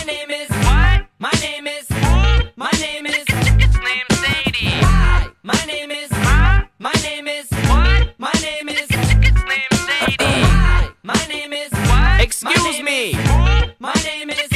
My name is what? My name is my name is it's named Sadie. Hi. My name is my name is what? My name is it's named Sadie. Hi. My name is what? Excuse me. My name is it's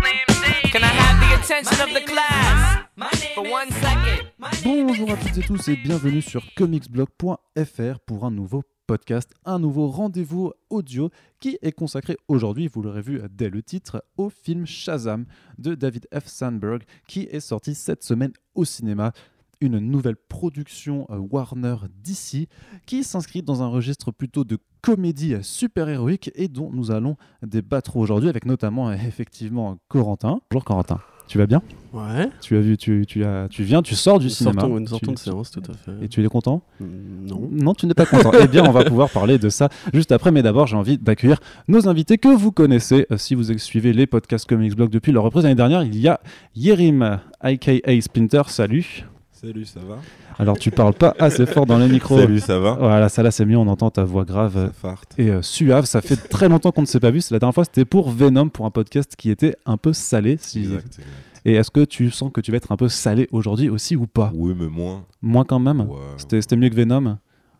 named Sadie. Can I have the attention of the class for one second? Bonjour à toutes et tous et bienvenue sur comicsblog.fr pour un nouveau podcast, un nouveau rendez-vous audio qui est consacré aujourd'hui, vous l'aurez vu dès le titre, au film Shazam de David F. Sandberg qui est sorti cette semaine au cinéma. Une nouvelle production euh, Warner DC qui s'inscrit dans un registre plutôt de comédie super-héroïque et dont nous allons débattre aujourd'hui avec notamment euh, effectivement Corentin. Bonjour Corentin, tu vas bien Ouais. tu as vu, tu, tu, as, tu viens, tu sors du Nous cinéma. sortons, nous Tu- sortons de séance, tout à fait. Et tu es content Mm, Non. Non, tu n'es pas content. eh bien, on va pouvoir parler de ça juste après. Mais d'abord, j'ai envie d'accueillir nos invités que vous connaissez. Euh, si vous suivez les podcasts Comics Blog depuis leur reprise l'année dernière, il y a Yerim, aka Splinter. Salut. Salut, ça va Alors, tu parles pas assez fort dans les micros. Salut, ça va Voilà, ça là, c'est mieux. On entend ta voix grave et euh, suave. Ça fait très longtemps qu'on ne s'est pas vu. C'est la dernière fois, c'était pour Venom, pour un podcast qui était un peu salé. Si... Exact, exact. Et est-ce que tu sens que tu vas être un peu salé aujourd'hui aussi ou pas? Oui, mais moins. Moins quand même? Ouais. C'était mieux que Venom?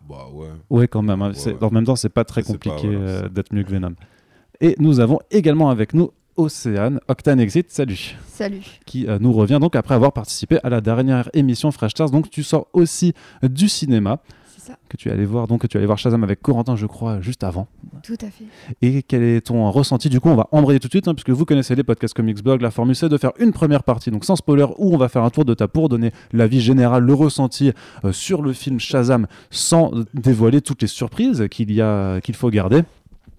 Bah ouais. Ouais, quand même. hein. Ouais. En même temps, c'est pas très compliqué voilà, euh, d'être mieux que Venom. Et nous avons également avec nous Océane, Octane Exit, salut, Salut. qui euh, nous revient donc après avoir participé à la dernière émission Fresh Stars. Donc tu sors aussi du cinéma, C'est ça, que tu es allé voir, donc que tu es allé voir Shazam avec Corentin, je crois, juste avant. tout à fait. Et quel est ton ressenti? Du coup, on va embrayer tout de suite, hein, puisque vous connaissez les podcasts Comics Blog. La formule, c'est de faire une première partie, donc sans spoiler, où on va faire un tour de ta pour donner l'avis général, le ressenti euh, sur le film Shazam, sans dévoiler toutes les surprises qu'il y a, qu'il faut garder.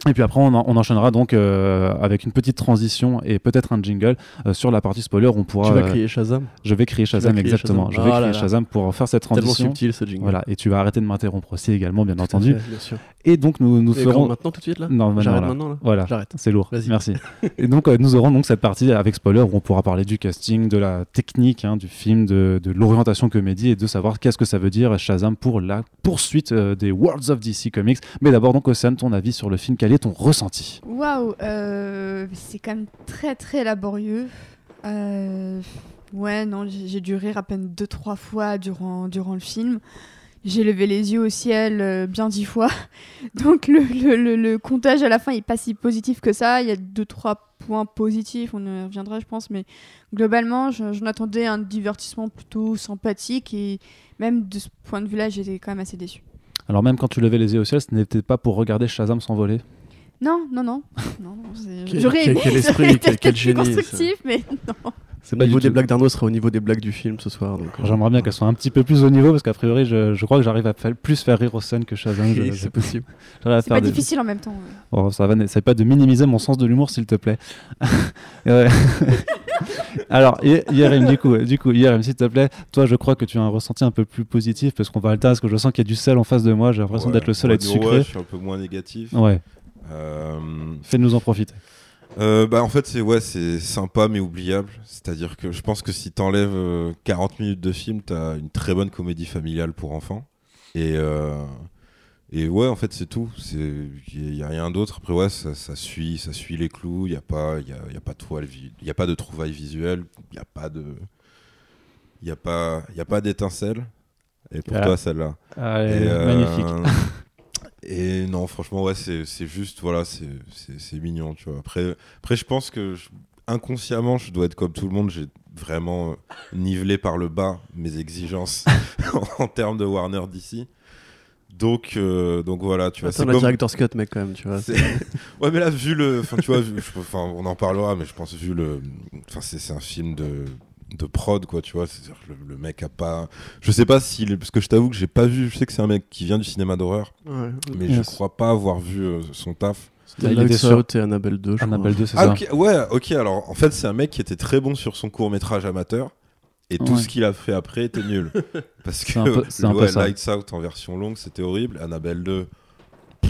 Et puis après, on, en- on enchaînera donc euh, avec une petite transition et peut-être un jingle euh, sur la partie spoiler. On pourra. Tu vas euh, crier Shazam je vais crier Shazam, crier exactement. Shazam. Je vais Ah crier là. Shazam pour faire cette Tellement transition. subtil ce jingle. Voilà, et tu vas arrêter de m'interrompre aussi également, bien entendu. Bien sûr. Et donc nous, nous Et ferons. quand, maintenant tout de suite là Non, maintenant, J'arrête là. maintenant là Voilà, J'arrête. c'est lourd. Vas-y. Merci. et donc, euh, nous aurons donc cette partie avec spoiler où on pourra parler du casting, de la technique hein, du film, de, de l'orientation comédie et de savoir qu'est-ce que ça veut dire Shazam pour la poursuite euh, des Worlds of DC Comics. Mais d'abord, donc, Océane, ton avis sur le film, quel est ton ressenti? Waouh, euh, c'est quand même très très laborieux. Euh, ouais, non, j'ai j'ai dû rire à peine deux trois fois durant, durant le film. J'ai levé les yeux au ciel euh, bien dix fois. Donc le, le, le- le comptage à la fin il est pas si positif que ça. Il y a deux trois points positifs, on y reviendra je pense, mais globalement je- j'en attendais un divertissement plutôt sympathique et même de ce point de vue-là j'étais quand même assez déçu. Alors, même quand tu levais les yeux au ciel, ce n'était pas pour regarder Shazam s'envoler? Non, non, non. non, non, J'aurais aimé, quel esprit, quel- quel génie, ça. constructif, mais non. C'est Au pas niveau des blagues d'Arnaud sera au niveau des blagues du film ce soir. donc, euh, J'aimerais bien qu'elles soient un petit peu plus au niveau parce qu'a priori, je, je crois que j'arrive à fa- plus faire rire Océane que Shazam. Oui, c'est possible. C'est pas des- difficile en même temps. ouais. Oh, ça va, n'essaie pas de minimiser mon sens de l'humour, s'il te plaît. Ouais. Alors, Yerem, du coup, du coup, Yerem, s'il te plaît, toi, je crois que tu as un ressenti un peu plus positif parce qu'on va alterner, parce que je sens qu'il y a du sel en face de moi. J'ai l'impression Ouais, d'être le seul à ouais, être ouais, sucré. je suis un peu moins négatif. Ouais, Euh, fais-nous en profiter. Euh, bah, en fait, c'est ouais, c'est sympa mais oubliable. C'est-à-dire que je pense que si t'enlèves euh, 40 minutes de film, t'as une très bonne comédie familiale pour enfants. Et, euh, et ouais, en fait, c'est tout. Il n'y a rien d'autre. Après, ouais, ça, ça suit, ça suit les clous. Il n'y a, pas- y a, y a, pas de vi- y a pas de trouvailles visuelles. Il n'y a pas de. Il n'y a pas, y a pas d'étincelle. Et pour Voilà. toi, celle-là. Allez, Et, euh, magnifique. Et non, franchement, ouais, c'est juste, voilà, c'est- mignon, tu vois. Après, après je pense que je- inconsciemment, je dois être comme tout le monde. J'ai vraiment euh, nivelé par le bas mes exigences en termes de Warner d'ici. Donc, euh, donc voilà, tu vois. C'est comme... director's cut, mec, quand même, tu vois. ouais, mais là, vu le. Enfin, tu vois, vu- enfin, on en parlera, mais je pense, vu le. Enfin, c'est un film de de prod quoi tu vois c'est-à-dire que le, le mec a pas je sais pas s'il parce que je t'avoue que j'ai pas vu je sais que c'est un mec qui vient du cinéma d'horreur Ouais. mais Yes. je crois pas avoir vu euh, son taf. Bah, il Lights était sur- et Annabelle 2, je Annabelle crois. 2, c'est Ah ça. ouais, ok. Alors en fait, c'est un mec qui était très bon sur son court métrage amateur. Et tout Ouais. ce qu'il a fait après était nul. Parce que C'est un peu- c'est un peu ouais, ça. Lights Out en version longue, c'était horrible. Annabelle 2.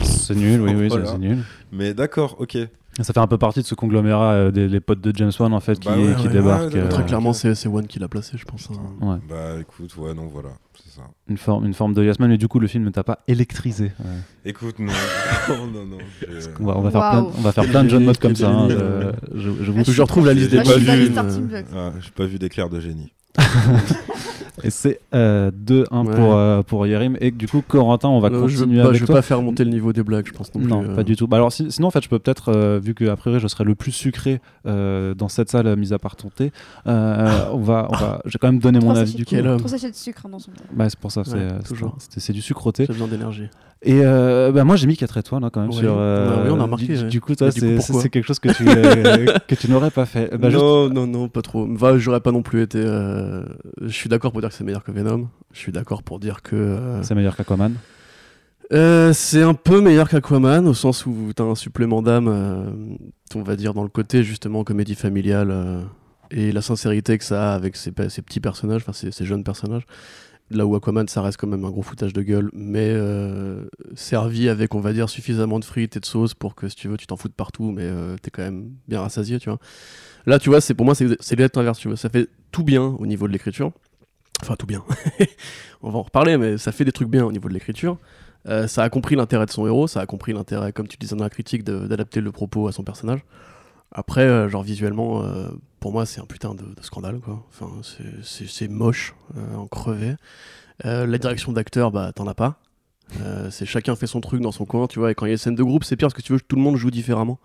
C'est nul, oui, oui, Voilà. c'est- c'est nul. Mais d'accord, ok. Ça fait un peu partie de ce conglomérat euh, des les potes de James Wan en fait qui, Bah ouais, qui ouais, débarquent. ouais, euh, Très ok. clairement, c'est c'est One qui l'a placé, je pense. hein. ouais. Bah écoute, ouais, non, voilà, c'est ça. une, forme, une forme de Yasman, mais du coup le film ne t'a pas électrisé. Ouais. Écoute, non, non, non, non. je- On, va, on, va faire plein, on va faire plein de John Mode comme ça. hein, euh, je, je vous que je retrouve la liste des Moi, J'ai je suis pas pas vu, euh. Ah, j'ai pas vu d'éclair de génie. Et c'est euh, 2-1 Ouais. pour, euh, pour Yerim. Et du coup, Corentin, on va Euh, je continuer veux, pas, avec je veux toi. pas faire monter le niveau des blagues, je pense non plus. Non, euh. pas du tout. Bah alors, si- sinon, en fait, je peux peut-être, euh, vu qu'a priori, je serai le plus sucré euh, dans cette salle, euh, mis à part ton thé, euh, on va, on va, j'ai quand même donné mon avis du coup. Sachets de sucre hein, dans son. Bah, c'est pour ça, c'est, euh, du sucreté. J'ai besoin d'énergie. Et euh, bah, moi, j'ai mis 4 étoiles hein, quand même Ouais. sur. euh, Ouais, oui, on a remarqué, Du, ouais. du coup, toi, c'est, quelque chose que tu, euh, que tu n'aurais pas fait. Bah, juste- non, non, non, pas trop. Va, j'aurais pas non plus été. Euh, Je suis d'accord pour dire que c'est meilleur que Venom. Je suis d'accord pour dire que. euh, c'est meilleur qu'Aquaman. Euh, c'est un peu meilleur qu'Aquaman au sens où t'as un supplément d'âme, on va dire dans le côté justement comédie familiale et la sincérité que ça a avec ces, pe- ces petits personnages, enfin ces, jeunes personnages. Là où Aquaman ça reste quand même un gros foutage de gueule, mais servi avec on va dire suffisamment de frites et de sauce pour que si tu veux tu t'en fous de partout, mais t'es quand même bien rassasié, tu vois. Là tu vois, c'est pour moi c'est l'être inverse. Ça fait tout bien au niveau de l'écriture. Enfin tout bien. on va en reparler, mais ça fait des trucs bien au niveau de l'écriture. Euh, ça a compris l'intérêt de son héros, ça a compris l'intérêt, comme tu disais dans la critique, d'adapter le propos à son personnage. Après, euh, genre visuellement, euh, pour moi, c'est un putain de, scandale, quoi. C'est- moche, en crevé. La direction d'acteur, bah, t'en as pas. C'est chacun fait son truc dans son coin, tu vois. Et quand il y a des scènes de groupe, c'est pire parce que tu veux, tout le monde joue différemment.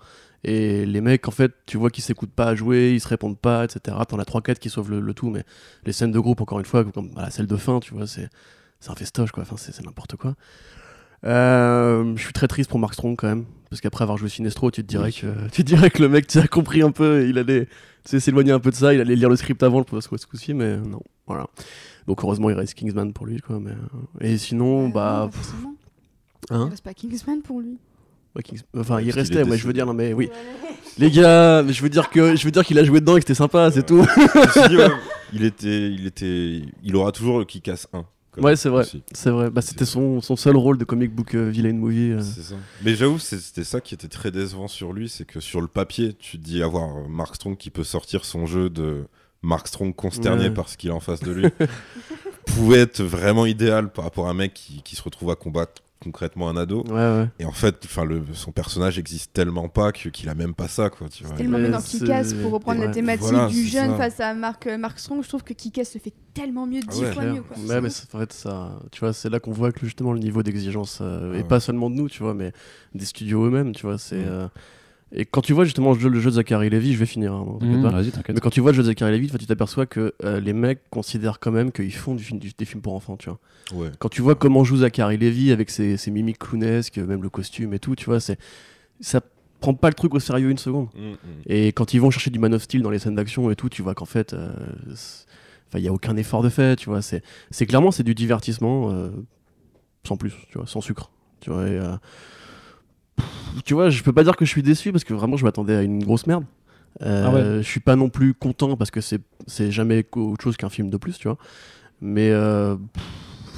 Et les mecs, en fait, tu vois qu'ils s'écoutent pas à jouer, ils se répondent pas, etc. T'en as 3-4 qui sauvent le, le tout, mais les scènes de groupe, encore une fois, comme voilà, celle de fin, tu vois, c'est c'est un festoche, quoi. Enfin, c'est c'est n'importe quoi. Euh, je suis très triste pour Mark Strong quand même, parce qu'après avoir joué Sinestro, tu te dirais Oui. que tu te dirais que le mec, tu as compris un peu, il allait tu sais, s'éloigner un peu de ça, il allait lire le script avant le ce ce coup-ci, mais non, voilà. Donc heureusement, il reste Kingsman pour lui, quoi. Mais euh, et sinon, bah, Euh, pff, hein, Il reste pas Kingsman pour lui. Enfin, il restait, est ouais, je veux dire, non mais oui, les gars, mais je veux dire que je veux dire qu'il a joué dedans et que c'était sympa, c'est tout. Dit, ouais, il était, il était, il aura toujours le qui casse 1. Ouais, c'est vrai. C'est vrai, bah, c'était son, son seul rôle de comic book euh, villain movie. euh. Ça. Mais j'avoue, c'était ça qui était très décevant sur lui, c'est que sur le papier, tu te dis avoir Mark Strong qui peut sortir son jeu de Mark Strong consterné Ouais. par ce qu'il a en face de lui, pouvait être vraiment idéal par rapport à un mec qui, qui se retrouve à combattre concrètement un ado. Ouais, ouais. Et en fait, enfin, le, son personnage existe tellement pas que- qu'il a même pas ça, quoi. Tu vois. Tellement Mais dans Kick-Ass pour reprendre ouais. la thématique Voilà, du jeune ça. face à Mark, euh, Mark Strong. Je trouve que Kick-Ass le fait tellement mieux, Ah dix ouais, fois mieux. Quoi. Ouais, mais c'est- en fait, ça, tu vois, c'est là qu'on voit que justement le niveau d'exigence, euh, et Ouais. pas seulement de nous, tu vois, mais des studios eux-mêmes, tu vois, c'est. Mm. euh, Et quand tu vois justement le jeu, le jeu de Zachary Levy, je vais finir, hein, Mmh, pas. Mais quand tu vois le jeu de Zachary Levy, tu t'aperçois que euh, les mecs considèrent quand même qu'ils font du film, du- des films pour enfants, tu vois. Ouais. Quand tu vois comment joue Zachary Levy avec ses, ses mimiques clownesques, même le costume et tout, tu vois, c'est ça prend pas le truc au sérieux une seconde. Mm, mm. Et quand ils vont chercher du Man of Steel dans les scènes d'action et tout, tu vois qu'en fait, euh, il y a aucun effort de fait, tu vois. C'est, clairement c'est du divertissement euh, sans plus, tu vois, sans sucre, tu vois. et, euh, pff, tu vois, je peux pas dire que je suis déçu parce que vraiment, je m'attendais à une grosse merde. Euh, Ah ouais. Je suis pas non plus content parce que c'est, jamais autre chose qu'un film de plus, tu vois. Mais euh, pff,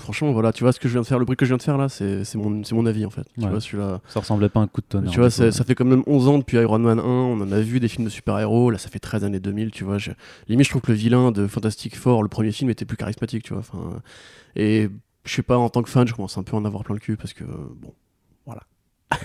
franchement, voilà, tu vois ce que je viens de faire, le bruit que je viens de faire là, c'est, mon, mon avis en fait. Tu Ouais. vois, celui-là. Ça ressemblait pas à un coup de tonnerre. Tu vois, ça fait quand même 11 ans depuis Iron Man 1, on en a vu des films de super-héros, là ça fait 13 années 2000, tu vois. je- Limite, je trouve que le vilain de Fantastic Four, le premier film, était plus charismatique, tu vois. Enfin, et je sais pas, en tant que fan, je commence un peu à en avoir plein le cul parce que, bon. Mais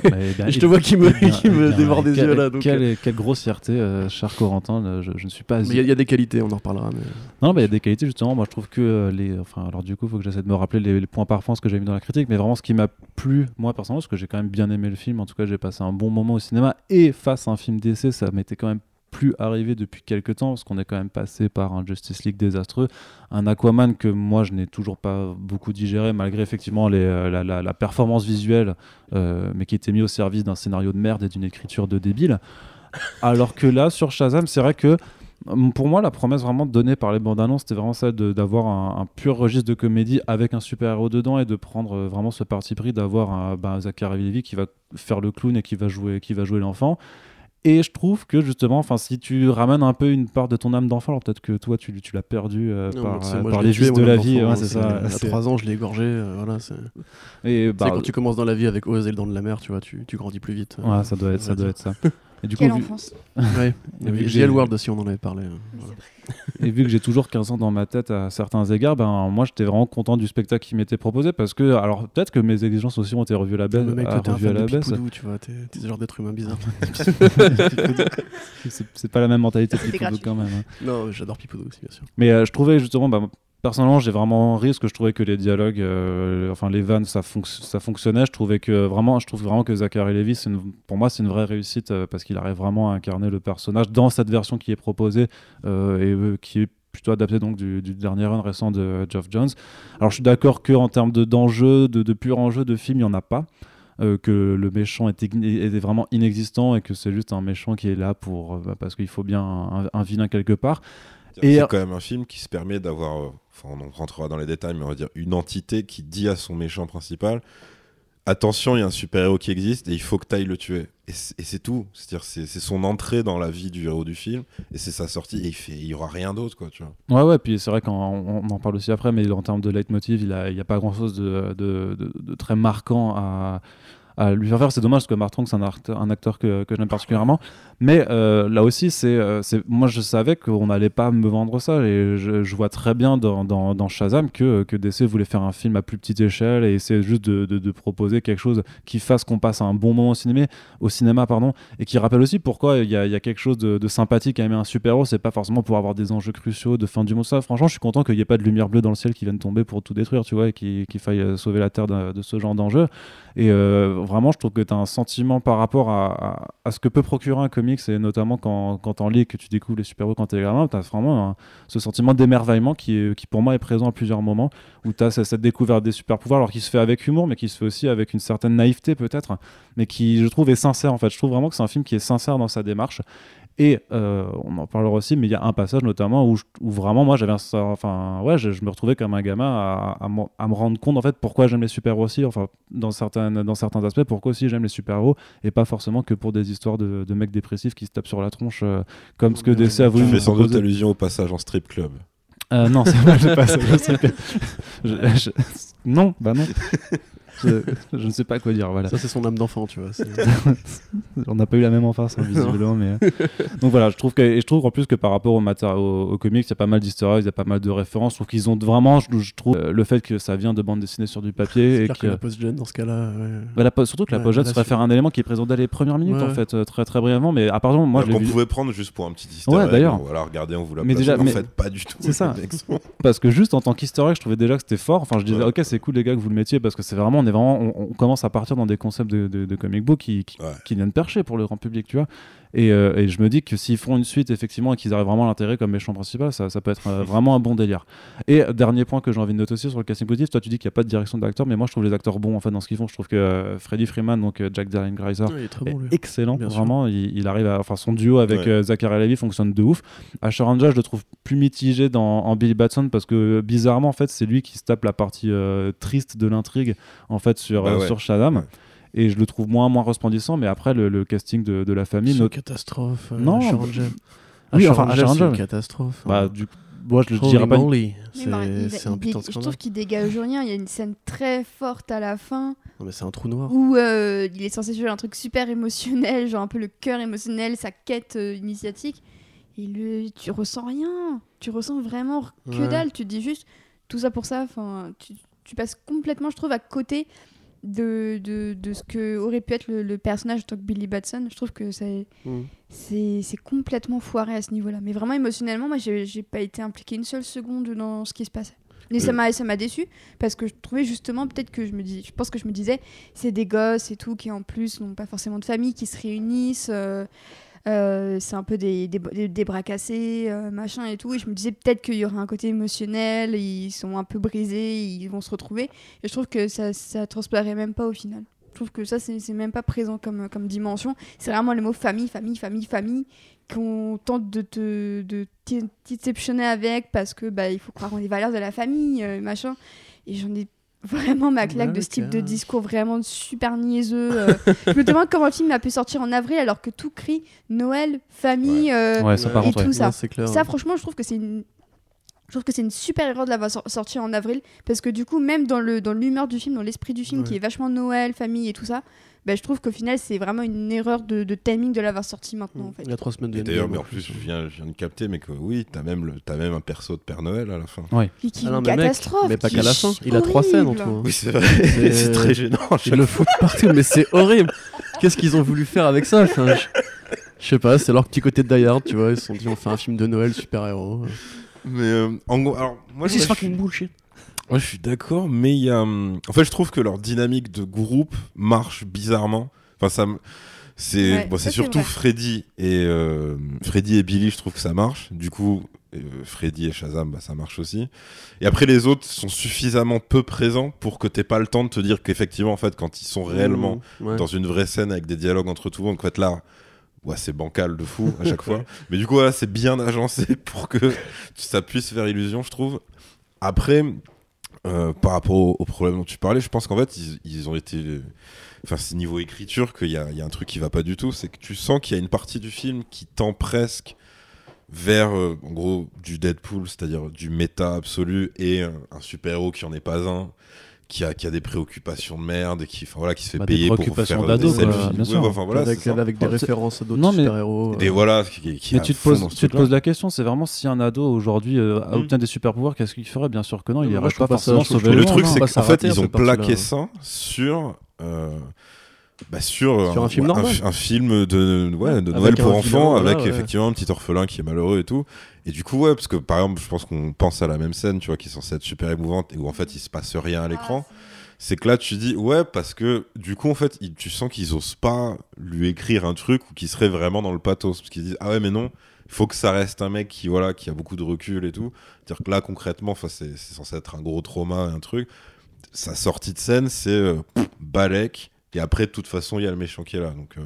bien- je te vois qui me, bien, qui me bien, dévore des yeux là. Donc, quelle, euh, quelle grossièreté, euh, cher Corentin. euh, Je, je ne suis pas. il y a- il y, a des qualités, on en reparlera. Mais... Non, bah, il y a des qualités justement. Moi, je trouve que euh, les. Enfin, alors du coup, il faut que j'essaie de me rappeler les, les points parfums, ce que j'ai mis dans la critique. Mais vraiment, ce qui m'a plu, moi personnellement, parce que j'ai quand même bien aimé le film. En tout cas, j'ai passé un bon moment au cinéma. Et face à un film d'essai, ça m'était quand même arrivé depuis quelques temps, parce qu'on est quand même passé par un Justice League désastreux, un Aquaman que moi je n'ai toujours pas beaucoup digéré, malgré effectivement les, euh, la, performance visuelle, euh, mais qui était mis au service d'un scénario de merde et d'une écriture de débile. Alors que là, sur Shazam, c'est vrai que Pour moi, la promesse vraiment donnée par les bandes annonces, c'était vraiment de- d'avoir un, pur registre de comédie avec un super-héros dedans et de prendre euh, vraiment ce parti pris d'avoir un bah, Zachary qui va faire le clown et qui va jouer, qui va jouer l'enfant. Et je trouve que justement, enfin, si tu ramènes un peu une part de ton âme d'enfant, alors peut-être que toi tu, tu l'as perdu euh, Non, par, moi, euh, par les mon de la vie. ouais, hein, c'est ça. À c'est- 3 ans, je l'ai égorgé. euh, voilà, c'est... Et bah, quand tu commences dans la vie avec Oz et le dent de la mer, tu vois, tu, tu grandis plus vite. Ouais, ça doit ça. être ça. Et du Quelle coup, enfance. Ouais. Et vu que Et j'ai- JL World aussi, on en avait parlé. hein. Voilà. et vu que j'ai toujours 15 ans dans ma tête à certains égards, ben moi j'étais vraiment content du spectacle qui m'était proposé parce que, alors peut-être que mes exigences aussi ont été revues à la baisse. Le mec, à, toi, t'es un revues à la de baisse. Tu vois. T'es ce genre d'être humain bizarre. c'est pas la même mentalité C'était Pipoudou quand même. hein. non, j'adore Pipoudou aussi, bien sûr. Mais euh, je trouvais justement, bah, personnellement, j'ai vraiment ri parce que je trouvais que les dialogues, euh, enfin les vannes, ça, fonc- ça fonctionnait. Je trouvais que vraiment, je trouve vraiment que Zachary Levi, une- pour moi, c'est une vraie réussite euh, parce qu'il arrive vraiment à incarner le personnage dans cette version qui est proposée euh, et qui est plutôt adapté donc du, du dernier run récent de Geoff Jones. Alors je suis d'accord que en termes de d'enjeu, de, de pur enjeu de film, il y en a pas. euh, que le méchant est, ign- est vraiment inexistant et que c'est juste un méchant qui est là pour bah, parce qu'il faut bien un, un vilain quelque part. C'est quand même un film qui se permet d'avoir, on rentrera dans les détails, mais on va dire une entité qui dit à son méchant principal attention, il y a un super-héros qui existe et il faut que tu ailles le tuer. Et c'est tout. C'est-à-dire c'est son entrée dans la vie du héros du film et c'est sa sortie et il fait y aura rien d'autre quoi, tu vois. Ouais, ouais, puis c'est vrai qu'on on en parle aussi après, mais en termes de leitmotiv, il n'y a, a pas grand chose de, très marquant à, lui faire faire. C'est dommage parce que Mark Strong, c'est un, un acteur que j'aime particulièrement. Mais euh, là aussi, euh, c'est, moi je savais qu'on n'allait pas me vendre ça et je, je vois très bien dans, dans, dans Shazam que, que DC voulait faire un film à plus petite échelle et essayer juste de, de- proposer quelque chose qui fasse qu'on passe un bon moment au cinéma, au cinéma pardon, et qui rappelle aussi pourquoi il y a, y a quelque chose de, sympathique à aimer un super-héros. C'est pas forcément pour avoir des enjeux cruciaux de fin du monde. Ça, franchement, je suis content qu'il n'y ait pas de lumière bleue dans le ciel qui vienne tomber pour tout détruire, tu vois, et qu'il faille euh, sauver la Terre de, ce genre d'enjeu. Et vraiment, je trouve que tu as un sentiment par rapport à, à- ce que peut procurer un comics, et notamment quand, quand t'en lis et que tu découvres les super-héros quand t'es gamin, tu as vraiment ce sentiment d'émerveillement qui, qui, pour moi, est présent à plusieurs moments, où tu as cette découverte des super-pouvoirs, alors qui se fait avec humour, mais qui se fait aussi avec une certaine naïveté, peut-être, mais qui, je trouve, est sincère, en fait. Je trouve vraiment que c'est un film qui est sincère dans sa démarche. Et euh, on en parlera aussi, mais il y a un passage notamment où, je- où vraiment moi j'avais ça- enfin ouais, je, je me retrouvais comme un gamin à, à m'en- à me rendre compte en fait pourquoi j'aime les super-héros aussi, enfin dans certains dans certains aspects, pourquoi aussi j'aime les super-héros et pas forcément que pour des histoires de, de mecs dépressifs qui se tapent sur la tronche euh, comme ce que DC a voulu Tu fais sans doute allusion au passage en strip club. Euh, non, c'est je sais que- je- je- Non, bah non. Je, je ne sais pas quoi dire, voilà. Ça, c'est son âme d'enfant, tu vois. On n'a pas eu la même enfance, hein, visiblement. mais... euh. Donc voilà, je trouve, que, et je trouve en plus que par rapport au, au, au comics, il y a pas mal d'easter il y a pas mal de références. Je trouve qu'ils ont vraiment, je, je trouve, euh, le fait que ça vient de bande dessinée sur du papier. C'est et clair que, que la post-gen, dans ce cas-là. ouais. bah, la po- surtout que la Ouais, pochette là, se réfère à un élément qui est présent dès les premières minutes, Ouais, en fait, euh, très très brièvement. Mais à part moi, Moi, je qu'on vu. pouvait prendre juste pour un petit easter Ouais, d'ailleurs. Voilà, regardez, on vous l'a Mais déjà, en fait, pas du tout. C'est ça. Parce que juste en tant egg, je trouvais déjà que c'était fort. Enfin, je disais, ok, c'est cool les gars que vous le mettiez parce que c'est vraiment, est vraiment, on, on commence à partir dans des concepts de, de, de comic book qui, qui, Ouais. qui viennent percher pour le grand public, tu vois. Et, euh, et je me dis que s'ils font une suite, effectivement, et qu'ils arrivent vraiment à l'intégrer comme méchant principal, ça, ça peut être euh, vraiment un bon délire. Et euh, dernier point que j'ai envie de noter aussi sur le casting positif, toi tu dis qu'il n'y a pas de direction d'acteur, mais moi je trouve les acteurs bons en fait dans ce qu'ils font. Je trouve que euh, Freddie Freeman, donc Jack Ouais, il est excellent, Bien vraiment. Il, il arrive à, enfin, son duo avec Ouais. Zachary Levi fonctionne de ouf. Asher Angel, je le trouve plus mitigé dans, en Billy Batson parce que bizarrement, en fait, c'est lui qui se tape la partie triste de l'intrigue en fait sur, Bah ouais. sur Shazam. Ouais. Et je le trouve moins, moins resplendissant, mais après, le, le casting de, de la famille. C'est une not- catastrophe. euh, Non, bah-. Oui, Asher enfin, c'est une catastrophe. bah, hein. du moi, je le dirais pas. mais c'est c'est un putain de dé- Je scandale. trouve qu'il dégage rien. Il y a une scène très forte à la fin Non, mais c'est un trou noir. où euh, il est censé jouer un truc super émotionnel, genre un peu le cœur émotionnel, sa quête euh, initiatique. Et le, tu ressens rien. Tu ressens vraiment que Ouais. dalle. Tu te dis juste tout ça pour ça. Enfin, tu, tu passes complètement, je trouve, à côté de, de, de ce que aurait pu être le, le personnage de Billy Batson. Je trouve que c'est Mm. complètement foiré à ce niveau-là. Mais vraiment émotionnellement, moi, j'ai j'ai pas été impliquée une seule seconde dans ce qui se passait. Et m'a ça m'a déçu parce que je trouvais justement peut-être que je me dis je pense que je me disais c'est des gosses et tout qui en plus n'ont pas forcément de famille qui se réunissent euh, euh, c'est un peu des, des, bras cassés euh, machin et tout. Et je me disais peut-être qu'il y aurait un côté émotionnel ils sont un peu brisés ils vont se retrouver. Et je trouve que ça ça transparaît même pas au final. Je trouve que ça c'est même pas présent comme comme dimension. C'est vraiment le mot famille famille famille famille qu'on tente de te de t'exceptionner avec parce que bah il faut croire en les valeurs de la famille euh, machin. Et j'en ai vraiment ma claque Ouais, de ce type de discours vraiment super niaiseux euh. je me demande comment le film a pu sortir en avril alors que tout crie Noël famille euh, Ouais, ça et contre, tout ça Ouais, c'est clair. ça franchement je trouve que c'est une Je trouve que c'est une super erreur de l'avoir sor- sorti en avril parce que du coup, même dans le dans l'humeur du film, dans l'esprit du film Ouais. qui est vachement Noël, famille et tout ça, bah, je trouve qu'au final, c'est vraiment une erreur de, de timing de l'avoir sorti maintenant en fait. Il y a trois semaines de d'ailleurs, mais en plus, je viens, je viens de capter, mais que oui, t'as même, le- t'as même un perso de Père Noël à la fin. Qui, qui Ah est non, une mais mec, catastrophe. mais pas qui qu'à la fin. Il a trois scènes en tout. Oui, c'est vrai. C'est- c'est très gênant. Ils le foutent partout, mais c'est horrible. Qu'est-ce qu'ils ont voulu faire avec ça Enfin, je... je sais pas, c'est leur petit côté de Die Hard, tu vois. Ils se sont dit, on fait un film de Noël super-héros. Mais euh, en gros, alors moi, je, moi, fucking bullshit. Je- moi, je suis d'accord, mais il y a, hum, en fait, je trouve que leur dynamique de groupe marche bizarrement. Enfin, ça, me- c'est, Ouais, bon, ça, c'est surtout. Freddy et euh, Freddy et Billy, je trouve que ça marche. Du coup, euh, Freddy et Shazam, bah, ça marche aussi. Et après, les autres sont suffisamment peu présents pour que t'aies pas le temps de te dire qu'effectivement, en fait, quand ils sont réellement Mmh, ouais. dans une vraie scène avec des dialogues entre tout le monde. En fait, là, ouais, c'est bancal de fou à chaque fois. Mais du coup, voilà, c'est bien agencé pour que ça puisse faire illusion, je trouve. Après, euh, par rapport au, problème dont tu parlais, je pense qu'en fait, ils, ont été. Enfin, c'est niveau écriture qu'il y a, un truc qui va pas du tout. C'est que tu sens qu'il y a une partie du film qui tend presque vers, euh, gros, du Deadpool, c'est-à-dire du méta absolu et un super-héros qui en est pas un. Qui a, qui a des préoccupations de merde et qui, enfin, voilà, qui se fait Bah, des payer pour préoccupations faire d'ado, des quoi, bien Ouais, sûr. enfin, voilà, avec, des Enfin, références à d'autres super-héros. Et euh. voilà, qui, qui Mais tu te, poses, tu te poses la question, c'est vraiment si un ado aujourd'hui euh, Mm. obtient des super pouvoirs, qu'est-ce qu'il ferait? Bien sûr que non, il Non, irait moi, je pas forcément sauver Mais le le truc, hein. c'est pas qu'en fait, ils ont cette partie-là. plaqué ça sur. euh, bah, sur, Sur un film normal. un, film de, ouais, de Noël pour enfants, voilà, avec ouais. effectivement un petit orphelin qui est malheureux et tout. Et du coup, ouais, parce que par exemple, je pense qu'on pense à la même scène, tu vois, qui est censée être super émouvante et où en fait il se passe rien à l'écran. c'est que là tu dis ouais parce que du coup en fait il- tu sens qu'ils osent pas lui écrire un truc ou qui serait vraiment dans le pathos parce qu'ils disent ah ouais mais non il faut que ça reste un mec qui voilà qui a beaucoup de recul et tout. C'est à dire que là concrètement c'est censé être un gros trauma un truc. Sa sortie de scène c'est euh, Balek et après de toute façon il y a le méchant qui est là donc euh,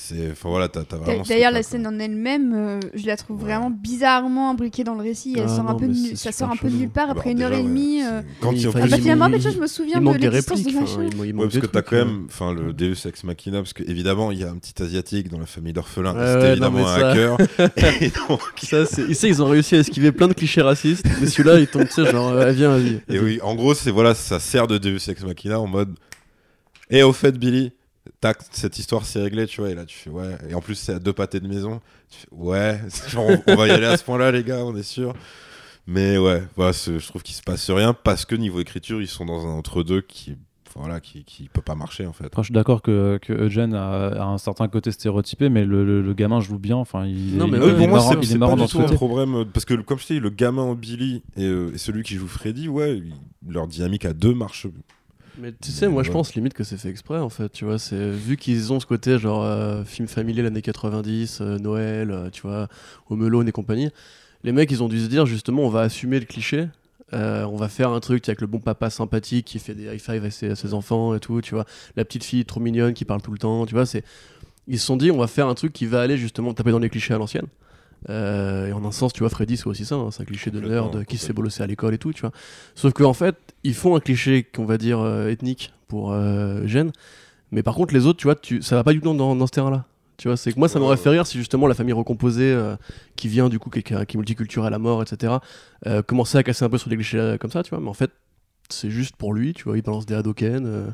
c'est enfin voilà t'as t'as vraiment D'ailleurs, la scène quoi. en elle-même, euh, je la trouve Ouais. vraiment bizarrement imbriquée dans le récit. Elle Ah sort un peu de nu- ça sort un peu de nulle part Alors, après une heure et demie. euh. quand Il il, en fallait- Ah plus, bah il- finalement, il- je me souviens Il de l'existence enfin, machin. il, il Ouais, parce que t'as quand euh. même, enfin, le Deus Ex Machina, parce que évidemment, il y a un petit asiatique dans la famille d'orphelins. Et c'est évidemment un hacker. Ça, c'est... Ils ont réussi à esquiver plein de clichés racistes, mais celui-là, il tombe, tu sais, genre, euh, viens, vas-y. et oui, en gros, c'est voilà, ça sert de Deus Ex Machina en mode. Et au fait, Billy, tac, cette histoire c'est réglé, tu vois. Et là, tu fais ouais. Et en plus, c'est à deux pâtés de maison. Tu fais ouais. genre, on, on va y aller à ce point-là, les gars, on est sûr. Mais ouais, voilà, je trouve qu'il se passe rien parce que niveau écriture, ils sont dans un entre-deux qui, enfin, voilà, qui, qui peut pas marcher en fait. Après, je suis d'accord que, que Eugene a, a un certain côté stéréotypé, mais le, le- le gamin joue bien. Enfin, il, Non, il- mais il est pour moi, c'est il pas dans du ce tout un problème euh, parce que comme je t'ai dit, le gamin en Billy et, euh, et celui qui joue Freddy, ouais, leur dynamique à deux marche. Mais tu sais, moi je pense limite que c'est fait exprès en fait, tu vois. C'est vu qu'ils ont ce côté genre euh, film familial années 90, euh, Noël, euh, tu vois, Home et compagnie. Les mecs, ils ont dû se dire justement, on va assumer le cliché. on va faire un truc avec le bon papa sympathique qui fait des high five à ses, à ses enfants et tout, tu vois. La petite fille trop mignonne qui parle tout le temps, tu vois. C'est, ils se sont dit, on va faire un truc qui va aller justement taper dans les clichés à l'ancienne. Euh, et en un sens, tu vois, Freddy, c'est aussi ça, hein, c'est un cliché de nerd qui se fait bolosser à l'école et tout, tu vois. Sauf qu'en fait, ils font un cliché qu'on va dire euh, ethnique pour euh, Gênes, mais par contre, les autres, tu vois, tu, ça va pas du tout dans, dans ce terrain-là. Tu vois, c'est que moi, ça m'aurait fait rire si justement la famille recomposée, euh, qui vient du coup, qui, qui est multiculturelle à mort, etc., commençait à casser un peu sur des clichés comme ça, tu vois, mais en fait, c'est juste pour lui, tu vois, il balance des Hadoken, euh,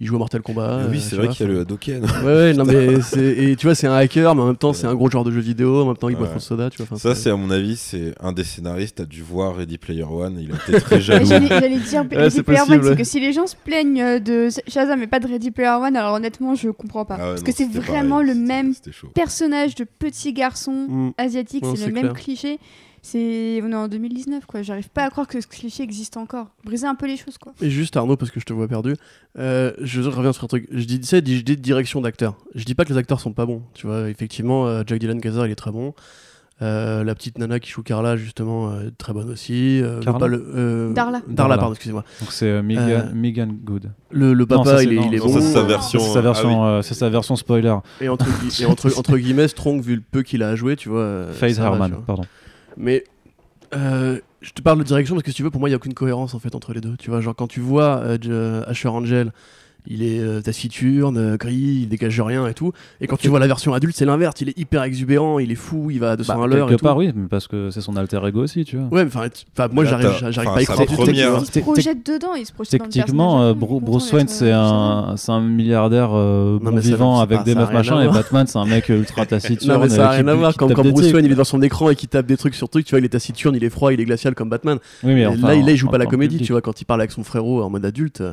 il joue à Mortal Kombat. oui, euh, c'est vrai qu'il y a le Hadoken. Ouais, ouais, non, mais c'est. Et tu vois, c'est un hacker, mais en même temps, c'est un gros joueur de jeux vidéo, en même temps, il boit Ouais. trop de soda, tu vois. Ça, c'est à mon avis, c'est un des scénaristes a dû voir Ready Player One. Il a été très jaloux. J'allais dire Ouais, Ready c'est Player One, c'est que si les gens se plaignent euh, de Shazam et pas de Ready Player One, alors honnêtement, je comprends pas. Ah ouais, Parce non, que c'est vraiment pareil, le même personnage de petit garçon Mm. asiatique, c'est le même cliché. C'est on est en 2019 quoi. J'arrive pas à croire que ce cliché existe encore. Briser un peu les choses quoi. Et juste Arnaud, parce que je te vois perdu, euh, je reviens sur un truc. Je dis, sais, je dis direction d'acteur. Je dis pas que les acteurs sont pas bons. Tu vois, effectivement, euh, Jack Dylan Grazer, il est très bon. Euh, la petite nana qui joue Carla, justement, euh, très bonne aussi. Euh, Carla pas le- euh, Darla. Darla, Darla. pardon, excusez-moi. Donc c'est euh, Megan, Euh, Megan Good. Le, le Non, papa, ça, il est, non, il est non, bon. ça, c'est sa Ça, version. C'est sa ah version, euh, c'est sa version spoiler. Et entre, gui- et entre, entre guillemets, Strong, vu le peu qu'il a à jouer, tu vois. Faith ça Herman, pardon. Mais euh, je te parle de direction parce que si tu veux, pour moi, il n'y a aucune cohérence en fait entre les deux. Tu vois, genre quand tu vois euh, J- Asher Angel il est euh, taciturne, euh, gris, il dégage rien et tout. Et quand tu vois la version adulte, c'est l'inverse. Il est hyper exubérant, il est fou, il va à 200 Bah, à l'heure. et quelque tout. part, oui, mais parce que c'est son alter ego aussi, tu vois. Ouais, mais enfin, tu- enfin, moi Là, j'arrive t'as- j'arrive enfin, pas à y sa croire première-. Il se projette dedans, il se projette dans le Techniquement, euh, il est content Bruce d'être, Wayne, euh, c'est un, c'est un milliardaire euh, Non, bon mais ça- vivant avec des ça a meufs rien machin, à et voir. Batman, c'est un mec ultra taciturne. Non, mais ça euh, a rien qui- à voir. Quand, tape quand des Bruce. Wayne il est dans son écran et qu'il tape des trucs sur trucs, tu vois, il est taciturne, il est froid, il est glacial comme Batman. Oui, mais Et enfin, là, il, là, il joue en- pas la comédie, public. tu vois. Quand il parle avec son frérot en mode adulte, euh,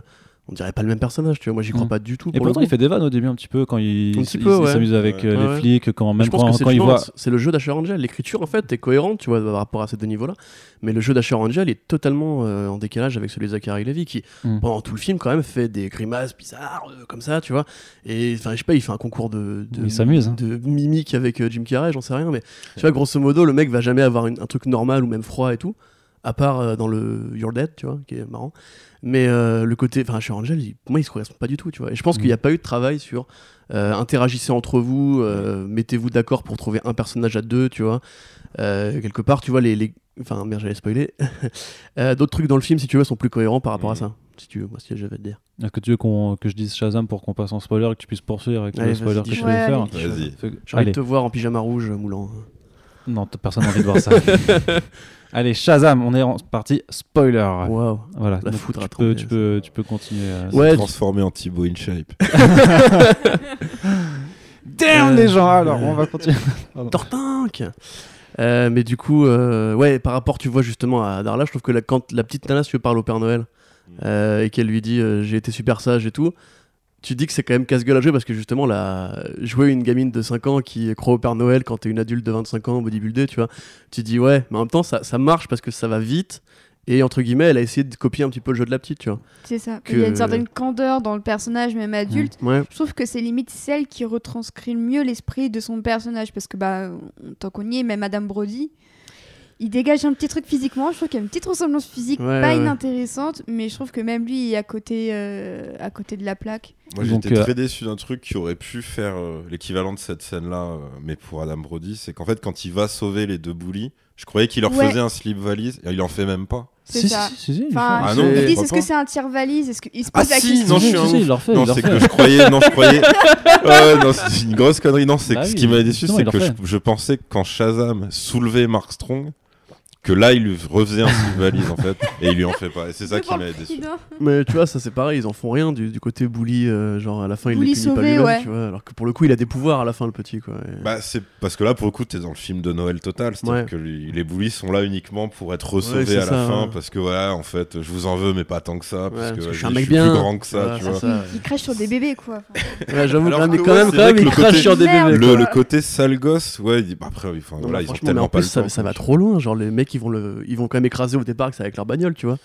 on dirait pas le même personnage, tu vois. Moi, j'y crois Mm. pas du tout. Et pour le pourtant, il fait des vannes au début un petit peu quand il, il ouais. s'amuse avec euh, Ouais. les flics, quand, Je même pense quand, que c'est quand il voit. c'est le jeu d'Asher Angel. L'écriture, en fait, est cohérente, tu vois, par rapport à ces deux niveaux-là. Mais le jeu d'Asher Angel est totalement euh, en décalage avec celui de Zachary Levy, qui, Mm. pendant tout le film, quand même, fait des grimaces bizarres, euh, comme ça, tu vois. Et, enfin, je sais pas, il fait un concours de, de, Il s'amuse, hein. de mimique avec Jim Carrey, j'en sais rien. Mais tu vois, grosso modo, le mec va jamais avoir une- un truc normal ou même froid et tout. À part euh, dans le You're Dead, tu vois, qui est marrant. Mais euh, le côté. Enfin, Asher Angel, il- pour moi, il se correspond pas du tout, tu vois. Et je pense Mm. qu'il n'y a pas eu de travail sur euh, interagissez entre vous, euh, mettez-vous d'accord pour trouver un personnage à deux, tu vois. Euh, quelque part, tu vois, les. les... Enfin, merde, j'allais spoiler. Euh, D'autres trucs dans le film, si tu veux, sont plus cohérents par rapport à Mhm. ça. Si tu veux, moi, si j'avais à te dire. Est-ce que tu veux qu'on- que je dise Shazam pour qu'on passe en spoiler et que tu puisses poursuivre avec Allez, le spoiler que je vais faire. Vas-y. J'ai envie de te voir en pyjama rouge, Moulant. non, personne n'a envie de voir ça. Allez, Shazam, on est en partie spoiler. Waouh. Voilà, La donc foudre tu peux, tu peux, tu peux continuer. euh. Ouais, transformé en Thibaut InShape. Damn Euh, les gens, alors euh, on va continuer. Tortank Euh, mais du coup, euh, ouais, par rapport, tu vois justement à Darla, je trouve que la, quand la petite nana, si tu veux, parle au Père Noël euh, et qu'elle lui dit euh, j'ai été super sage et tout, tu dis que c'est quand même casse-gueule à jouer parce que justement, la... jouer une gamine de 5 ans qui croit au Père Noël quand t'es une adulte de 25 ans bodybuildé, tu vois, tu dis ouais, mais en même temps, ça, ça marche parce que ça va vite et entre guillemets, elle a essayé de copier un petit peu le jeu de la petite, tu vois. C'est ça. Que- Il y a une certaine candeur dans le personnage, même adulte. Ouais, Je trouve que c'est limite celle qui retranscrit le mieux l'esprit de son personnage. Parce que, bah, tant qu'on y est, même Adam Brody, il dégage un petit truc physiquement. Je trouve qu'il y a une petite ressemblance physique Ouais, pas ouais. inintéressante, mais je trouve que même lui il est à côté, euh, à côté de la plaque. Moi j'étais euh, très déçu d'un truc qui aurait pu faire euh, l'équivalent de cette scène-là, euh, mais pour Adam Brody, c'est qu'en fait quand il va sauver les deux bullies, je croyais qu'il leur Ouais. faisait un slip valise, et il en fait même pas. C'est ça. si, si, Enfin, Ah non, il je dit crois est-ce que c'est un tire-valise Est-ce qu'il se Ah pose la si, question? non, je suis Si, un si, ouf. il leur fait, non, c'est que je croyais, non, je croyais. Non, c'est une grosse connerie. Non, c'est Bah ce qui m'a déçu, c'est que je, je pensais que quand Shazam soulevait Mark Strong, que là il lui refaisait un slip valise en fait, et il lui en fait pas. Et c'est ça qui m'a déçu. mais tu vois, ça c'est pareil, ils en font rien du, du côté bully, euh, genre à la fin il Bully les punit pas lui-même, ouais. tu vois, alors que pour le coup il a des pouvoirs à la fin le petit quoi. et- Bah, c'est parce que là, pour le coup, t'es dans le film de Noël total. C'est-à-dire Ouais. que les les bullies sont là uniquement pour être resauvés Ouais, à la fin. ouais. Parce que, voilà, en fait, je vous en veux, mais pas tant que ça. Parce Ouais, que, parce que je suis un mec plus bien. grand que ça, tu vois. ça. Il crache sur des bébés, quoi. J'avoue, Alors quand même, il le crache côté- sur des bébés. Le, côté sale gosse, ouais, il dit, bah, après, ils ont tellement en pas plus, ça, va trop loin. Genre, les mecs, ils vont, le, ils vont quand même écraser au départ avec leur bagnole, tu vois.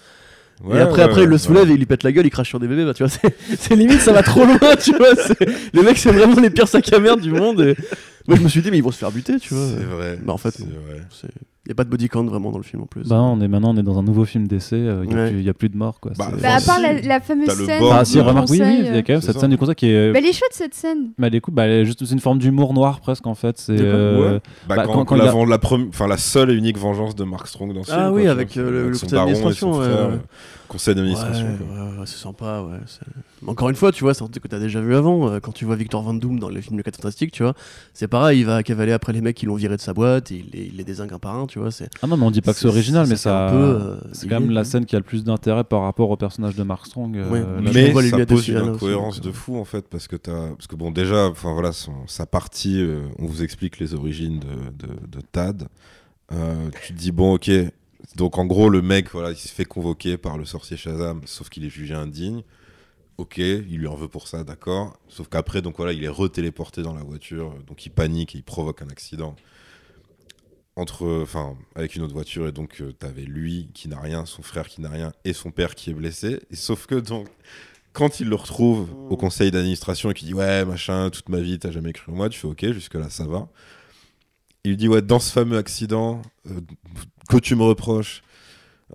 Ouais, et après, ouais, après ouais, il le soulève et il lui pète la gueule, il crache sur des bébés. Bah, tu vois, c'est limite, ça va trop loin, tu vois. Les mecs, c'est vraiment les pires sacs à merde du monde. Et... Moi, je me suis dit, mais ils vont se faire buter, tu vois. C'est vrai. Bah, en fait. Il n'y a pas de body count vraiment dans le film en plus. Bah, on est maintenant on est dans un nouveau film d'essai, euh, il Ouais. n'y a, plus de morts. Quoi. Bah, bah, à part la, la fameuse le scène. bord Bah, de si, remarque, oui, oui, il y a euh, quand même cette ça. scène du conseil qui est. Bah, elle est chouette cette scène. Bah, elle est cool, bah, elle est juste c'est une forme d'humour noir presque en fait. C'est euh, Ouais. Bah, Bah, quand, quand- quand la, il a- vend- la, premi- enfin, la seule et unique vengeance de Mark Strong dans ce Ah film. oui, quoi, avec, vois, euh, le- avec le son conseil baron Conseil d'administration. Ouais, ouais, ouais, c'est sympa, ouais. Encore une fois, tu vois, c'est un truc que t'as déjà vu avant. euh, Quand tu vois Victor Van Doom dans les films de 4 Fantastiques, tu vois, c'est pareil, il va cavaler après les mecs qui l'ont viré de sa boîte, et il les, il les désingue un par un, tu vois. Ah non, mais on dit pas que c'est original, mais ça. euh, c'est quand même la scène qui a le plus d'intérêt par rapport au personnage de Mark Strong. euh, Ouais, mais- mais ça pose une incohérence de fou en fait parce que t'as parce que bon déjà enfin voilà son- sa partie euh, on vous explique les origines de, de, de Tad Euh, tu te dis bon ok donc en gros le mec voilà il se fait convoquer par le sorcier Shazam sauf qu'il est jugé indigne. Ok il lui en veut pour ça d'accord. Sauf qu'après donc voilà il est retéléporté dans la voiture. Donc il panique et il provoque un accident entre enfin avec une autre voiture. Et donc euh, t'avais lui qui n'a rien son frère qui n'a rien et son père qui est blessé. Sauf que donc quand il le retrouve au conseil d'administration et qu'il dit ouais machin toute ma vie t'as jamais cru en moi tu fais ok jusque là ça va il dit ouais dans ce fameux accident euh, que tu me reproches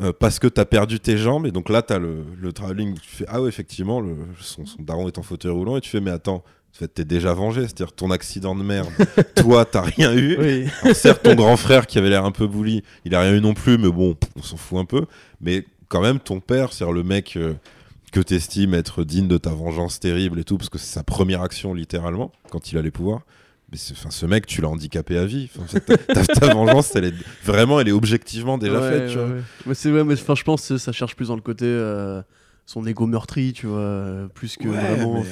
euh, parce que t'as perdu tes jambes et donc là t'as le, le travelling tu fais ah ouais effectivement le, son, son daron est en fauteuil roulant et tu fais mais attends en fait, t'es déjà vengé, c'est-à-dire ton accident de merde, toi t'as rien eu, Oui. alors, certes, ton grand frère qui avait l'air un peu bully, il a rien eu non plus, mais bon, on s'en fout un peu. Mais quand même, ton père, c'est-à-dire le mec euh, que t'estimes être digne de ta vengeance terrible et tout, parce que c'est sa première action littéralement quand il a les pouvoirs. Mais enfin, ce mec, tu l'as handicapé à vie. Enfin, ta, ta- ta vengeance, elle est vraiment, elle est objectivement déjà Ouais, faite. tu ouais, vois. ouais. Mais c'est ouais, mais enfin, je pense que ça cherche plus dans le côté euh, son ego meurtri, tu vois, euh, plus que vraiment. mais,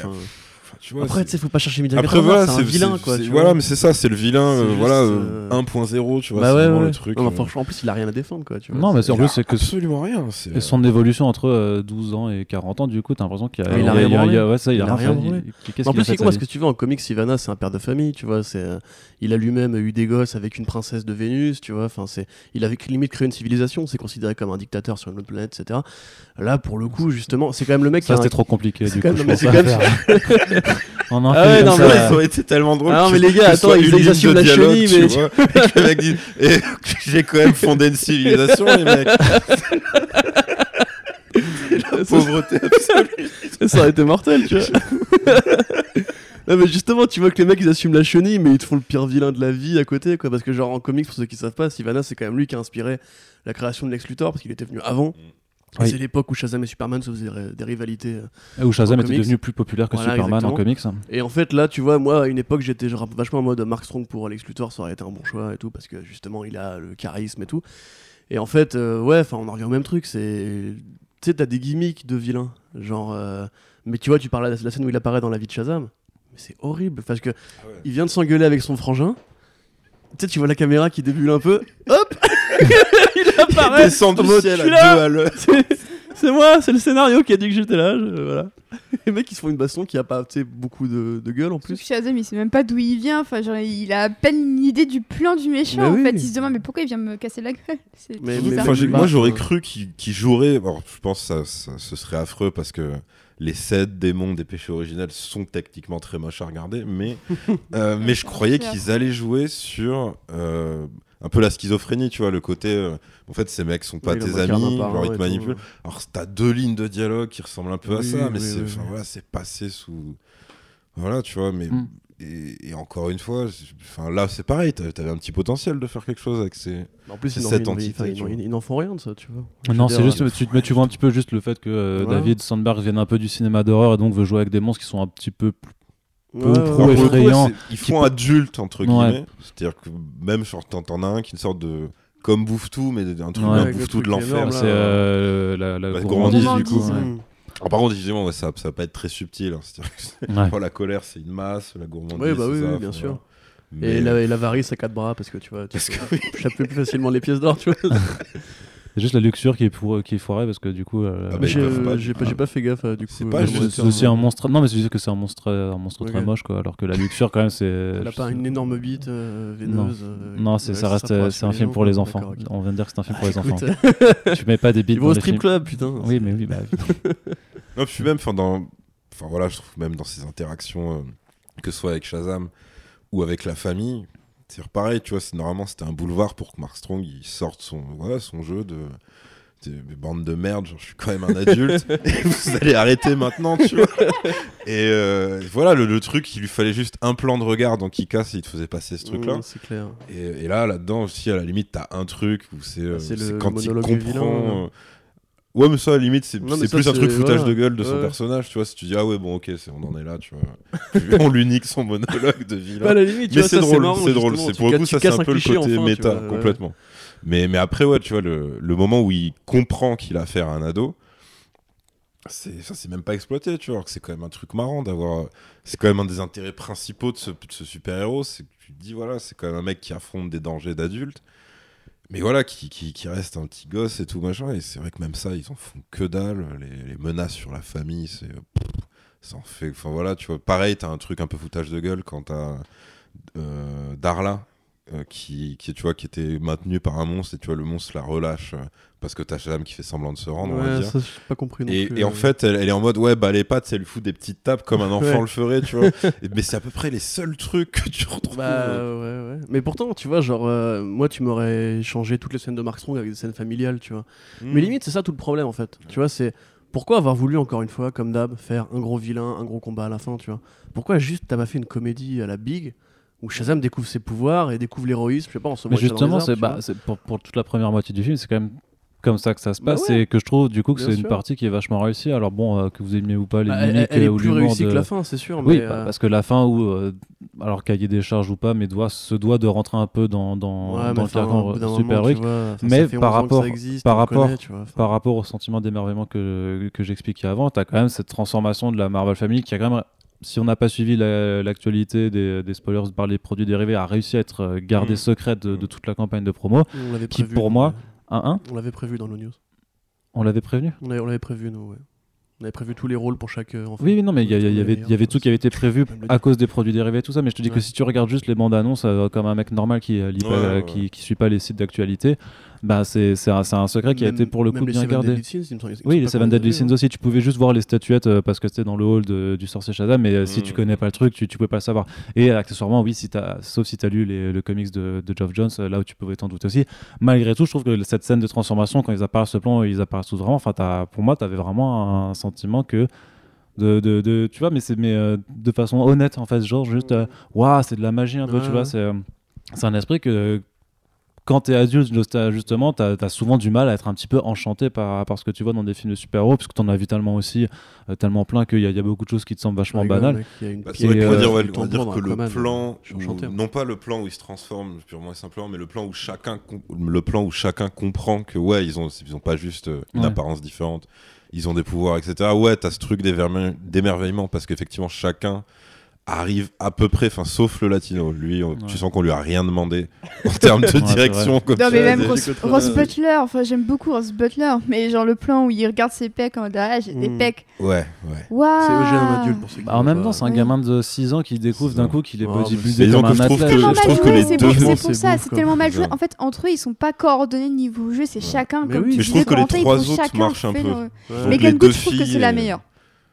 tu vois, Après, c'est- tu sais, faut pas chercher midi à Après 14, voilà, c'est un vilain quoi. voilà, vois. mais c'est ça, c'est le vilain, euh, voilà, euh, euh, 1.0, tu vois, Bah c'est ouais, vraiment ouais. le truc. Non, euh, franchement, en plus, il a rien à défendre quoi. Tu vois. Non, mais c'est- en plus, c'est que absolument rien. et son évolution entre euh, 12 ans et 40 ans, du coup, t'as l'impression qu'il y a. Il a y rien ouais, ça, il, a rien En plus, c'est parce vie que tu vois, en comics, Sivana, c'est un père de famille, tu vois. C'est, euh, il a lui-même eu des gosses avec une princesse de Vénus, tu vois. Enfin, c'est, il avait limite créé une civilisation. C'est considéré comme un dictateur sur une autre planète, etc. Là, pour le coup, justement, c'est quand même le mec qui Ça, c'était trop compliqué. Du coup, En un Ah ouais, non, ça, mais ça aurait été tellement drôle. Ah non, mais les gars, attends, ils- de la chenille, tu mais- vois, et que J'ai quand même fondé une civilisation, les mecs. La pauvreté absolue. ça aurait été mortel, tu vois. non, mais justement, tu vois que les mecs ils assument la chenille, mais ils te font le pire vilain de la vie à côté, quoi. Parce que, genre, en comics, pour ceux qui savent pas, Sivana, c'est quand même lui qui a inspiré la création de Lex Luthor, parce qu'il était venu avant. Et Oui. C'est l'époque où Shazam et Superman se faisaient des rivalités. euh. Où Shazam en était comics. devenu plus populaire que Voilà, Superman en comics. Et en fait, là, tu vois, moi, à une époque, j'étais vachement en mode Mark Strong pour Lex Luthor, ça aurait été un bon choix et tout, parce que justement, il a le charisme et tout. Et en fait, euh, ouais, enfin, on en revient au même truc, c'est. Tu sais, t'as des gimmicks de vilains. Genre. euh, Mais tu vois, tu parles de la scène où il apparaît dans la vie de Shazam. Mais c'est horrible, parce que il vient de s'engueuler avec son frangin. Tu sais, tu vois la caméra qui débule un peu. Hop apparaît descend en du mode, ciel à deux là à l'heure. C'est- moi, c'est le scénario qui a dit que j'étais là. je- voilà. Les mecs, ils se font une baston qui a pas tu sais, beaucoup de, de gueule en Plus. Shazam, il sait même pas d'où il vient. Enfin, genre, il a à peine une idée du plan du méchant. Mais en oui. fait, il se demande mais pourquoi il vient me casser la gueule? Mais- mais- Enfin, moi j'aurais cru qu'il qu'il jouerait. Alors, je pense que ça, ça- ce serait affreux parce que les 7 démons des péchés originels sont techniquement très moches à regarder, mais, euh, mais je croyais qu'ils allaient jouer sur euh, un peu la schizophrénie, tu vois, le côté. euh, en fait, ces mecs sont pas Oui, tes amis, genre ils te tout, manipulent. ouais. Alors, t'as deux lignes de dialogue qui ressemblent un peu à Oui, ça, mais oui, c'est voilà, c'est passé sous. Voilà, tu vois, mais. Mm. Et, et encore une fois, enfin, là c'est pareil, t'a- t'avais un petit potentiel de faire quelque chose avec ces. En plus, C'est ils n'en- cette ils n'en- entité, ils font rien de ça, tu vois. Non, c'est juste, tu, mais tu vois un petit peu juste le fait que euh. David Sandberg vienne un peu du cinéma d'horreur et donc veut jouer avec des monstres qui sont un petit peu plus. Peu ouais, pro effrayant, ils font peut- adulte entre Ouais. guillemets. C'est-à-dire que même t'en as un qui est une sorte de comme bouffe tout, mais un truc Ouais. un Avec le bouffe tout de l'enfer. c'est euh, la, la La gourmandise, du coup. ouais. Alors, par contre, évidemment, ouais, ça, ça va pas être très subtil. hein. C'est-à-dire que c'est- Ouais. oh, la colère, c'est une masse, la gourmandise. Oui, bah c'est oui, ça, oui, enfin, bien sûr. Et Mais- la- et l'avarice à quatre bras, parce que tu vois, tu peux choper plus facilement les pièces d'or, tu vois. C'est juste la luxure qui est, pour, qui est foirée parce que du coup. euh, Ah bah, ils J'ai pas, pas, fait gaffe, euh, du coup. C'est pas euh, c'est aussi un monstre. Non, mais c'est juste que c'est un monstre, un monstre très moche, quoi. Alors que la luxure, quand même, c'est. Elle a pas une énorme bite euh, veineuse. euh, Non, ça reste, euh, c'est un film pour les enfants. On vient de dire que c'est un film pour les enfants. Tu mets pas des bites Ils dans vont au strip club, putain. Oui, mais oui, bah. Non, puis même, enfin, dans... enfin, voilà, je trouve même dans ces interactions, euh, que ce soit avec Shazam ou avec la famille, c'est pareil, tu vois, normalement c'était un boulevard pour que Mark Strong il sorte son, voilà, son jeu de, de, de bande de merde, genre je suis quand même un adulte, et vous allez arrêter maintenant, tu vois. Et euh, voilà, le, le truc, il lui fallait juste un plan de regard dans Kick-Ass et il te faisait passer ce truc-là. C'est clair. Et, et là, là-dedans aussi, à la limite, t'as un truc où c'est euh, le quand il comprend. vilain, euh, Ouais, mais ça, à la limite, c'est ça, plus un truc foutage voilà. de gueule de son Ouais. personnage, tu vois. Si tu dis, ah ouais, bon, ok, c'est- on en est là, tu vois. On lui nique son monologue de vilain. Limite, tu mais c'est drôle, c'est drôle. C'est pour le coup, ça, c'est un peu le côté enfin, méta, vois, ouais. complètement. Mais, mais après, ouais, tu vois, le, le moment où il comprend qu'il a affaire à un ado, c'est ça c'est même pas exploité tu vois que c'est quand même un truc marrant d'avoir c'est quand même un des intérêts principaux de ce, de ce super héros c'est que tu te dis voilà c'est quand même un mec qui affronte des dangers d'adultes mais voilà qui, reste un petit gosse et tout machin. Et c'est vrai que même ça ils en font que dalle. Les, menaces sur la famille c'est ça en fait enfin voilà tu vois. Pareil t'as un truc un peu foutage de gueule quand t'as euh, Darla euh, qui, qui tu qui était maintenue par un monstre. Et tu vois le monstre la relâche euh, parce que t'as Shazam qui fait semblant de se rendre on va Ouais, dire ça, j'ai pas compris non et, plus, et en euh. fait, elle, elle est en mode ouais, bah les pattes, elle lui fout des petites tapes comme un enfant Ouais. le ferait, tu vois. Et- mais c'est à peu près les seuls trucs que tu retrouves. Bah ouais, ouais. Mais pourtant, tu vois, genre, euh, moi, tu m'aurais changé toutes les scènes de Mark Strong avec des scènes familiales, tu vois. Mm. Mais limite, c'est ça tout le problème, en fait. Tu vois, c'est pourquoi avoir voulu, encore une fois, comme d'hab, faire un gros vilain, un gros combat à la fin, tu vois? Pourquoi juste t'as pas fait une comédie à la Big où Shazam découvre ses pouvoirs et découvre l'héroïsme, je sais pas, en sauvant Mais justement, c'est bah, pour toute la première moitié du film, c'est quand même comme ça que ça se Bah passe ouais. et que je trouve du coup que c'est une partie qui est vachement réussie. Alors bon, euh, que vous aimiez ou pas les Bah, elle, mimiques elle est euh, ou plus réussie de... que la fin, c'est sûr. Oui, mais, bah, euh, parce que la fin où, euh, alors cahier des charges ou pas, mais doit, se doit de rentrer un peu dans, dans, ouais, dans mais le carcan moment, super vois, enfin, Mais par 11 ans que rapport- existe, par rapport- connaît, vois. Par rapport au sentiment d'émerveillement que, que j'expliquais avant, tu as quand même cette transformation de la Marvel Family qui a quand même, si on n'a pas suivi la- l'actualité des, des spoilers par les produits dérivés, a réussi à être euh, gardée Mm. secrète de, de toute la campagne de promo. Qui, prévu, pour moi, ouais. 1-1, On l'avait prévu dans nos news. on l'avait prévenu? On l'avait on l'avait prévu, nous, ouais. On avait prévu tous les rôles pour chaque euh, enfant. Oui, oui, non, mais il y, avait, y tout qui avait été prévu à cause des produits dérivés et tout ça, mais je te dis que si tu regardes juste les bandes annonces euh, comme un mec normal qui euh, lit pas- Ouais, ouais, qui, ouais. qui suit pas les sites d'actualité, bah c'est un, un secret qui a été pour le coup bien gardé. Sins, Oui, les Seven Deadly Sins aussi, tu pouvais juste voir les statuettes euh, parce que c'était dans le hall de- du sorcier Shazam, mais euh, si Mm. tu connais pas le truc, tu, tu pouvais pas le savoir. Et accessoirement, oui, si as, sauf si tu as lu les- le comics de, de Geoff Jones, euh, là où tu pouvais t'en douter aussi. Malgré tout, je trouve que cette scène de transformation, quand ils apparaissent ce plan, ils apparaissent tous vraiment, enfin, pour moi, tu avais vraiment un sentiment que. De, de, de- tu vois, mais c'est mais euh, de façon honnête en fait, genre juste, euh, waouh, c'est de la magie un peu, Ouais, tu vois, c'est un esprit que quand t'es adulte, t'as- justement, t'as as souvent du mal à être un petit peu enchanté par, par ce que tu vois dans des films de super-héros, parce que t'en as vu tellement aussi, euh, tellement plein qu'il y, a- il y a beaucoup de choses qui te semblent vachement rigole, banales. mec, il y a une Bah, c'est vrai qu'on va euh, dire, ouais, du on va dire tambour que dans le Aquaman, plan, je suis où- enchanté, non pas le plan où il se transforme purement et simplement, mais le plan où chacun, com- le plan où chacun comprend que ouais, ils ont, ils ont pas juste euh, une Ouais. apparence différente, ils ont des pouvoirs, etc. Ouais, t'as ce truc d'émerveillement parce qu'effectivement chacun arrive à peu près, enfin sauf le latino, lui, on- Ouais. tu sens qu'on lui a rien demandé en termes de c'est direction. comme Non, mais même. Ross, Butler, enfin j'aime beaucoup Ross Butler, mais genre le plan où il regarde ses pecs en derrière, j'ai des Mm. pecs. Ouais, ouais. Waouh C'est Eugène un adulte pour ceux qui Bah, en même temps, c'est un gamin de 6 ans qui découvre C'est d'un coup qu'il est Ah, mais bodybuildé c'est- comme un que je trouve athlète. que- tellement mal joué, les c'est deux- pour, c'est c'est ça, c'est tellement mal joué. En fait, entre eux, ils sont pas coordonnés niveau jeu, c'est chacun, Mais comme tu Mais je disais, trouve que les trois autres marchent un peu. Good, deux je trouve que filles, c'est la euh, meilleure.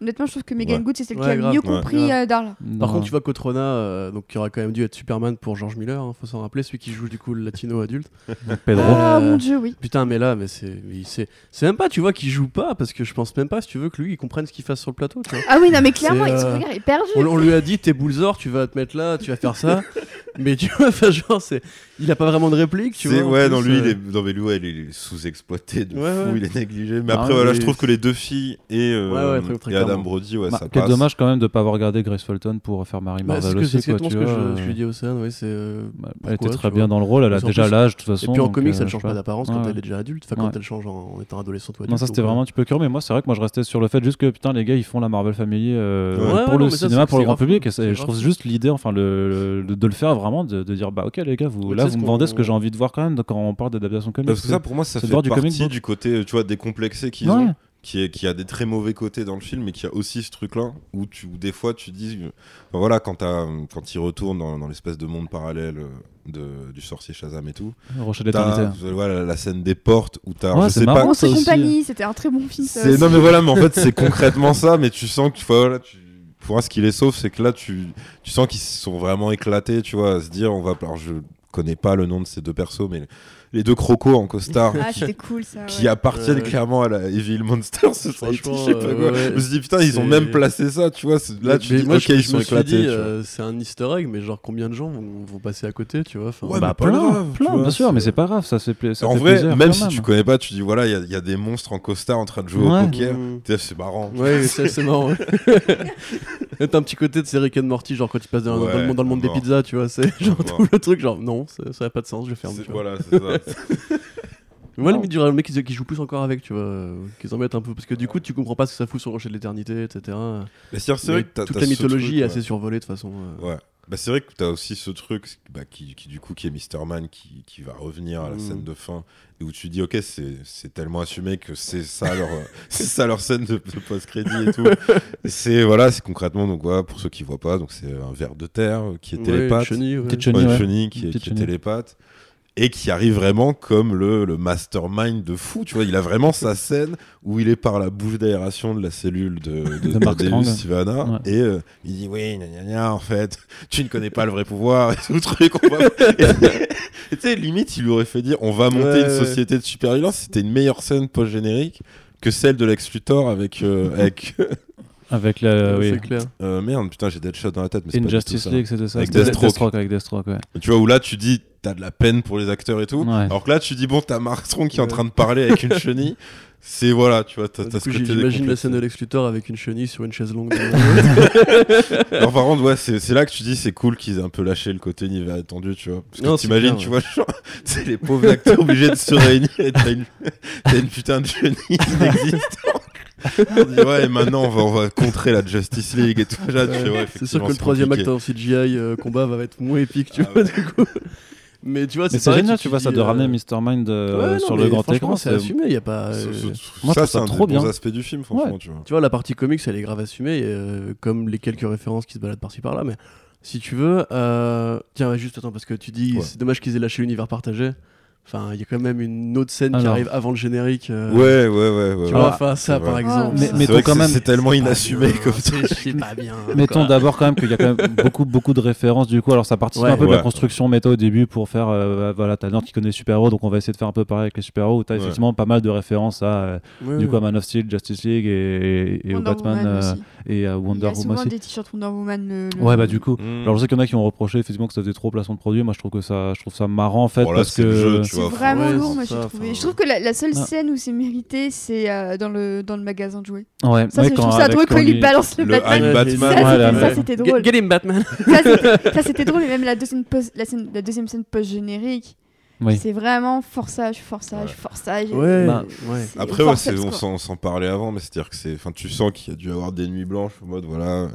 Honnêtement, je trouve que Megan Ouais. Good, c'est celle Ouais, qui a le grave. mieux Ouais. compris Grave. euh, Darla. Par contre, tu vois qu'Otrona, euh, donc qui aurait quand même dû être Superman pour George Miller, hein, faut s'en rappeler, celui qui joue du coup le latino adulte. Pedro. Ah Euh, mon dieu, oui. Putain, mais là, mais c'est, il- c'est, c'est même pas, tu vois, qu'il joue pas, parce que je pense même pas, si tu veux, que lui, il comprenne ce qu'il fasse sur le plateau, tu vois. Ah oui, non, mais clairement, il se euh, regarde, il est perdu. On, on lui a dit, t'es Boulzor, tu vas te mettre là, tu vas faire ça. mais tu vois, enfin, genre, c'est, il a pas vraiment de réplique, tu C'est- vois. ouais, plus, non, lui, il euh, est, non, mais lui, ouais, il est sous-exploité de Ouais, fou, ouais. il est négligé. Mais après, voilà, mais- je trouve que les deux filles et, euh, Ouais, ouais, très- très et Adam clairement. Brody, ouais, Bah, ça quel passe. dommage quand même de pas avoir regardé Grace Fulton pour faire Mary Bah, c'est Marvel ce que- c'est aussi. quoi, exactement ce que je, je euh, dis à Océane, ouais, c'est. euh, bah, elle était très bien dans le rôle, elle a déjà l'âge de toute Et façon. puis en comics, euh, elle change sais pas d'apparence quand elle est déjà adulte, enfin quand elle change en, étant adolescente ou adulte. Non, ça c'était euh, vraiment un petit peu curieux, mais moi c'est vrai que moi je restais sur le fait juste que putain les gars ils font la Marvel Family euh, pour le cinéma, c'est- pour le c'est grand public, et c'est- C'est je trouve juste l'idée, enfin de le faire vraiment, de, de dire bah ok les gars, vous, Mais là tu vous me ce vendez ce que j'ai envie de voir quand même quand on parle d'adaptation comics. Parce que ça, pour moi, ça fait du comic partie du côté, tu vois, décomplexé qu'ils Ouais. ont, qui, est, qui a des très mauvais côtés dans le film, mais qui a aussi ce truc-là, où, tu, où des fois, tu dis, enfin, voilà, quand, t'as- quand il retourne dans, dans l'espèce de monde parallèle euh, de, du sorcier Shazam et tout, Rocher voilà, la scène des portes, où t'as, Ouais, je c'est sais marrant, pas, compagnie, c'était un très bon film. non mais voilà, mais en fait, c'est concrètement ça, mais tu sens que, enfin, voilà, tu, pour moi, ce qui les sauve, c'est que là, tu, sens qu'ils sont vraiment éclatés, tu vois, à se dire, on va, alors je connais pas le nom de ces deux persos, mais les deux crocos en costard, Ah, qui, cool ça. qui ouais. appartiennent Ouais, clairement à la Evil Monster Society, Franchement, je sais pas quoi. ouais. Je me suis dit, putain, ils ont C'est- même placé ça, tu vois. c'est- Là, tu mais dis, moi, ok, je, ils sont me suis éclatés. euh, c'est un easter egg, mais genre combien de gens vont, vont passer à côté, tu vois enfin, Ouais, bah plein, grave, plein, vois, bien sûr, mais c'est- c'est pas grave, ça ça en fait vrai, plaisir même si tu connais pas, tu dis, voilà, il y a- il y, a des monstres en costard en train de jouer au poker. Mm. C'est marrant. Ouais, c'est marrant. T'as un petit côté de ces Rick and Morty, genre quand tu passes dans, le monde, dans le monde des pizzas, tu vois, c'est genre tout le truc, genre non, ça, ça a pas de sens, je ferme. C'est-. Voilà, c'est ça. Moi, limite, le mec qui, qui joue plus encore avec, tu vois, euh, qu'ils en mettent un peu, parce que du coup, tu comprends pas ce que ça fout sur le rocher de l'éternité, etc. Mais c'est vrai que t'as- toute la mythologie truc, est ouais. assez survolée de toute façon. euh. Ouais. Bah, c'est vrai que t'as aussi ce truc bah, qui, qui, du coup qui est Mr. Man qui, qui va revenir à la Mm. scène de fin et où tu dis ok c'est, c'est tellement assumé que c'est ça leur c'est ça leur scène de, de post-crédit et tout c'est voilà c'est concrètement donc voilà pour ceux qui voient pas donc c'est un ver de terre qui est Ouais, télépathe chenille, ouais. Petite Ouais, chenille, une ouais. chenille qui, est, qui est télépathe et qui arrive vraiment comme le, le mastermind de fou tu vois il a vraiment sa scène où il est par la bouche d'aération de la cellule de, de. Sivana Ouais. et euh, il dit oui gna, gna, gna, en fait tu ne connais pas le vrai pouvoir et tout le truc on va... et et tu sais limite il lui aurait fait dire on va monter Ouais, une société de super-violence c'était une meilleure scène post-générique que celle de Lex Luthor avec, euh, avec Avec la. oui. C'est clair. Euh, merde, putain, j'ai Deadshot dans la tête, mais c'est pas du tout Injustice ça. League, c'était ça. Avec Deathstroke. avec Deathstroke, ouais. Tu vois, où là, tu dis, t'as de la peine pour les acteurs et tout. Ouais. Alors que là, tu dis, bon, t'as Mark Strong qui est en train de parler avec une chenille. C'est voilà, tu vois, t'as ce côté J'imagine la scène de Lex Luthor avec une chenille sur une chaise longue. Alors par contre, ouais, c'est c'est là que tu dis c'est cool qu'ils aient un peu lâché le côté univers étendu, tu vois. Parce que t'imagines, clair, tu vois, genre, c'est les pauvres acteurs obligés de se réunir et t'as une, t'as une putain de chenille inexistante. On dit, ouais, et maintenant on va, on va contrer la Justice League et tout. Tu ouais, c'est sûr que le troisième compliqué. acte en CGI euh, combat va être moins épique, tu Ah vois, ouais. du coup. Mais tu vois, c'est génial, tu vois, dis, ça de euh, ramener Mr. Mind euh, ouais, non, sur le grand franchement, écran. c'est assumé, il y a pas. Euh, ce- Moi, je ça, c'est ça un trop des bien. aspects du film, franchement, tu vois. Tu vois, la partie comics, elle est grave assumée, euh, comme les quelques références qui se baladent par-ci par-là. Mais si tu veux, euh, tiens, juste attends, parce que tu dis, Ouais. c'est dommage qu'ils aient lâché l'univers partagé. Enfin, il y a quand même une autre scène qui arrive avant le générique. euh, Ouais, ouais, ouais, ouais. Tu vois, Ah, enfin, ça par vrai. exemple. Mais- quand même- c'est tellement inassumé bien, comme ça. c'est- pas bien. Mettons quoi. d'abord quand même qu'il y a quand même beaucoup, beaucoup de références du coup. Alors ça participe Ouais. un peu de la construction méta au début pour faire. euh, voilà, t'as Nord qui connaît super-héros, donc on va essayer de faire un peu pareil avec les super-héros. Où t'as Ouais. effectivement pas mal de références à euh, Ouais, du coup à. Man of Steel, Justice League et, et, et au Wonder Batman Woman euh, aussi. et à Il y Wonder a Woman souvent aussi. des t-shirts Wonder Woman. Le, le- Ouais, bah du coup. Mm. Alors je sais qu'il y en a qui ont reproché effectivement que ça faisait trop placement de produit. Moi je trouve que ça, je trouve ça marrant en fait parce que. C'est vraiment ouais, lourd, moi j'ai trouvé. enfin. Je trouve que la, la seule Ah. scène où c'est mérité, c'est euh, dans, le, dans le magasin de jouets. Ouais, Ça, ouais, c'est- je trouve ça drôle quand il lui balance le, Le Batman. Batman. Ça, ouais, c'était- drôle. get him, Batman. ça, c'était- drôle, et même la deuxième, la, scène- la deuxième scène post-générique, Oui. c'est vraiment forçage, forçage, Ouais. forçage. Ouais, Bah, ouais. Après, forceps, on s'en parlait avant, mais c'est-à-dire que c'est, enfin, tu sens qu'il y a dû avoir des nuits blanches en mode, voilà,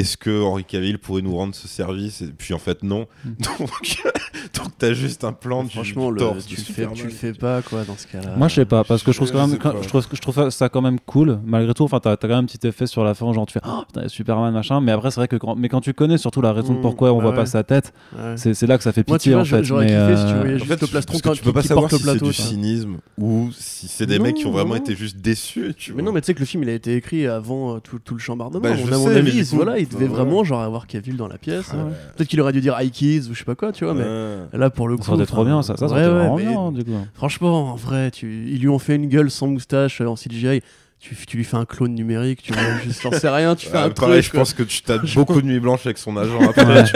est-ce que Henri Cavill pourrait nous rendre ce service Et puis en fait, non. Mm. Donc, donc t'as juste un plan du, Franchement, du le, torse tu, de le fais, tu le fais pas, quoi, dans ce cas-là. Moi je sais pas parce que je trouve Je quand même sais quand- pas. je trouve je trouve ça quand même cool malgré tout enfin t'as as quand même un petit effet sur la fin genre tu fais oh putain Superman machin mais après c'est vrai que quand, mais quand tu connais surtout la raison de Mm, pourquoi on bah voit ouais. pas sa tête Ouais. c'est là que ça fait Moi, tu pitié vois, en fait j'aurais mais, kiffé si tu euh, voyais juste le tu, plastron quand- tu peux pas savoir si le c'est du tu cynisme ou si c'est des mecs qui ont vraiment été juste déçus. Tu Mais non, mais tu sais que le film il a été écrit avant euh, tout, le chambardement. Bah, à je mon avis, voilà, il devait vraiment genre avoir Cavill dans la pièce. Ah hein. Peut-être qu'il aurait dû dire Kids ou je sais pas quoi, tu vois. Mais là, pour le coup, ça aurait été trop enfin, bien ça ça, ça ouais, aurait été ouais, vraiment mais bien du coup Franchement, en vrai, tu... ils lui ont fait une gueule sans moustache euh, en CGI. Tu, tu lui fais un clone numérique, tu vois, j'en sais rien, tu fais un pareil, truc. je quoi. pense que tu tapes beaucoup de nuits blanches avec son agent après.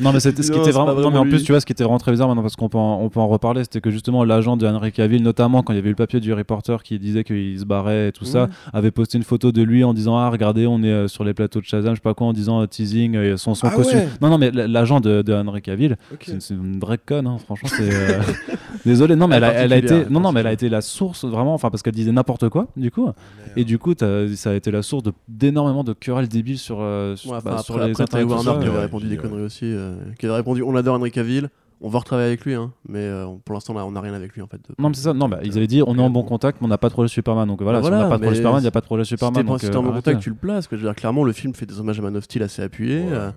Non mais c'était ce qui était vraiment non mais en plus tu vois ce qui était vraiment très bizarre maintenant parce qu'on peut en, on peut en reparler c'était que justement l'agent de Henry Cavill notamment quand il y avait eu le papier du reporter qui disait qu'il se barrait et tout ça Ouais. avait posté une photo de lui en disant ah regardez on est euh, sur les plateaux de Shazam je sais pas quoi en disant euh, teasing euh, son, son Ah costume ouais. non non mais l'agent de, de Henry Cavill c'est une vraie conne hein, franchement c'est euh, désolé non mais elle a, elle a été non non mais elle a été la source vraiment enfin parce qu'elle disait n'importe quoi du coup et du coup ça a été la source d'énormément de querelles débiles sur euh, sur, Ouais, bah, sur après, les après, t'as internets, tout Warner qui euh, avait répondu des conneries aussi, euh, qui avait répondu on adore Henry Cavill, on va retravailler avec lui, hein, mais euh, pour l'instant on n'a rien avec lui en fait. Non, mais c'est ça. Non, bah, ils avaient dit on est en bon contact, mais on n'a pas de projet Superman. Donc voilà, Bah si on n'a pas de projet Superman, il n'y a pas de projet Superman. si t'es si euh, en bon contact, tu le places. Quoi. Je veux dire, clairement, le film fait des hommages à Man of Steel assez appuyés. Ouais. euh,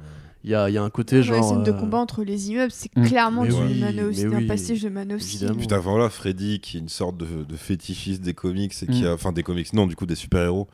Il y, a, il y a un côté Ouais, genre. la scène de euh, combat entre les immeubles, c'est Mm. clairement du oui, mais Steel, un oui, pastiche de Man of Steel. évidemment. Putain, avant là, Freddy, qui est une sorte de, de fétichiste des comics, et qui Mm. a, enfin des comics, non, du coup des super-héros,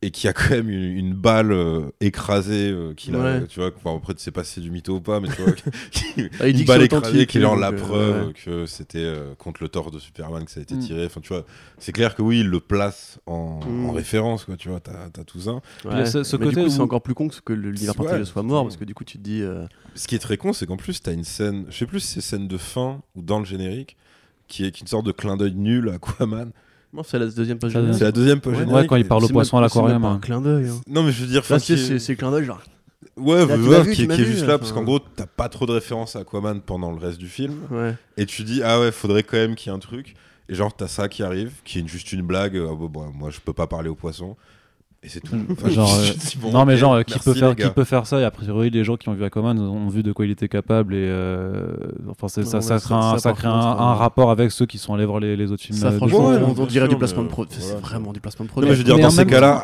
et qui a quand même une, une balle euh, écrasée, euh, qu'il a, Ouais. tu vois, enfin, après tu sais pas si c'est du mytho ou pas, mais tu vois, qui- Ah, il dit une balle écrasée, qu'il est en donc, la euh, preuve ouais. que c'était euh, contre le torse de Superman que ça a été Mm. tiré, enfin tu vois, c'est clair que oui, il le place en, Mm. en référence, quoi, tu vois, t'as as tout ça. ce- ce mais côté coup, c'est où- encore plus con que le- l'univers Ouais, partagé soit mort parce que du coup, tu te dis. euh, Ce qui est très con, c'est qu'en plus, t'as une scène, je sais plus si c'est scène de fin ou dans le générique, qui est, qui est une sorte de clin d'œil nul à Aquaman. Non, c'est la deuxième page. C'est la deuxième page Ouais, quand il parle au C'est poisson à c'est l'aquarium. pas hein. un clin d'œil. hein. Non, mais je veux dire, c'est est- c'est- c'est clin d'œil, genre. Ouais, Là, ouais, vu, qui, qui est vu, juste là parce enfin. qu'en gros, t'as pas trop de références à Aquaman pendant le reste du film. Ouais. Et tu dis, ah ouais, faudrait quand même qu'il y ait un truc. Et genre, t'as ça qui arrive, qui est une- juste une blague. Bon, bon, moi, je peux pas parler aux poissons. Et c'est tout. Enfin, Genre, je euh, bon, non mais genre euh, qui merci, peut faire qui peut faire ça? Et a priori les gens qui ont vu Aquaman ont vu de quoi il était capable et euh, enfin ça, Ouais, ça ça- crée, un, ça, ça par crée un, contre, un rapport avec ceux qui sont allés voir les, les autres films Ça, franchement, ouais, on, dirait sûr, du placement de mais, produit. C'est vraiment du placement de Non, produit. mais je veux dire, Mais dans ces cas-là,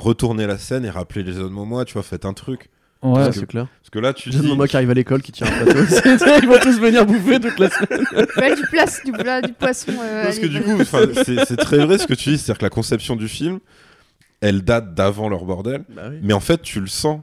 retournez la scène et rappelez les autres moments, tu vois, faites un truc. Ouais. C'est que- clair. Parce que là, tu dis. maman qui arrive à l'école qui tient un plateau. Ils vont tous venir bouffer toute la semaine. Ouais, du, place, du, plat, du poisson. euh, Parce que du coup, c'est très vrai ce que tu dis, c'est-à-dire que la conception du film, elle date d'avant leur bordel. Bah oui. Mais en fait, tu le sens.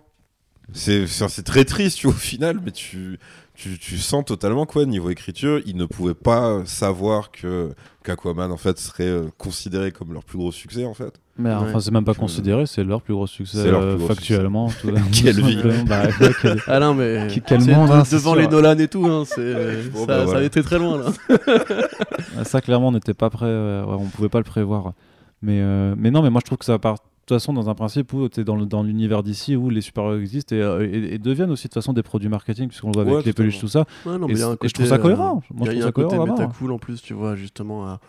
C'est très triste, tu vois, au final, mais tu, tu, tu sens totalement quoi niveau écriture, ils ne pouvaient pas savoir que qu'Aquaman en fait serait euh, considéré comme leur plus gros succès en fait. Mais Ouais. enfin, c'est même pas considéré, c'est leur plus gros succès C'est leur plus euh, gros factuellement. tout- Quelle vie. Bah, ouais, quelle- Ah non, mais. Quel monde, de- hein, devant sûr. les Nolan et tout, hein, c'est, Bon, ça, bah, ça voilà. avait été très loin là. Ça, clairement, on n'était pas prêt. euh, ouais, on pouvait pas le prévoir. Mais, euh, mais non, mais moi, je trouve que ça part de toute façon dans un principe où tu es dans dans l'univers d'ici où les super-héros existent et, euh, et- et deviennent aussi de toute façon des produits marketing, puisqu'on le voit avec Ouais, les peluches, tout ça. Ouais, non, Et mais un côté, je trouve ça euh, cohérent. Il Moi, je il y a trouve un ça côté cohérent, méta vraiment. cool en plus, tu vois, justement. à-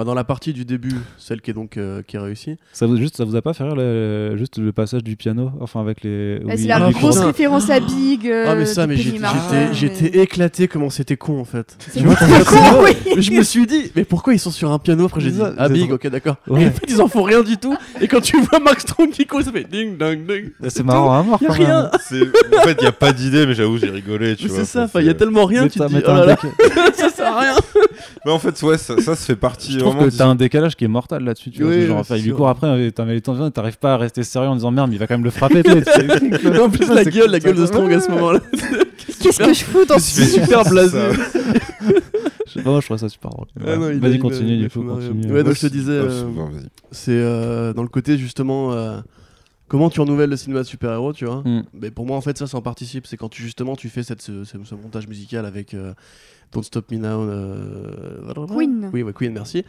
Enfin, dans la partie du début, celle qui est donc euh, qui est réussie. Ça vous, juste, ça vous a pas fait rire le, juste le passage du piano Enfin, avec les. Bah, c'est la grosse référence à Big. euh, ah, mais ça, mais j'étais, mais- éclaté comment c'était con en fait. C'est Tu vois, con, oui. Je me suis dit, mais pourquoi ils sont sur un piano Après, j'ai dit, ah, big, ok, d'accord. Ouais. Et en fait, ils en font rien du tout. Et quand tu vois Mark Strong qui court, ça fait ding, ding, ding. C'est marrant à mort. Y a rien. C'est- en fait, il y a pas d'idée, mais j'avoue, j'ai rigolé. Tu Mais vois, c'est ça, Enfin, il y a tellement rien, tu te dis, sert à rien. Mais en fait, ouais, ça, ça se fait partie Je trouve vraiment. que t'as un décalage qui est mortal là-dessus. Tu vois, Oui, genre, enfin, il lui court après, et t'as mais t'en viens, t'arrives pas à rester sérieux en disant merde, mais il va quand même le frapper. en plus, la gueule, la gueule de Strong à ce moment-là. Qu'est-ce que je fous dans ce super blasé. Je sais pas, moi, je trouve ça super drôle. Ah non, Vas-y, continue, il a du coup, fait marrer. continue. Ouais, donc je te disais, Ah, euh. C'est euh, dans le côté justement euh, comment tu renouvelles le cinéma de super-héros, tu vois. Mm. Mais pour moi, en fait, ça, ça en participe. C'est quand tu justement tu fais cette, ce, ce- ce montage musical avec euh, Don't Stop Me Now. euh, Queen. Oui, ouais, Queen, merci.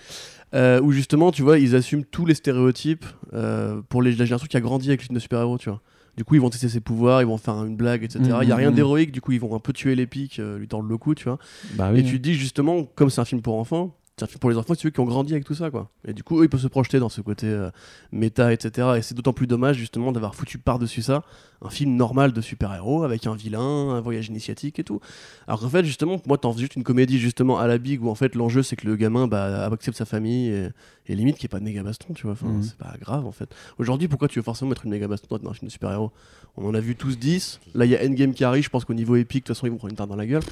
Euh, où justement, tu vois, ils assument tous les stéréotypes euh, pour les, la génération qui a grandi avec le film de super-héros, tu vois. Du coup, ils vont tester ses pouvoirs, ils vont faire une blague, etc. Il Mm, y a rien mm, d'héroïque, du coup, ils vont un peu tuer l'épique, euh, lui tordre le cou, tu vois. Bah oui. Et tu te dis justement, comme c'est un film pour enfants, c'est pour les enfants, tu veux qui ont grandi avec tout ça, quoi. Et du coup, eux, ils peuvent se projeter dans ce côté euh, méta, etc. Et c'est d'autant plus dommage, justement, d'avoir foutu par-dessus ça un film normal de super-héros avec un vilain, un voyage initiatique et tout. Alors qu'en fait, justement, moi, t'en fais juste une comédie, justement, à la big, où en fait, l'enjeu, c'est que le gamin bah, accepte sa famille et limite qu'il n'y ait pas de méga baston, tu vois. Enfin, Mhm. c'est pas grave, en fait. Aujourd'hui, pourquoi tu veux forcément mettre une méga baston dans un film de super-héros? On en a vu tous 10. Là, il y a Endgame qui arrive. Je pense qu'au niveau épique, de toute façon, ils vont prendre une tarte dans la gueule.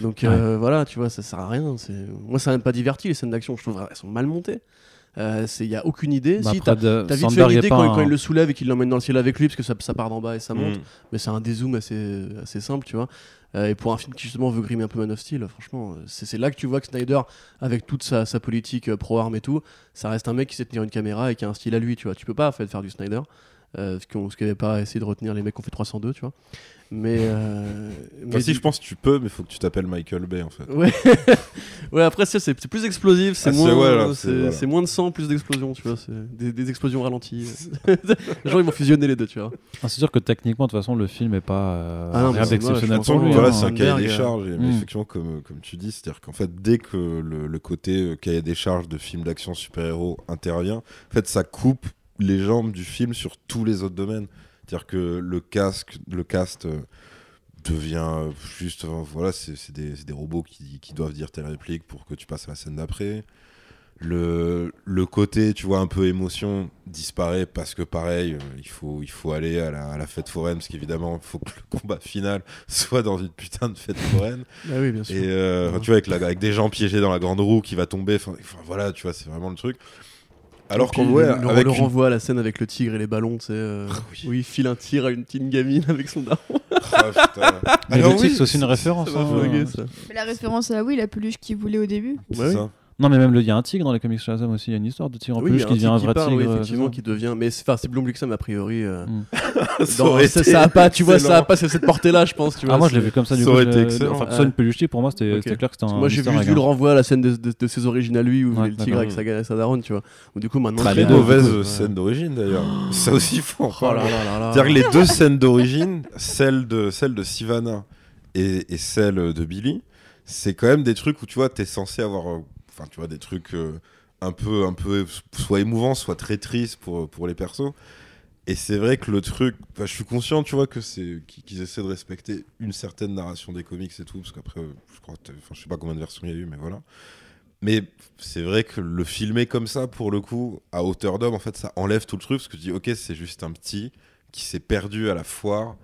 Donc euh, voilà, tu vois, ça sert à rien. Moi, ça m'a même pas diverti, les scènes d'action. Je trouve qu'elles sont mal montées. Il n'y a aucune idée. Bah, si, t'as, vite fait l'idée quand, un- quand il le soulève et qu'il l'emmène dans le ciel avec lui, parce que ça, ça part d'en bas et ça monte. Mm. Mais c'est un dézoom assez, assez simple, tu vois. Euh, et pour un film qui justement veut grimer un peu Man of Steel, franchement, euh, c'est, c'est là que tu vois que Snyder, avec toute sa, sa politique euh, pro-arme et tout, ça reste un mec qui sait tenir une caméra et qui a un style à lui, tu vois. Tu peux pas en fait, faire du Snyder. Euh, ce qu'on ce qu'il avait pas essayé de retenir les mecs qui ont fait 302, tu vois. Mais. euh, Enfin, si, du- je pense que tu peux, mais faut que tu t'appelles Michael Bay en fait. Ouais. ouais, après, ça, c'est c'est plus explosif, c'est Ah, moins, c'est voilà. moins de sang, plus d'explosions, tu vois. c'est Des, des explosions ralenties. les gens, ils vont fusionner les deux, tu vois. Ah, c'est sûr que techniquement, de toute façon, le film est pas euh, Ah non, mais rien c'est d'exceptionnel pour lui. voilà, hein. c'est un cahier des euh, charges. et- Mais Mm. effectivement, comme, comme tu dis, c'est-à-dire qu'en fait, dès que le, le côté euh, cahier des charges de film d'action super-héros intervient, en fait, ça coupe les jambes du film sur tous les autres domaines. C'est-à-dire que le casque, le cast euh, devient euh, juste, voilà, c'est des, robots qui, qui doivent dire tes répliques pour que tu passes à la scène d'après. Le, le côté, tu vois, un peu émotion disparaît parce que pareil, euh, il, faut, il faut aller à la, à la fête foraine, parce qu'évidemment, il faut que le combat final soit dans une putain de fête foraine. Bah oui, bien sûr. Et euh, tu vois, avec, la- avec des gens piégés dans la grande roue qui va tomber, enfin, voilà, tu vois, c'est vraiment le truc. Alors qu'on ouais, le, le- avec le une- renvoi à la scène avec le tigre et les ballons, tu sais, euh, Ah oui. où il file un tir à une petite gamine avec son daron. Ah, putain. Mais Alors le tigre, oui, c'est aussi une référence. Hein. ça. Mais la référence à oui, la peluche qu'il voulait au début. c'est Bah oui. ça. Non, mais même le- il y a un tigre dans les comics Shazam aussi. Il y a une histoire de tigre en Oui, il peluche qui devient un tigre vrai parle, oui, tigre. euh, effectivement, qui devient. Mais c'est enfin, c'est Blue Blixen, a priori. euh, Mm. Ça dans- aurait ça, été ça a pas, tu vois, ça a pas cette portée-là, je pense. Tu ça. vois, Ah, moi je l'ai c'est- vu comme ça du ça coup. été excellent. Enfin, soit une peluche tigre, pour moi c'était Ok. c'était clair que c'était un. Moi, j'ai easter vu, le renvoi à la scène de, de- de ses origines à lui, où Ouais, le tigre avec sa, sa daronne, tu vois. Ou du coup, maintenant. Très mauvaise scène d'origine d'ailleurs. ça aussi, en Oh. C'est-à-dire que les deux scènes d'origine, celle de, celle de Sivana et, et celle de Billy, c'est quand même des trucs où tu vois, t'es censé avoir, euh, enfin, tu vois, des trucs euh, un peu, un peu, soit émouvants, soit très tristes pour, pour les persos. Et c'est vrai que le truc, je suis conscient, tu vois, que c'est qu'ils essaient de respecter une certaine narration des comics et tout, parce qu'après, je crois, enfin, je sais pas combien de versions il y a eu, mais voilà. Mais c'est vrai que le filmer comme ça, pour le coup, à hauteur d'homme, en fait, ça enlève tout le truc, parce que tu dis, ok, c'est juste un petit qui s'est perdu à la foire,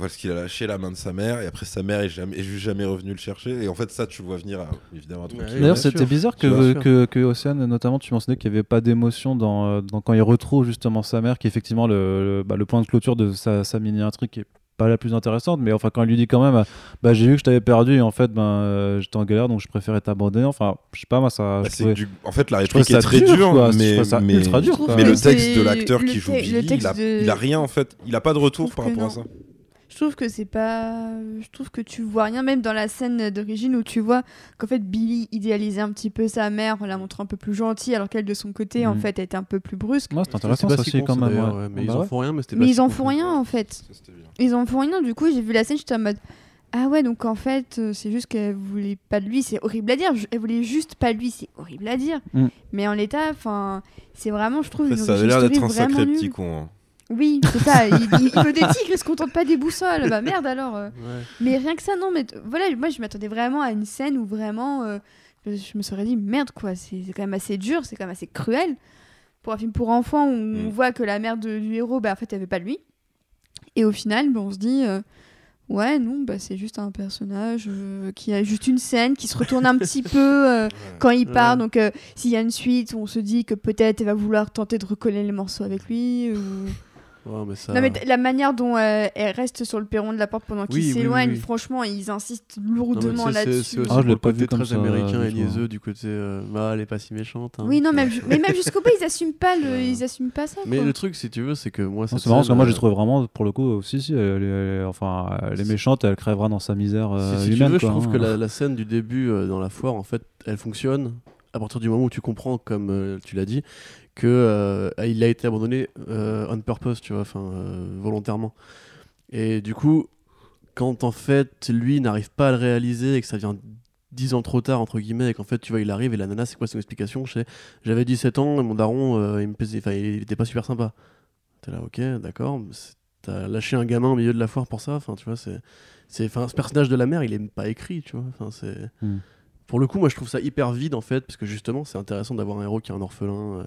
parce qu'il a lâché la main de sa mère, et après sa mère est, jamais, est juste jamais revenue le chercher, et en fait, ça, tu le vois venir, à, évidemment, un truc Ouais, qui- bien D'ailleurs, c'était bizarre que, que, que Océane, notamment, tu mentionnais qu'il n'y avait pas d'émotion dans, euh, dans- quand il retrouve justement sa mère, qui est effectivement le, le, bah, le point de clôture de sa, sa mini-intrigue qui est pas la plus intéressante, mais enfin quand il lui dit quand même, bah j'ai vu que je t'avais perdu et en fait ben euh, j'étais en galère donc je préférais t'abandonner. Enfin, je sais pas moi ça. Bah, je c'est trouvais- du- En fait, la réplique est ça très dure, quoi. Mais, ça mais, ultra dur, mais le texte de l'acteur qui joue Billy, il a, de- il a rien en fait. Il a pas de retour par rapport à ça. Je trouve que c'est pas. Je trouve que tu vois rien, même dans la scène d'origine où tu vois qu'en fait Billy idéalisait un petit peu sa mère en la montrant un peu plus gentille, alors qu'elle de son côté en Mhm. fait était un peu plus brusque. Moi c'est intéressant ça si quand ça, même. d'ailleurs, ouais. ouais, Mais Bah ils en font rien, mais c'était Mais pas ils si en font rien en fait. Ça. Ils en font rien, du coup j'ai vu la scène, j'étais en mode. Ah ouais, donc en fait, euh, c'est juste qu'elle voulait pas de lui, c'est horrible à dire. Elle voulait juste pas de lui, c'est horrible à dire. Mm. Mais en l'état, enfin, c'est vraiment, je trouve, Après, une ça avait l'air d'être un sacré petit con. hein. Oui, c'est ça. il, il- veut des tigres, il se contente pas des boussoles. Bah merde alors. euh. Ouais. Mais rien que ça, non, mais voilà, moi je m'attendais vraiment à une scène où vraiment euh, je me serais dit merde quoi, c'est quand même assez dur, c'est quand même assez cruel. Pour un film pour enfants où on Mm. voit que la mère de- du héros, bah en fait elle veut pas lui. Et au final, bah, on se dit euh, ouais, non, bah c'est juste un personnage euh, qui a juste une scène qui se retourne un petit peu euh, quand il part. Ouais. Donc euh, s'il y a une suite, on se dit que peut-être elle va vouloir tenter de recoller les morceaux avec lui. Ou... Mais ça... Non mais la manière dont euh, elle reste sur le perron de la porte pendant qu'il Oui, oui, oui, s'éloigne, oui. franchement, ils insistent lourdement là-dessus. C'est aussi Ah, je l'ai le pas côté vu comme très ça, américain et niaiseux du côté. euh, bah, elle est pas si méchante. hein. Oui, non, même, ju- mais même jusqu'au bout, ils assument pas le, ils assument pas ça. Mais quoi. le truc, si tu veux, c'est que moi, C'est marrant parce que moi euh, j'ai trouvé vraiment pour le coup aussi si elle, enfin elle est méchante elle crèvera dans sa misère euh, Si, si tu veux, quoi, je trouve hein. que la, la scène du début euh, dans la foire, en fait, elle fonctionne à partir du moment où tu comprends, comme euh, tu l'as dit, que euh, il a été abandonné euh, on purpose, tu vois, enfin euh, volontairement. Et du coup, quand en fait lui n'arrive pas à le réaliser et que ça vient 10 ans trop tard entre guillemets et qu'en fait tu vois il arrive et la nana c'est quoi son explication? Sais, j'avais 17 ans et mon daron euh, il me plaisait enfin il était pas super sympa t'es là ok d'accord t'as lâché un gamin au milieu de la foire pour ça enfin tu vois c'est c'est enfin ce personnage de la mère il est pas écrit tu vois enfin c'est Hmm. pour le coup moi je trouve ça hyper vide en fait parce que justement c'est intéressant d'avoir un héros qui est un orphelin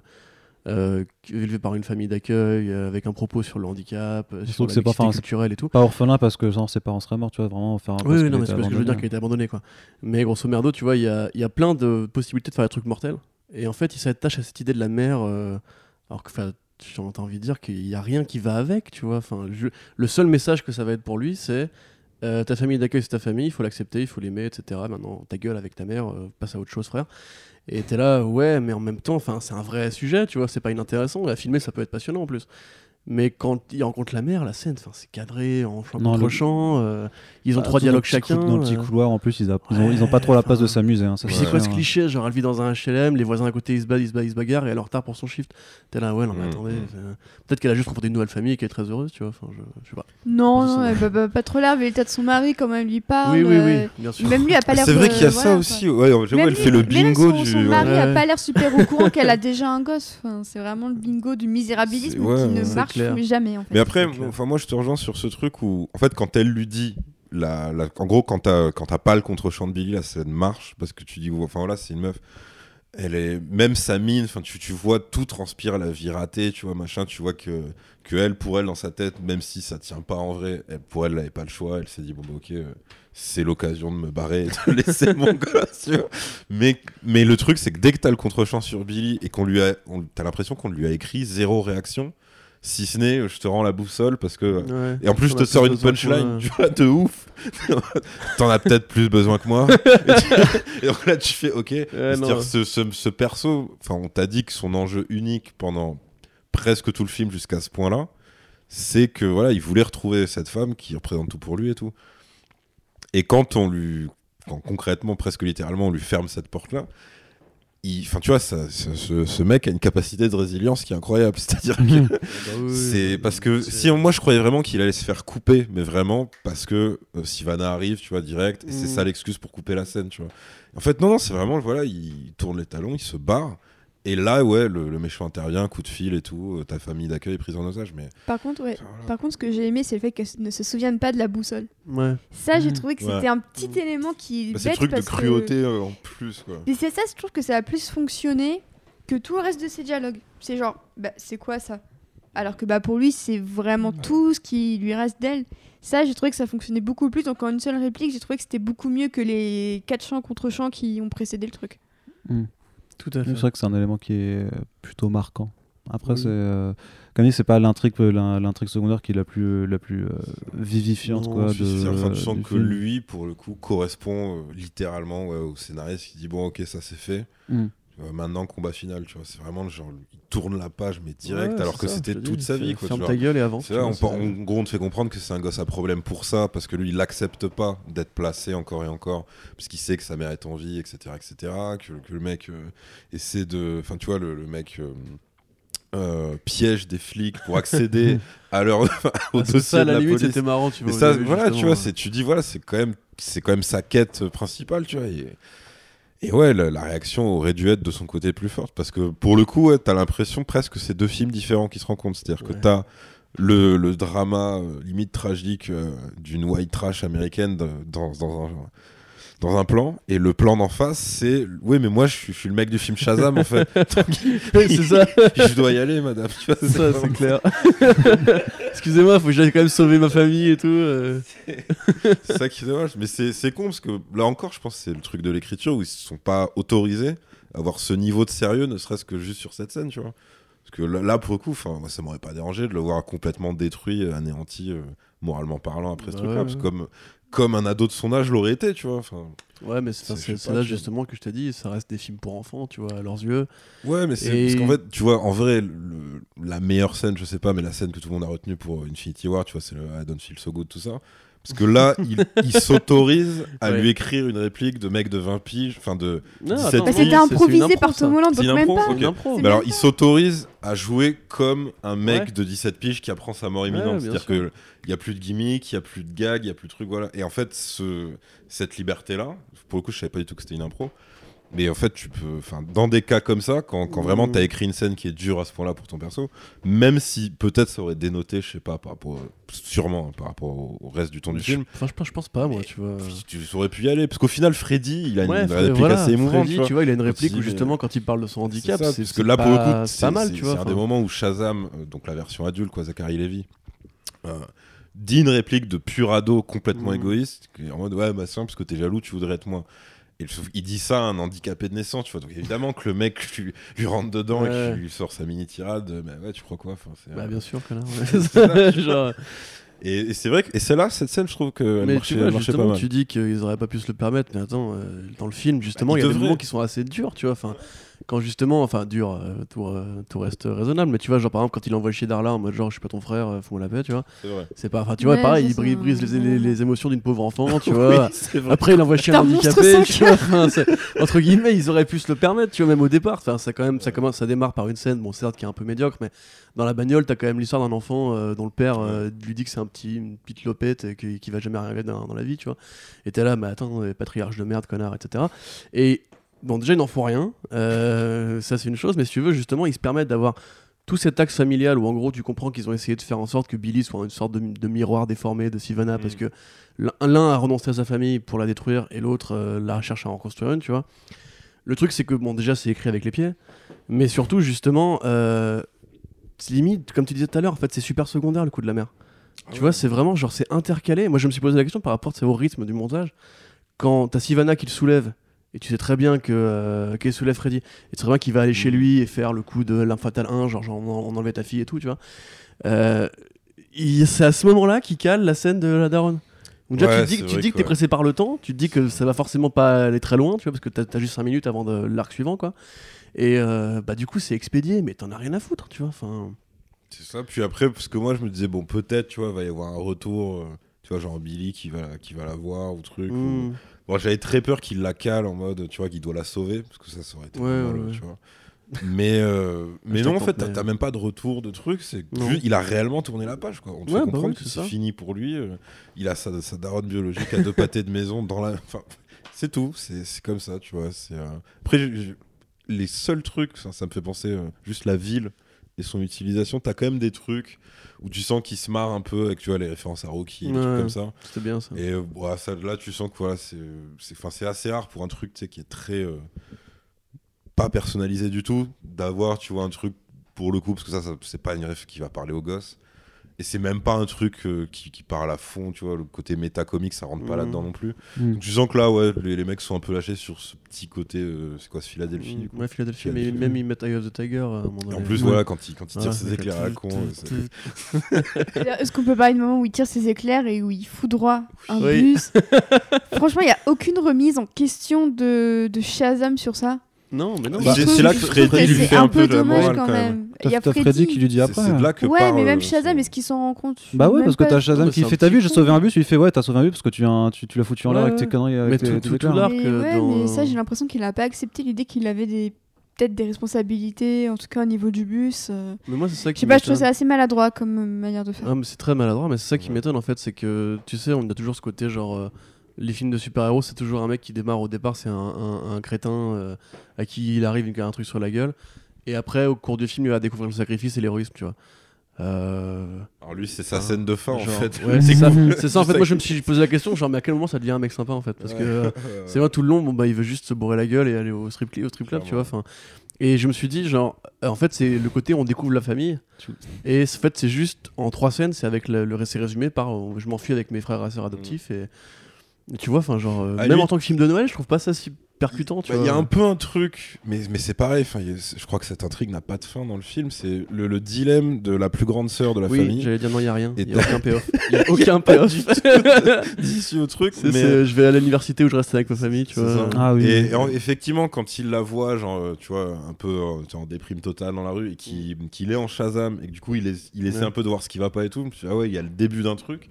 euh, élevé par une famille d'accueil euh, avec un propos sur le handicap euh, sur la que c'est pas- culturelle et tout pas orphelin parce que genre, ses parents seraient morts tu vois vraiment faire un oui, oui, non, mais c'est parce que je veux dire qu'il a été abandonné, quoi. Mais grosso merdo, tu vois, il y a, il y a plein de possibilités de faire des trucs mortels. Et en fait, il s'attache à cette idée de la mère, alors que, enfin, j'ai envie de dire qu'il n'y a rien qui va avec, tu vois. Enfin, je- le seul message que ça va être pour lui, c'est ta famille d'accueil, c'est ta famille, il faut l'accepter, il faut l'aimer, etc. Maintenant, ta gueule avec ta mère, passe à autre chose, frère. Et t'es là, ouais, mais en même temps, c'est un vrai sujet, tu vois, c'est pas inintéressant. Et à filmer, ça peut être passionnant en plus. Mais quand il rencontre la mère, la scène, c'est cadré en chant Non, contre le- chant. euh, ils ont Ah, trois dialogues chacun. dans le petit euh. couloir en plus ils, a- ils ont, ils ont pas trop la place de s'amuser hein, c'est quoi ce cliché Genre, elle vit dans un HLM, les voisins à côté ils se battent, ils se battent, ils se bagarrent et elle est en retard pour son shift. T'es là, ouais, non, mais Mm. attendez. c'est- Peut-être qu'elle a juste rencontré une nouvelle famille et qu'elle est très heureuse, tu vois. Enfin, je, je sais pas. Non, non, elle va pas trop l'air, vu l'état de son mari, comment elle lui parle. oui, oui, euh, oui, bien sûr. Même lui a pas l'air. C'est vrai qu'il y a ça aussi. Ouais, Même elle fait le même bingo son, du. son mari a pas l'air super au courant qu'elle a déjà un gosse. C'est vraiment le bingo du misérabilisme qui ne marche clair. jamais. En fait. Mais après, enfin moi je te rejoins sur ce truc où, en fait, quand elle lui dit, la, la- en gros, quand t'as quand t'as pas le contre-champ de Billy, la scène marche parce que tu dis, enfin voilà, c'est une meuf. Elle est même sa mine, enfin tu, tu vois tout transpire la vie ratée, tu vois machin, tu vois que que elle pour elle dans sa tête, même si ça tient pas en vrai, elle, pour elle elle avait pas le choix, elle s'est dit bon bah ok, euh, c'est l'occasion de me barrer, et de laisser mon gosse. Mais mais le truc c'est que dès que t'as le contre-champ sur Billy et qu'on lui a, on- t'as l'impression qu'on lui a écrit zéro réaction, si ce n'est je te rends la boussole parce que Ouais. et en plus, je te a sors une punchline, tu vois, de ouf. T'en as peut-être plus besoin que moi. et, tu- et donc là, tu fais, ok. C'est-à-dire, non. ce, ce, ce perso, enfin, on t'a dit que son enjeu unique pendant presque tout le film jusqu'à ce point-là, c'est que voilà, il voulait retrouver cette femme qui représente tout pour lui et tout. Et quand on lui, quand concrètement, presque littéralement, on lui ferme cette porte-là, il- enfin, tu vois, ça, ce, ce- ce mec a une capacité de résilience qui est incroyable. C'est-à-dire que Bah oui, c'est parce que si moi je croyais vraiment qu'il allait se faire couper, mais vraiment parce que euh, Sivana arrive, tu vois, direct, et c'est Mm. ça l'excuse pour couper la scène, tu vois. En fait, non, non, c'est vraiment, voilà, il tourne les talons, il se barre, et là, ouais, le, le méchant intervient, coup de fil et tout, euh, ta famille d'accueil est prise en otage, mais Par contre, ouais. Voilà. Par contre, ce que j'ai aimé, c'est le fait qu'elle ne se souvienne pas de la boussole. Ouais. Ça, j'ai Mhm. trouvé que Ouais. c'était un petit élément qui. Bah, c'est le truc de que- cruauté euh, en plus, quoi. Et c'est ça, je trouve que ça a plus fonctionné que tout le reste de ses dialogues. C'est genre, bah, c'est quoi ça? Alors que bah, pour lui, c'est vraiment tout ce qui lui reste d'elle. Ça, j'ai trouvé que ça fonctionnait beaucoup plus. Donc en une seule réplique, j'ai trouvé que c'était beaucoup mieux que les quatre chants contre chants qui ont précédé le truc. Tout à fait. C'est vrai que c'est un élément qui est plutôt marquant. Après, Oui. c'est. euh, Comme dit, c'est pas l'intrigue, l'in- l'intrigue secondaire qui est la plus, la plus euh, vivifiante, Non, quoi. De, si, enfin, tu sens que film. lui, pour le coup, correspond euh, littéralement ouais, au scénariste qui dit bon, ok, ça c'est fait. Mm. Euh, maintenant, combat final, tu vois. C'est vraiment le genre, il tourne la page, mais direct, Ouais, alors que c'était toute dis, sa vie, quoi. tu Ferme vois. ta gueule et avance. Là, vois, on, en gros, on te fait comprendre que c'est un gosse à problème pour ça, parce que lui, il l'accepte pas d'être placé encore et encore, parce qu'il sait que sa mère est en vie, etc., etc., que, que le mec euh, essaie de... Enfin, tu vois, le, le mec euh, euh, piège des flics pour accéder à leur, au Ah, dossier ça, à de la la limite, police. c'était marrant, tu vois. au ça, voilà, tu vois, c'est, tu dis, voilà, c'est quand même, c'est quand même sa quête principale, tu vois. Et, et ouais, la, la réaction aurait dû être de son côté plus forte, parce que pour le coup, ouais, t'as l'impression presque que c'est deux films différents qui se rencontrent. C'est-à-dire que t'as le, le drama euh, limite tragique euh, d'une white trash américaine de- dans, dans un dans un plan et le plan d'en face c'est oui mais moi je suis, je suis le mec du film Shazam en fait c'est ça, je dois y aller madame tu vois, c'est ça, vraiment- c'est clair. Excusez-moi, faut que j'aille quand même sauver ma famille et tout. euh. C'est ça qui est dommage. Mais c'est c'est con parce que là encore, je pense que c'est le truc de l'écriture où ils se sont pas autorisés à avoir ce niveau de sérieux, ne serait-ce que juste sur cette scène, tu vois. Parce que là, là, pour le coup, enfin, moi, ça m'aurait pas dérangé de le voir complètement détruit, anéanti, euh, moralement parlant après ce Bah truc-là. ouais, Parce que comme, comme un ado de son âge l'aurait été, tu vois. Enfin, Ouais, mais c'est là justement que je t'ai dit, ça reste des films pour enfants, tu vois, à leurs yeux. ouais, mais c'est Et- parce qu'en fait, tu vois, en vrai, le- la meilleure scène, je sais pas, mais la scène que tout le monde a retenue pour Infinity War, tu vois, c'est le I don't feel so good, tout ça. Parce que là, il, il s'autorise à Ouais. lui écrire une réplique de mec de 20 piges, enfin de Non, 17 attends, Mais oui, c'était improvisé impro, par. Tom Holland, donc même impro, pas. C'est ok. une impro. C'est Mais alors, il s'autorise à jouer comme un mec Ouais. de 17 piges qui apprend sa mort Ouais, imminente. bien C'est-à-dire qu'il n'y a plus de gimmick, il n'y a plus de gag, il n'y a plus de trucs, voilà. Et en fait, ce, cette liberté-là, pour le coup, je savais pas du tout que c'était une impro. Mais en fait, tu peux, enfin, dans des cas comme ça, quand, quand vraiment Mhm. tu as écrit une scène qui est dure à ce point-là pour ton perso, même si peut-être ça aurait dénoté, je sais pas, par rapport, sûrement hein, par rapport au, au reste du ton du film, Enfin, je, pense- je pense pas, moi, Mais- tu vois. tu aurais pu y aller. Parce qu'au final, Freddy, il a Ouais, une Fred- réplique voilà, assez émouvante. Freddy, tu vois. tu vois, il a une réplique où justement, quand il parle de son handicap, C'est parce que là, pour pas- le coup, c'est mal, tu vois. C'est un des moments où Shazam, euh, donc la version adulte, quoi, Zachary Levy, euh, dit une réplique de pur ado complètement Mhm. égoïste, en mode ouais, bah c'est parce que t'es jaloux, tu voudrais être moi. Et qu'il dit ça à un handicapé de naissance, tu vois. Donc évidemment que le mec lui, lui rentre dedans et Ouais. qu'il lui sort sa mini tirade, mais ouais, tu crois quoi enfin, c'est, Bah, bien sûr, connard. Genre, Et, et c'est vrai que et celle-là, cette scène, je trouve qu'elle mais marchait, tu vois, pas justement, mal. tu dis qu'ils auraient pas pu se le permettre, mais attends, euh, dans le film, justement, Bah, il ils y a des moments qui sont assez durs, tu vois. Enfin, quand justement, enfin, dur, euh, tout, euh, tout reste raisonnable, mais tu vois, genre par exemple, quand il envoie chier Darla en mode genre, je suis pas ton frère, euh, fous-moi la paix, tu vois. C'est vrai. C'est pas, enfin, tu vois, Ouais, pareil, il brise, brise les, les- les émotions d'une pauvre enfant, tu vois. Après, il envoie chier un handicapé, tu vois. Enfin, entre guillemets, ils auraient pu se le permettre, tu vois, même au départ. Enfin, ça, quand même, ça, commence, ça démarre par une scène, bon, certes, qui est un peu médiocre, mais dans la bagnole, t'as quand même l'histoire d'un enfant euh, dont le père euh, lui dit que c'est un petit, une petite lopette et qui, qui va jamais arriver dans, dans la vie, tu vois. Et t'es là, mais attends, patriarche de merde, connard, etc. Et bon, déjà, ils n'en font rien. euh, ça, c'est une chose, mais si tu veux, justement, ils se permettent d'avoir tout cet axe familial où en gros tu comprends qu'ils ont essayé de faire en sorte que Billy soit une sorte de, de miroir déformé de Sivana parce Mm. que l'un a renoncé à sa famille pour la détruire et l'autre euh, la recherche à en construire une, tu vois. Le truc c'est que bon déjà c'est écrit avec les pieds, mais surtout justement euh, c'est limite comme tu disais tout à l'heure en fait c'est super secondaire le coup de la mer. Ah tu vois c'est vraiment genre c'est intercalé. Moi je me suis posé la question par rapport au rythme du montage. Quand t'as Sivana qui le soulève et tu sais très bien que euh, qu'elle soulève Freddy? Et tu sais très bien qu'il va aller chez Mhm. lui et faire le coup de l'âme fatale 1 genre, genre on, enlevait ta fille et tout tu vois. Euh, il- c'est à ce moment-là qu'il cale la scène de la daronne. Donc déjà, Ouais, tu te dis, c'est que- tu vrai dis que que t'es ouais. pressé par le temps, tu te dis que ça va forcément pas aller très loin, tu vois, parce que t'as as juste 5 minutes avant de l'arc suivant, quoi. Et euh, bah du coup, c'est expédié, mais t'en as rien à foutre, tu vois. Enfin, C'est ça. Puis après, parce que moi, je me disais, bon, peut-être, tu vois, va y avoir un retour, euh, tu vois, genre Billy qui va, qui va la voir ou truc. ou- hmm, Bon, j'avais très peur qu'il la cale en mode, tu vois, qu'il doit la sauver, parce que ça, ça aurait été Ouais, pas mal, ouais, ouais. tu vois. Mais, euh, mais non, en fait, t'as même pas de retour de truc. C'est il a réellement tourné la page, quoi. On te Ouais, fait bah comprendre oui, que c'est fini pour lui. euh, il a sa, sa daronne biologique à deux pâtés de maison dans la. Enfin, c'est tout. C'est comme ça, tu vois. c'est, euh, Après, les seuls trucs, ça, ça me fait penser juste la ville et son utilisation. T'as quand même des trucs où tu sens qu'il se marre un peu avec, tu vois, les références à Rocky, des trucs Ouais. comme ça. c'était bien ça. Et ça, là, tu sens que voilà, c'est assez rare pour un truc qui est très. euh, pas personnalisé du tout, d'avoir, tu vois, un truc pour le coup, parce que ça, ça c'est pas une ref qui va parler aux gosses. Et c'est même pas un truc euh, qui, qui parle à fond, tu vois. Le côté métacomique, ça rentre pas Mhm. là-dedans non plus. Mm. Donc, tu sens que là, ouais, les, les mecs sont un peu lâchés sur ce petit côté. euh, c'est quoi, ce Philadelphie du coup Ouais, Philadelphie, mais Philadelphie. même ils mettent Eye of the Tiger. à un moment Et donné. en plus, Ouais. voilà, quand il, quand il tire ses éclairs à la con. euh, Est-ce qu'on peut parler du moment où il tire ses éclairs et où il foudroie un Oui. bus Franchement, il n'y a aucune remise en question de, de Shazam sur ça. Non, mais non. Bah, Je c'est- c'est là je que Freddy lui c'est fait un peu de la morale, quand quand même. Il y T'as a t'as Freddy qui lui dit c'est- après. C'est de là que Ouais, part, mais même euh, Shazam, est-ce qu'il s'en rend compte? Bah ouais, parce que t'as Shazam qui c'est fait T'as vu, j'ai sauvé un bus, il fait Ouais, t'as sauvé un bus parce que tu, viens- tu, tu l'as foutu en l'air Ouais, avec tes conneries. Avec Mais tes- tout- l'arc, Mais euh, ouais, dans- mais ça, j'ai l'impression qu'il n'a pas accepté l'idée qu'il avait des peut-être des responsabilités, en tout cas au niveau du bus. euh. Mais moi, c'est ça Je qui sais pas, je trouve ça assez maladroit comme euh, manière de faire. Ah, mais c'est très maladroit, mais c'est ça qui m'étonne en fait, c'est que tu sais, on a toujours ce côté genre. Les films de super-héros, c'est toujours un mec qui démarre au départ, c'est un, un- un crétin euh, à qui il arrive, il a un truc sur la gueule. Et après, au cours du film, il va découvrir le sacrifice et l'héroïsme, tu vois. Euh, Alors lui, c'est sa Ah, scène de fin en fait. Ouais, c'est ça. C'est ça, en fait, moi je me suis posé la question, genre, mais à quel moment ça devient un mec sympa en fait? Parce que euh, c'est vrai, tout le long, bon, bah, il veut juste se bourrer la gueule et aller au strip, au strip club, tu vois. Enfin, et je me suis dit, genre, en fait, c'est le côté on découvre la famille. Et en fait, c'est juste en trois scènes, c'est avec le, le récit résumé par euh, je m'enfuis avec mes frères et sœurs adoptifs. Et tu vois, enfin, genre, euh, À même lui- en tant que film de Noël, je trouve pas ça si percutant, tu Bah, Il y a un peu un truc, mais, mais c'est pareil. enfin, Je crois que cette intrigue n'a pas de fin dans le film. C'est le, le dilemme de la plus grande sœur de la Oui, famille. j'allais dire non, il y a rien. Il y a aucun payoff. Il y a aucun payoff. D'ici au truc, C'est- mais c'est, je vais à l'université où je reste avec ma famille, tu vois. Ah oui. Et, et en- effectivement, quand il la voit, genre, euh, tu vois, un peu euh, tu vois, en déprime totale dans la rue, et qu'il qu'il est en Shazam, et que du coup, il, est, il essaie Ouais. un peu de voir ce qui va pas et tout, je me suis dit, ah ouais, il y a le début d'un truc.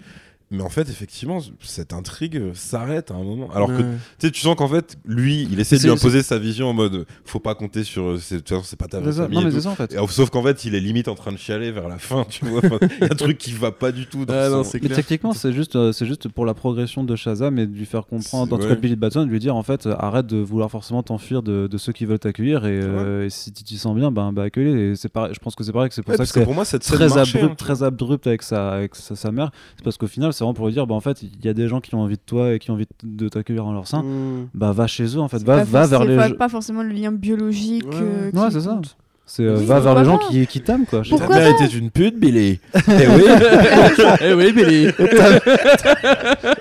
Mais en fait, effectivement, cette intrigue s'arrête à un moment. Alors que Ouais. tu sais, tu sens qu'en fait, lui, il essaie de lui imposer sa vision en mode, faut pas compter sur, euh, c'est de toute façon, c'est pas ta vraie famille. Non, et mais tout. c'est ça en fait. Et, sauf qu'en fait, il est limite en train de chialer vers la fin, tu vois. Il y a un truc qui va pas du tout dans Ah, son... non, c'est Mais clair. techniquement, c'est juste, euh, c'est juste pour la progression de Shazam et de lui faire comprendre, C'est- en tout ouais. cas Billy Batson, de lui dire en fait, euh, arrête de vouloir forcément t'enfuir de, de ceux qui veulent t'accueillir et, euh, et si tu t'y sens bien, ben bah, accueille-les. Et c'est pareil, je pense que c'est pareil que c'est pour Ouais, ça parce que que c'est pour moi, cette scène très marchait, abrupt, hein, très abrupt avec sa, avec sa, sa mère. C'est parce qu'au final, c'est vraiment pour lui dire, bah en fait, il y a des gens qui ont envie de toi et qui ont envie de t'accueillir en leur sein. Mmh. Bah va chez eux en fait, C'est va, pas va vers les. pas- forcément le lien biologique. Ouais. euh, Ouais, c'est ça. C'est euh, Oui, va vers les gens qui, qui t'aiment quoi. Ta mère était une pute, Billy. eh oui. Eh oui, Billy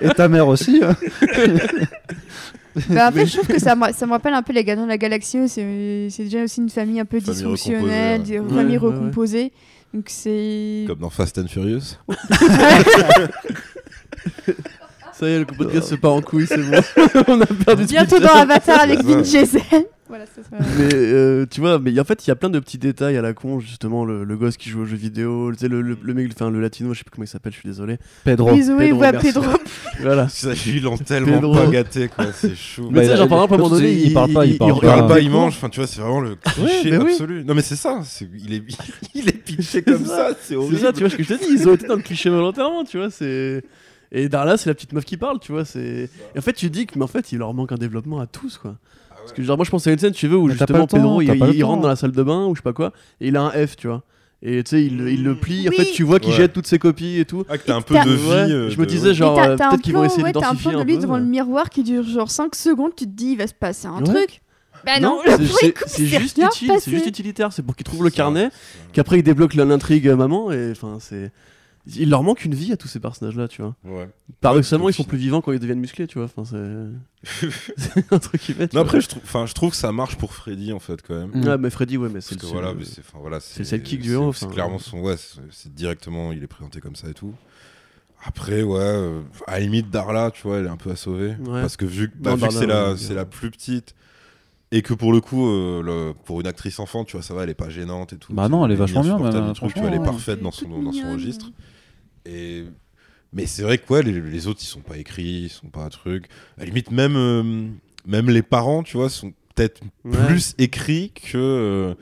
Et ta mère aussi. hein. Bah, en fait, je trouve que ça me, ça me rappelle un peu les Gardiens de la Galaxie. C'est déjà aussi une famille un peu Famille dysfonctionnelle, recomposée, une ouais. famille Ouais, ouais, ouais. Donc c'est. Comme dans Fast and Furious. Ça y est, le podcast se part en couille, c'est bon. On a perdu Bientôt dans Avatar avec Vin. Diesel. Voilà, c'est ça. Mais euh, tu vois, mais en fait, il y a plein de petits détails à la con, justement, le, le gosse qui joue aux jeux vidéo, le, le, le mec, enfin, le latino, je sais plus comment il s'appelle, je suis désolé. Pedro. Bisous, Pedro. Pedro. Voilà. Ça, ils l'ont tellement Pedro. pas gâté, quoi. C'est chou. Mais tu sais, il- genre, par exemple, à un moment donné, il parle pas, il parle Il pas. parle pas, il mange. Enfin, tu vois, c'est vraiment le cliché mais oui. absolu. Non, mais c'est ça. c'est- Il est, il est pitché comme ça. ça. C'est C'est horrible. ça, tu vois ce que je te dis, ils ont été dans le cliché volontairement, tu vois, c'est... Et Darla, c'est la petite meuf qui parle, tu vois, c'est... Et en fait, tu dis que, mais en fait, il leur manque un développement à tous, quoi. Parce que, genre, moi, je pense à une scène, tu veux, où Mais t'as justement, pas le temps, Pedro, il, t'as pas le il temps. rentre dans la salle de bain, ou je sais pas quoi, et il a un F, tu vois. Et tu sais, il, il le plie, en Oui. fait, tu vois qu'il Ouais. jette toutes ses copies et tout. Ah, que t'as un peu de vie. Ouais, euh, je me de- disais, genre, t'as- euh, t'as un peut-être qu'ils vont plan, essayer ouais, t'as un d'identifier plan de un lui peu, devant le ouais. miroir qui dure genre 5 secondes, tu te dis il va se passer un Ouais. truc. Bah non, c'est- le c'est- coup, c'est c'est juste rien utile, passé. c'est juste utilitaire, c'est pour qu'ils trouvent le carnet, ça. qu'après ils débloquent la- l'intrigue euh, maman, et enfin, c'est. Il leur manque une vie à tous ces personnages-là, tu vois. Ouais. Paradoxalement, Ouais, ils sont plus vivants quand ils deviennent musclés, tu vois. Enfin, c'est. un truc qui fait. tu Non, après, je trouve, enfin, je trouve que ça marche pour Freddy en fait quand même. Mm. Ouais, mais Freddy, ouais, mais c'est le. voilà, c'est- enfin, voilà, c'est le sidekick du héros, C'est clairement son, ouais, c'est, directement, il est présenté comme ça et tout. Après, ouais, euh, à la limite, Darla, tu vois, elle est un peu à sauver. Ouais. Parce que vu, que- bah, Non, vu que Darla, c'est, la, ouais, c'est ouais. la plus petite, et que pour le coup, euh, le- pour une actrice enfant, tu vois, ça va, elle est pas gênante et tout. Bah non, elle est vachement bien, du truc, tu vois, elle est parfaite dans son, dans son registre. Et... Mais c'est vrai que ouais, les, les autres, ils sont pas écrits, ils sont pas un truc. À la limite, même, euh, même les parents, tu vois, sont peut-être Ouais. plus écrits que, euh,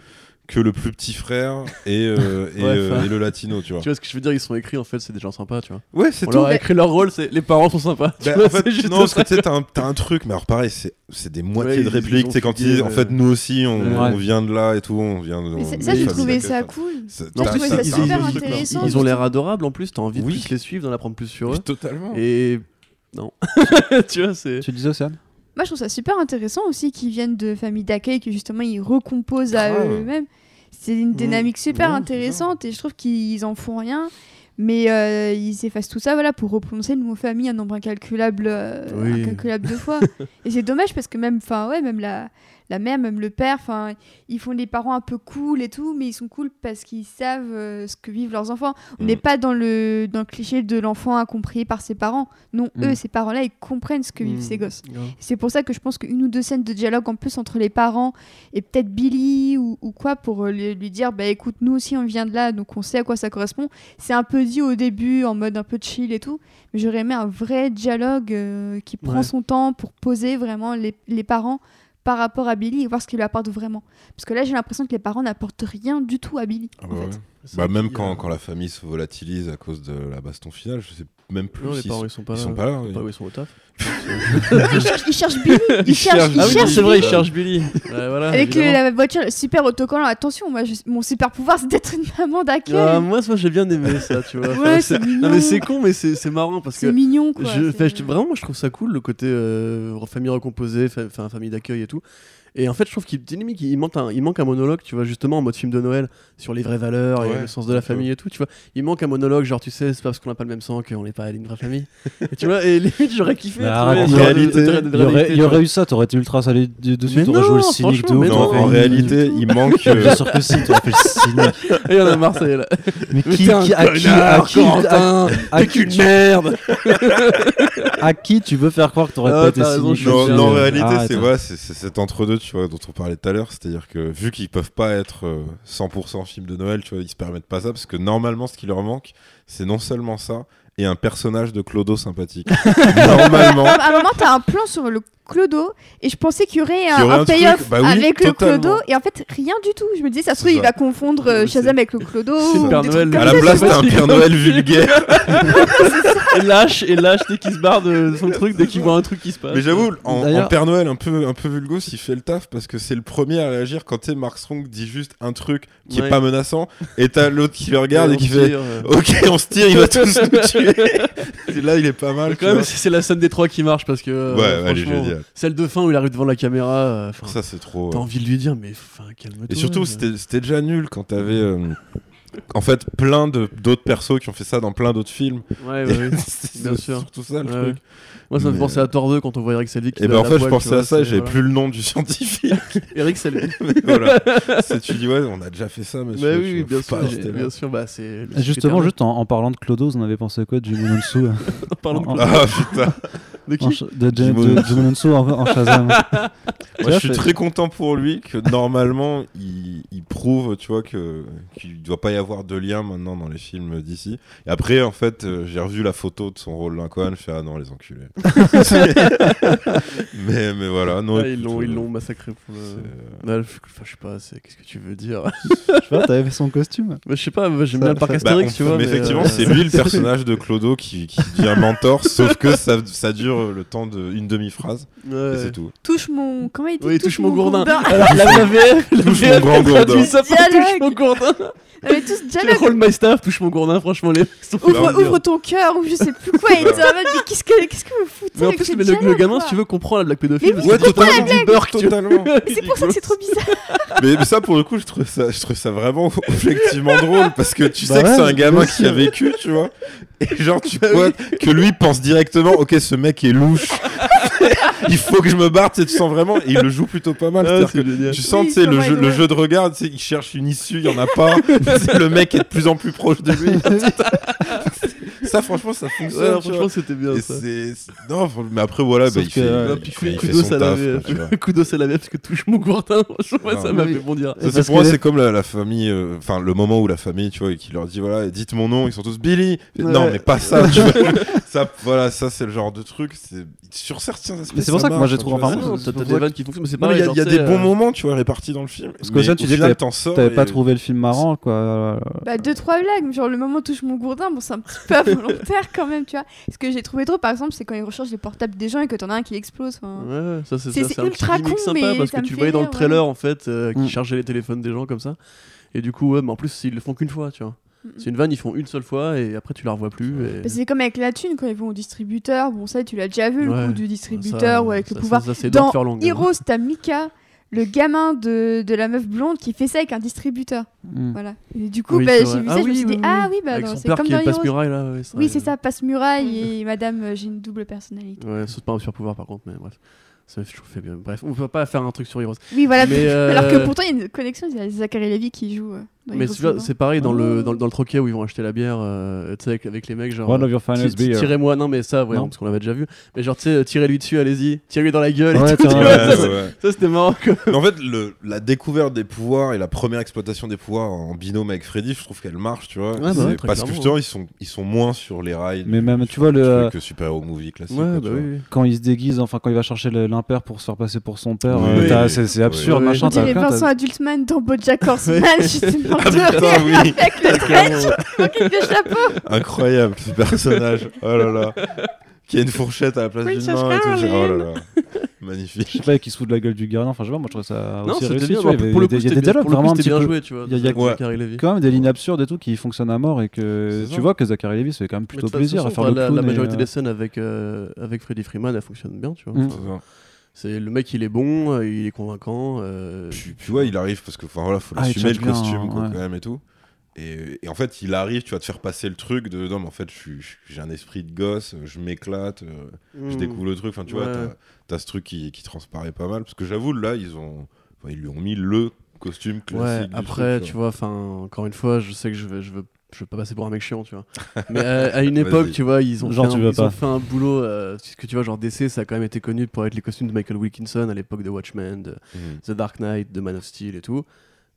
que le plus petit frère et, euh, et, Ouais, euh, et le latino, tu vois. Tu vois ce que je veux dire Ils sont écrits, en fait, c'est des gens sympas, tu vois. Ouais, c'est On tout. leur a écrit leur rôle, c'est les parents sont sympas. tu Bah, vois, en fait, c'est juste non, parce que tu sais, t'as un, truc, mais alors pareil, c'est, c'est des moitiés Ouais, de ils- répliques. C'est quand ils disent, en ouais. fait, nous aussi, on, Ouais. on vient de là et tout, on vient de. Mais on- ça, j'ai trouvé ça cool. J'ai trouvé ça super intéressant. Ils ont l'air adorables en plus, t'as envie de plus les suivre, d'en apprendre plus sur eux. Oui, totalement. Et. Non. tu vois, c'est. Tu disais Océane? Moi, je trouve ça super intéressant aussi qu'ils viennent de familles d'accueil, que justement ils recomposent à eux-mêmes. C'est une dynamique super intéressante et je trouve qu'ils en font rien. Mais euh, ils effacent tout ça voilà, pour reprononcer le mot famille un nombre incalculable, euh, Oui. incalculable de fois. Et c'est dommage parce que même, ouais, même la, la mère, même le père, enfin, ils font des parents un peu cool et tout, mais ils sont cool parce qu'ils savent euh, ce que vivent leurs enfants. On Mm. n'est pas dans le, dans le cliché de l'enfant incompris par ses parents. Non, Mm. eux, ces parents-là, ils comprennent ce que vivent Mm. ces gosses. C'est pour ça que je pense qu'une ou deux scènes de dialogue en plus entre les parents et peut-être Billy ou, ou quoi pour euh, lui, lui dire bah écoute nous aussi on vient de là donc on sait à quoi ça correspond. C'est un peu dit au début en mode un peu chill et tout, mais j'aurais aimé un vrai dialogue euh, qui prend Ouais. son temps pour poser vraiment les, les parents par rapport à Billy et voir ce qu'il lui apporte vraiment. Parce que là j'ai l'impression que les parents n'apportent rien du tout à Billy. Ah en bah fait. ouais. Bah, même quand, quand la famille se volatilise à cause de la baston finale, je sais même plus Non, les parents ils sont pas ils là. sont pas là. ils sont au taf. ils, cherchent, ils cherchent Billy, ils, Ils cherchent, cherchent- ils Ah oui, cherchent c'est vrai, ils cherchent Billy. Ouais, voilà, Avec la voiture super autocollant, attention, moi je- mon super pouvoir c'est d'être une maman d'accueil. Ah, moi, ça, j'ai bien aimé ça, tu vois. Ouais, c'est. Non, mais c'est con, mais c'est c'est marrant parce C'est mignon quoi. Je, je- vraiment, moi, je trouve ça cool le côté euh, famille recomposée, fa- famille d'accueil et tout. Et en fait, je trouve qu'il limite, il manque, un, il manque un monologue, tu vois, justement en mode film de Noël sur les vraies valeurs et Ouais, le sens de la famille et tout, tu vois. Il manque un monologue, genre, tu sais, c'est pas parce qu'on n'a pas le même sang qu'on n'est pas une vraie famille. et tu vois, et limite, j'aurais kiffé. Un il y aurait- y eu ça, t'aurais été ultra salé de- dessus, t'aurais joué le non, cynique de ouf. en réalité, il manque. euh, Bien sûr que si, t'aurais fait le cynique. Et il y en a est, là. Mais Mais qui, à qui, à qui, à, qui, merde. à qui tu veux faire croire que t'aurais Ah, pas été cynique Non, en Euh, réalité, c'est hein. c'est cet entre-deux, dont on parlait tout à l'heure. C'est-à-dire que vu qu'ils peuvent pas être euh, 100% film de Noël, tu vois, ils se permettent pas ça parce que normalement, ce qui leur manque, c'est non seulement ça et un personnage de Clodo sympathique. normalement. À un moment, t'as un plan sur le clodo et je pensais qu'il y aurait un, payoff bah oui, avec le clodo et en fait rien du tout. Je me disais ça se trouve il va confondre euh, Shazam avec le clodo. c'est le ou Père des Noël. trucs À la ça. place, t'as un Père Noël vulgaire. Et lâche, et lâche dès qu'il se barre de son truc, dès qu'il voit un truc qui se passe. Mais j'avoue, en, Père Noël un peu, un peu vulgos, il fait le taf parce que c'est le premier à réagir quand t'es Mark Strong dit juste un truc qui Ouais. est pas menaçant et t'as l'autre qui le regarde et, qui fait tire, euh. Ok, on se tire, il va tous nous tuer. Là, il est pas mal. Quand même, c'est la scène des trois qui marche parce que. euh, Ouais, franchement. Celle de fin où il arrive devant la caméra. euh, Ça, c'est trop. T'as envie de lui dire, mais calme-toi. Et surtout, euh. c'était déjà nul quand t'avais. en fait, plein de- d'autres persos qui ont fait ça dans plein d'autres films. Ouais, bah oui. bien sûr. surtout ça le Ouais, truc. Moi, ça me fait Mais- penser à Thor 2 quand on voit Eric Selvig. qui Et va ben à en fait, je poêle, pensais à ça et j'avais voilà. plus le nom du scientifique. Eric Selvig. Mais voilà. Tu dis, ouais, on a déjà fait ça, monsieur. Bah je oui, bien pas sûr. Bien bah c'est. le Justement, juste en, en parlant de Clodo, vous en avez pensé quoi de Jimmy Nonsu euh, en parlant de Claude. Ah putain. De qui en ch- de, de, de- en, en Shazam Moi, je suis très content pour lui que normalement, il, il prouve, tu vois, que qu'il doit pas y avoir de lien maintenant dans les films d'ici. Et après, en fait, euh, j'ai revu la photo de son rôle Lincoln, je fais ah non les enculés. mais mais voilà, non. Ah, ils l'ont, ils euh, l'ont massacré pour le. euh, Bah, je enfin, je sais pas, c'est- qu'est-ce que tu veux dire? Je sais pas, t'avais fait son costume? Bah, Je sais pas, j'aime Ça- bien le parc bah, Astérix, on- tu vois. mais effectivement, euh, c'est lui le personnage de Clodo qui, qui devient mentor, sauf que ça, ça dure le temps d'une demi-phrase Ouais. et c'est tout. Touche mon comment il dit? Oui, touche mon gourdin. gourdin. Alors, la, la VF, la Touche VF, mon grand gourdin. ça touche mon gourdin. Mais tous dialogue. my staff, touche mon gourdin, franchement, les Ouvre, ouvre ton cœur ou je sais plus quoi. Il était en mode mais qu'est-ce que qu'est-ce que vous Mais en plus, le, gamin, quoi si tu veux, comprend la blague pédophile. Mais parce oui, comprend totalement. C'est pour ça que c'est trop bizarre. mais, mais ça, pour le coup, je trouve ça, je trouve ça vraiment objectivement drôle parce que tu Bah sais que c'est un gamin qui a vécu, tu vois. Et genre, tu Bah vois que lui pense directement, ok, ce mec est louche. il faut que je me barre, tu sais, tu sens vraiment. Et il le joue plutôt pas mal. Ah, que génial. tu sens, Oui, tu sais, le jeu, le jeu de regard, tu sais, il cherche une issue, il y en a pas. Le mec est de plus en plus proche de lui. ça, franchement, ça fonctionne. Ouais, franchement, c'était bien Et ça. Non, mais après, voilà, bah, il que, fait, euh, il fait- il son à la taf, VF. quoi, tu vois. Kudos à la VF parce que touche mon gourdin. Franchement, ça m'a oui. fait bondir. Ça, pour moi, c'est comme la, la famille, euh, enfin le moment où la famille, tu vois, et qui leur dit voilà, dites mon nom, ils sont tous Billy. Ouais. Non, mais pas ça. tu vois. ça, voilà, ça c'est le genre de truc. C'est sur certains aspects. Mais c'est pour ça que moi, j'ai hein, trouvé- vois, enfin, t'as des vannes qui fonctionnent, mais c'est il y a, il des bons euh, moments, tu vois, répartis dans le film. Parce que tu dis que t'avais- pas trouvé le film marrant, quoi. Bah deux trois blagues, genre le moment touche mon gourdin, bon c'est un petit peu involontaire quand même, tu vois. Ce que j'ai trouvé drôle par exemple, c'est quand ils rechargent les portables des gens et que t'en as un qui explose. enfin. Ouais, ça c'est C'est- ça, c'est c'est un petit ultra gimmick con, sympa mais parce que tu fait voyais dans le trailer en fait euh, qui Mm. chargeait les téléphones des gens comme ça. Et du coup, ouais, mais en plus ils le font qu'une fois, tu vois. C'est une vanne, ils font une seule fois et après tu la revois plus. et- Bah, c'est comme avec la thune quand ils vont au distributeur, bon ça tu l'as déjà vu le Ouais. coup du Ça- distributeur ou avec ça- le pouvoir. ça- Dans Furlong, hein. Heroes, t'as Mika, le gamin de, de la meuf blonde qui fait ça avec un distributeur. Mm. Voilà. Et du coup, Oui, bah, j'ai vu Ah ça, je me oui, suis dit, oui, ah oui. oui, bah, son c'est comme dans est passe Heroes. muraille là. ouais, Oui, c'est ça, passe muraille et madame, euh, j'ai une double personnalité. Ouais, c'est pas un super pouvoir par contre, mais bref. Ça fait bien. Bref, on peut pas faire un truc sur Heroes. Oui, voilà. Mais, euh, Alors que pourtant, il y a une connexion, il y a Zachary Levy qui joue. euh, dans Mais c'est pareil dans, Oh. le, dans, le- dans le troquet où ils vont acheter la bière, euh, tu sais, avec, avec les mecs, genre. One of your euh, finest. Tirez-moi, non, mais ça, ouais, Non. parce qu'on l'avait déjà vu. Mais genre, tu sais, tirez-lui dessus, allez-y, tirez-lui dans la gueule. et tout, ouais, ça, c'était marrant. Mais en fait, le, la découverte des pouvoirs et la première exploitation des pouvoirs en binôme avec Freddy, je trouve qu'elle marche, tu vois. Ouais, bah parce que justement, ils sont, ils sont moins sur les rails. Mais même, tu vois, le le- truc super-héros movie classique. Ouais, quoi, bah. Quand il se déguise, enfin quand il va chercher l'impair pour se faire passer pour son père, euh, c'est absurde, machin. T'as- Vincent Adultman dans Bojack Horseman, justement. Ah, putain, oui. Avec le avec le chapeau. Incroyable ce personnage. Oh là là. Qui a une fourchette à la place d'une main et tout. Oh là là. Je Magnifique. sais pas, qui se fout de la gueule du gardien. Enfin, je sais pas, moi je trouve ça Non, aussi c'était réussi. bien. Pour il y a pour le coup, il y a des bien- dialogues vraiment un petit bien peu. joué, tu vois. il y a- de quand même des lignes absurdes et tout qui fonctionnent à mort et que tu ça. vois que Zachary Levi se fait quand même plutôt de plaisir à faire le la, clown. la et, majorité euh, des scènes avec, euh, avec Freddy Freeman, elles fonctionnent bien, tu vois. C'est le mec, il est bon, euh, il est convaincant. euh, Puis, puis ouais, il arrive parce que enfin voilà, faut Ah, il l'assumer le bien, costume quoi, ouais. quand même et tout. Et, et en fait, il arrive, tu vas te faire passer le truc de non, mais en fait, j'ai un esprit de gosse, je m'éclate, euh, je mm. découvre le truc. Enfin, tu vois, t'as- t'as ce truc qui, qui transparaît pas mal. Parce que j'avoue, là, ils ont, ils lui ont mis le costume classique. Ouais, après, truc, tu vois, enfin, encore une fois, je sais que je veux, je veux, je veux pas passer pour un mec chiant, tu vois. Mais à, à une époque, tu vois, ils ont, Genre, fait, un, ils ont fait un boulot. euh, parce que tu vois, genre DC, ça a quand même été connu pour être les costumes de Michael Wilkinson à l'époque de Watchmen, de Mhm. The Dark Knight, de Man of Steel et tout.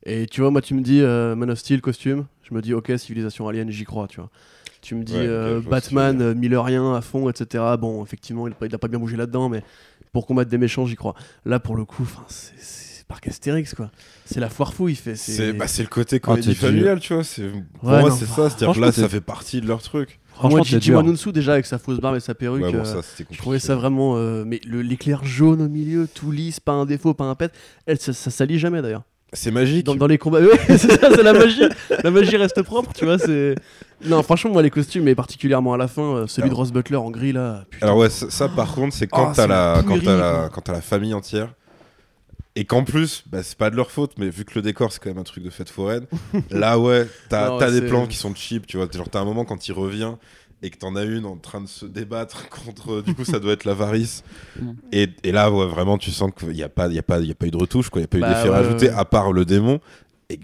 Et tu vois, moi, tu me dis euh, Man of Steel, costume, je me dis, ok, civilisation alien, j'y crois, tu vois. Tu me dis Ouais, euh, ce Batman, millerien à fond, etc. Bon, effectivement, il a, pas, il a pas bien bougé là-dedans, mais pour combattre des méchants, j'y crois. Là, pour le coup, c'est Parc Astérix, quoi. C'est la foire fouille, fait. C'est bah, c'est le côté Ah, comédie dur. familiale, tu vois. Pour Ouais, moi, c'est ça. C'est-à-dire là, ça fait partie de leur truc. Franchement, Gigi. Wanunsu, déjà, avec sa fausse barbe et sa perruque, Ouais, bon, euh, ça, je trouvais ça vraiment. euh, mais le- l'éclair jaune au milieu, tout lisse, pas un défaut, pas un pet. Elle, ça, ça salit jamais d'ailleurs. C'est magique. Dans, dans les combats, ouais, c'est ça, c'est la magie. La magie reste propre, tu vois. C'est. Non, franchement, moi, les costumes, et particulièrement à la fin, euh, celui Alors- de Ross Butler en gris là. putain. Alors ouais, ça, ça, par contre, c'est quand Oh, t'as la, quand quand la famille entière. Et qu'en plus, bah, c'est pas de leur faute, mais vu que le décor c'est quand même un truc de fête foraine, là ouais, t'as des plans qui sont cheap, tu vois. Genre t'as un moment quand il revient et que t'en as une en train de se débattre contre, du coup ça doit être l'avarice. Mm. et, et là ouais, vraiment tu sens qu'il n'y a, pas- y a, pas- y a pas eu de retouche, quoi. Il n'y a pas eu Bah, d'effet ouais, rajouté ouais. à part le démon. Et,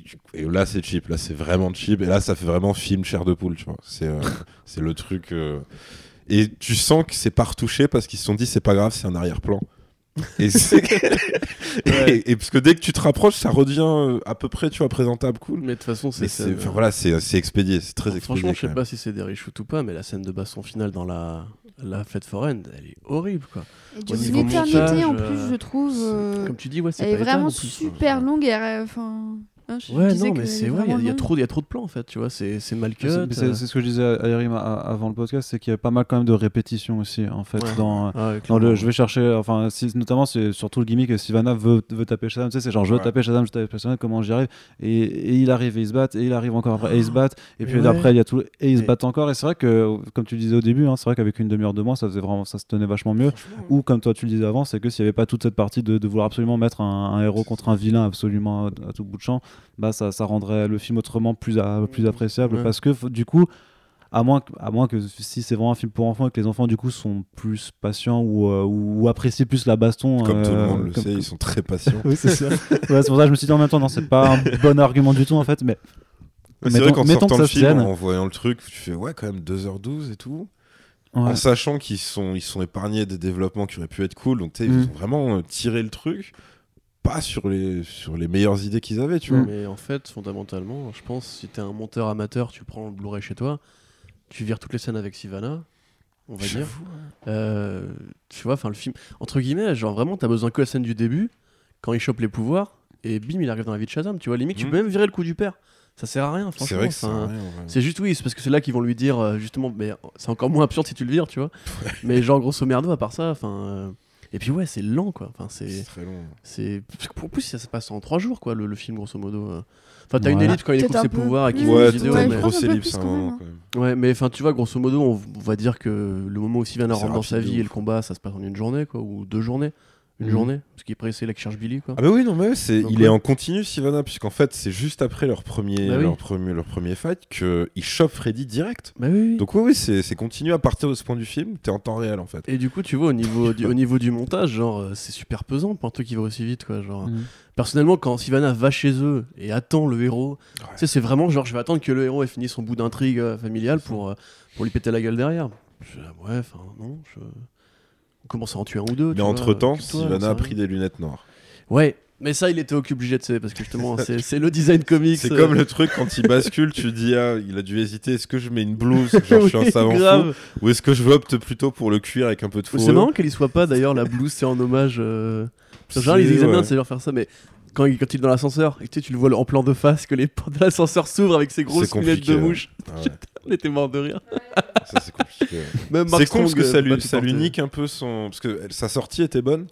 là c'est cheap, là c'est vraiment cheap. Et là ça fait vraiment film chair de poule, tu vois. C'est euh, le truc. euh, Et tu sens que c'est pas retouché parce qu'ils se sont dit c'est pas grave, c'est un arrière-plan. Et, c'est- et, et parce que dès que tu te rapproches, ça redevient euh, à peu près, tu vois, présentable, cool. Mais de toute façon, c'est. Enfin, voilà, c'est c'est expédié, c'est très expédié. Franchement, je sais pas si c'est des reshoots ou pas, mais la scène de baston finale dans la, la fête foraine, elle est horrible, quoi. Et Au dure niveau une éternité montage, en euh, plus, je trouve. euh, Comme tu dis, ouais, c'est Elle est vraiment plus. super longue et enfin. Hein, je Ouais, non, mais c'est est vrai, il y il y, a trop- il y a trop de plans en fait, tu vois, c'est c'est mal cut. C'est euh, c'est ce que je disais à Erim avant le podcast, c'est qu'il y a pas mal quand même de répétitions aussi, en fait, Ouais. dans, ah ouais, Dans le, clairement. je vais chercher, enfin, si- notamment c'est surtout le gimmick que Sivana veut, veut taper Shazam, tu sais, c'est genre je veux Ouais. taper Shazam, je tape Shazam, comment j'y arrive? Et, et il arrive et ils se battent, et il arrive encore après et ils se battent, et puis Ouais. après il y a tout, et ils se battent encore, et c'est vrai que, comme tu le disais au début, hein, c'est vrai qu'avec une demi-heure de moins, ça, faisait vraiment, ça se tenait vachement mieux. Ou comme toi tu le disais avant, c'est que s'il n'y avait pas toute cette partie de, de vouloir absolument mettre un, un héros contre un vilain absolument à, à tout bout de champ, bah ça, ça rendrait le film autrement plus, à- plus appréciable Ouais. parce que du coup, à moins, que, à moins que si c'est vraiment un film pour enfants et que les enfants du coup sont plus patients ou, euh, ou, apprécient plus la baston. Comme tout le euh, monde le comme- sait, ils sont très patients. Oui, c'est ça. Ouais, c'est pour ça que je me suis dit en même temps, non, c'est pas un bon argument du tout en fait, mais. Mais c'est vrai qu'en sortant le film, tienne. en voyant le truc, tu fais ouais, quand même 2h12 et tout. Ouais. En sachant qu'ils sont, ils sont épargnés des développements qui auraient pu être cool. Donc, tu sais, ils ont vraiment euh, tiré le truc, pas sur les, sur les meilleures idées qu'ils avaient, tu vois. Mais en fait, fondamentalement, je pense si t'es un monteur amateur, tu prends le Blu-ray chez toi, tu vires toutes les scènes avec Sivana, on va dire. Ouais. Euh, tu vois, enfin le film, entre guillemets, genre vraiment, t'as besoin que la scène du début, quand il chope les pouvoirs, et bim, il arrive dans la vie de Shazam. Tu vois, limite, tu Mm. peux même virer le coup du père. Ça sert à rien, franchement. C'est vrai que ça. enfin, C'est juste oui, c'est parce que c'est là qu'ils vont lui dire euh, justement, mais c'est encore moins absurde si tu le vires, tu vois. Mais genre grosso merdo, à part ça, enfin. euh, Et puis ouais, c'est lent quoi. Enfin C'est c'est, très long. c'est. parce que En plus, ça se passe en trois jours quoi, le, le film grosso modo. euh. Enfin, t'as une ellipse quand il découvre ses peu pouvoirs et qu'il fait Ouais, une vidéo, ouais, mais... grosse ellipse un quand moment même. quand même. Ouais, mais enfin, tu vois, grosso modo, on, va dire que le moment où Sylvain C'est rentre dans sa vie et le combat, ça se passe en une journée quoi, ou deux journées. Une Mhm. journée, parce qu'après c'est là qu'il cherche Billy quoi. Ah bah oui, non, mais c'est, Donc, il ouais. est en continu, Sivana, puisqu'en fait, c'est juste après leur premier, Bah oui. leur premier, leur premier fight qu'ils chopent Freddy direct. Bah oui, oui. Donc oui, oui, c'est, c'est continu à partir de ce point du film, t'es en temps réel en fait. Et du coup, tu vois, au niveau du, au niveau du montage, genre, euh, c'est super pesant pour un truc qui va aussi vite, quoi. Genre, Mhm. personnellement, quand Sivana va chez eux et attend le héros, tu sais, c'est vraiment genre, je vais attendre que le héros ait fini son bout d'intrigue euh, familiale pour, euh, pour lui péter la gueule derrière. Je- ouais, enfin, non, je. On commence à en tuer un ou deux. Mais vois, entre temps, occupe-toi, Sivana ça a pris des lunettes noires. Ouais, mais ça, il était obligé de sais, parce que justement, c'est c'est le design comics. C'est euh, comme le truc quand il bascule, tu dis, ah, il a dû hésiter, est-ce que je mets une blouse, genre je suis un savant fou, ou est-ce que je opte plutôt pour le cuir avec un peu de C'est fourrure marrant qu'elle y soit pas d'ailleurs la blouse, c'est en hommage. euh, En général, ils C'est- ouais. de savoir faire ça, mais quand il, quand il est dans l'ascenseur, et tu, sais, tu le vois en plan de face, que les portes de l'ascenseur s'ouvrent avec ses grosses C'est lunettes de mouche, Ah ouais, on était mort de rire. ça c'est compliqué. C'est con parce que ça lui, ça lui nique un peu son. Parce que sa sortie était bonne.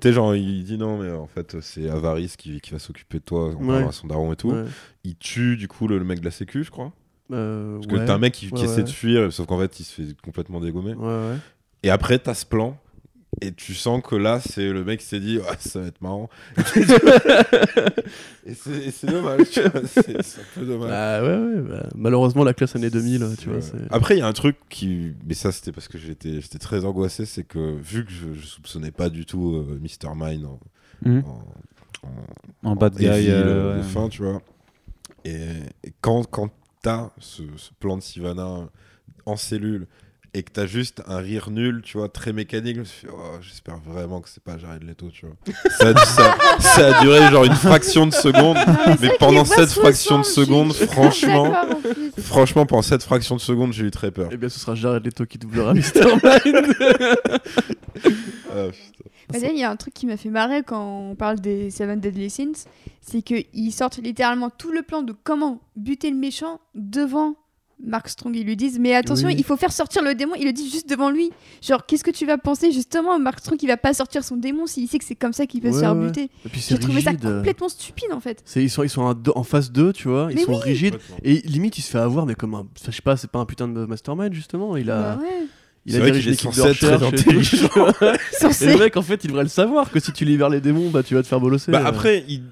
Tu sais, genre, il dit non, mais en fait, c'est Avarice qui, qui va s'occuper de toi, en Ouais. à son daron et tout. Ouais. Il tue, du coup, le, le mec de la Sécu, je crois. Euh, Parce que ouais. t'as un mec qui, qui Ouais, essaie de fuir, sauf qu'en fait, il se fait complètement dégommer. Ouais, ouais. Et après, t'as ce plan. Et tu sens que là, c'est le mec qui s'est dit, ouais, ça va être marrant. et c'est dommage, tu vois. C'est un peu dommage. Bah, ouais, ouais, bah, malheureusement, la classe année 2000, tu vois. Après, il y a un truc qui. Mais ça, c'était parce que j'étais j'étais très angoissé. C'est que vu que je, je soupçonnais pas du tout euh, Mr. Mine en, Mhm. en, en- En bad guy. euh, ouais. fin, tu vois. Et, et quand, quand t'as ce, ce plan de Sivana en cellule et que t'as juste un rire nul, tu vois, très mécanique, je me suis dit, oh, j'espère vraiment que c'est pas Jared Leto, tu vois. Ça, a- ça- ça a duré genre une fraction de seconde. Ah, Mais pendant cette fraction de seconde, franchement, franchement, pendant cette fraction de seconde, j'ai eu très peur. Eh bien, ce sera Jared Leto qui doublera Mr. Mind. Ah, putain. Bah, Il y a un truc qui m'a fait marrer quand on parle des Seven Deadly Sins, c'est qu'ils sortent littéralement tout le plan de comment buter le méchant devant Mark Strong. Ils lui disent Mais attention, Oui. il faut faire sortir le démon. Il le dit juste devant lui. Genre, qu'est-ce que tu vas penser? Justement Mark Strong, il va pas sortir son démon s'il sait que c'est comme ça qu'il peut se faire ouais. buter. Et puis c'est J'ai trouvé ça rigide. complètement stupide en fait. c'est- Ils sont, ils sont en, deux- phase 2, tu vois. Ils Mais sont oui. rigides. Et limite, il se fait avoir, mais comme un. Je sais pas, c'est pas un putain de mastermind, justement. Il a. Bah ouais. Il a vrai dirigé qu'il est censé être très intelligent. Et le mec, en fait, il devrait le savoir que si tu libères les démons, bah tu vas te faire bolosser. Bah après, il-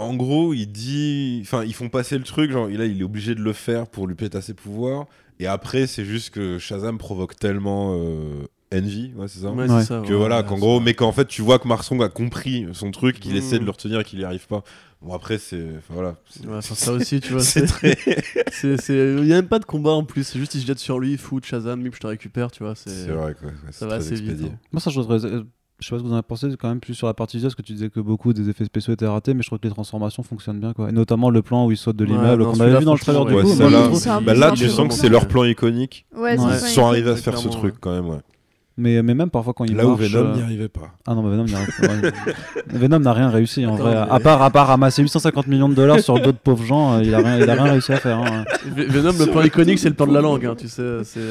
en gros, il dit. Enfin, ils font passer le truc, genre, là, il est obligé de le faire pour lui péter ses pouvoirs. Et après, c'est juste que Shazam provoque tellement euh, Envy, ouais, c'est ça Ouais, Ouais. c'est ça. Que ouais, voilà, ouais, qu'en gros, mais qu'en fait, tu vois que Marsong a compris son truc, qu'il Mm. essaie de le retenir et qu'il n'y arrive pas. Bon, après, c'est. enfin, voilà. Ça aussi, tu vois. c'est très. Il y a même pas de combat en plus. C'est juste, il se jette sur lui, foot, Shazam, bip, je te récupère, tu vois. C'est C'est vrai, quoi. ouais, Ça va assez vite. expédié. hein. Moi, ça, je voudrais. Je sais pas ce que vous en avez pensé quand même plus sur la partie visuelle, parce que tu disais que beaucoup des effets spéciaux étaient ratés, mais je trouve que les transformations fonctionnent bien, quoi. Et notamment le plan où il saute de l'immeuble, qu'on avait vu dans le trailer du coup. Là, bah là, tu sens que c'est leur plan iconique. Ouais, c'est Ouais. Ils sont arrivés à se faire ce truc quand même, ouais. Mais, mais même parfois quand il Là où marche, Venom euh, n'y arrivait pas. Ah non, mais Venom n'y arrive pas. Venom n'a rien réussi en Attends, vrai. mais- À part, à part ramasser 850 millions de dollars sur d'autres pauvres gens, euh, il a rien, il a rien réussi à faire. hein. Ve- Venom, le plan iconique, c'est le plan de la langue, hein, tu sais.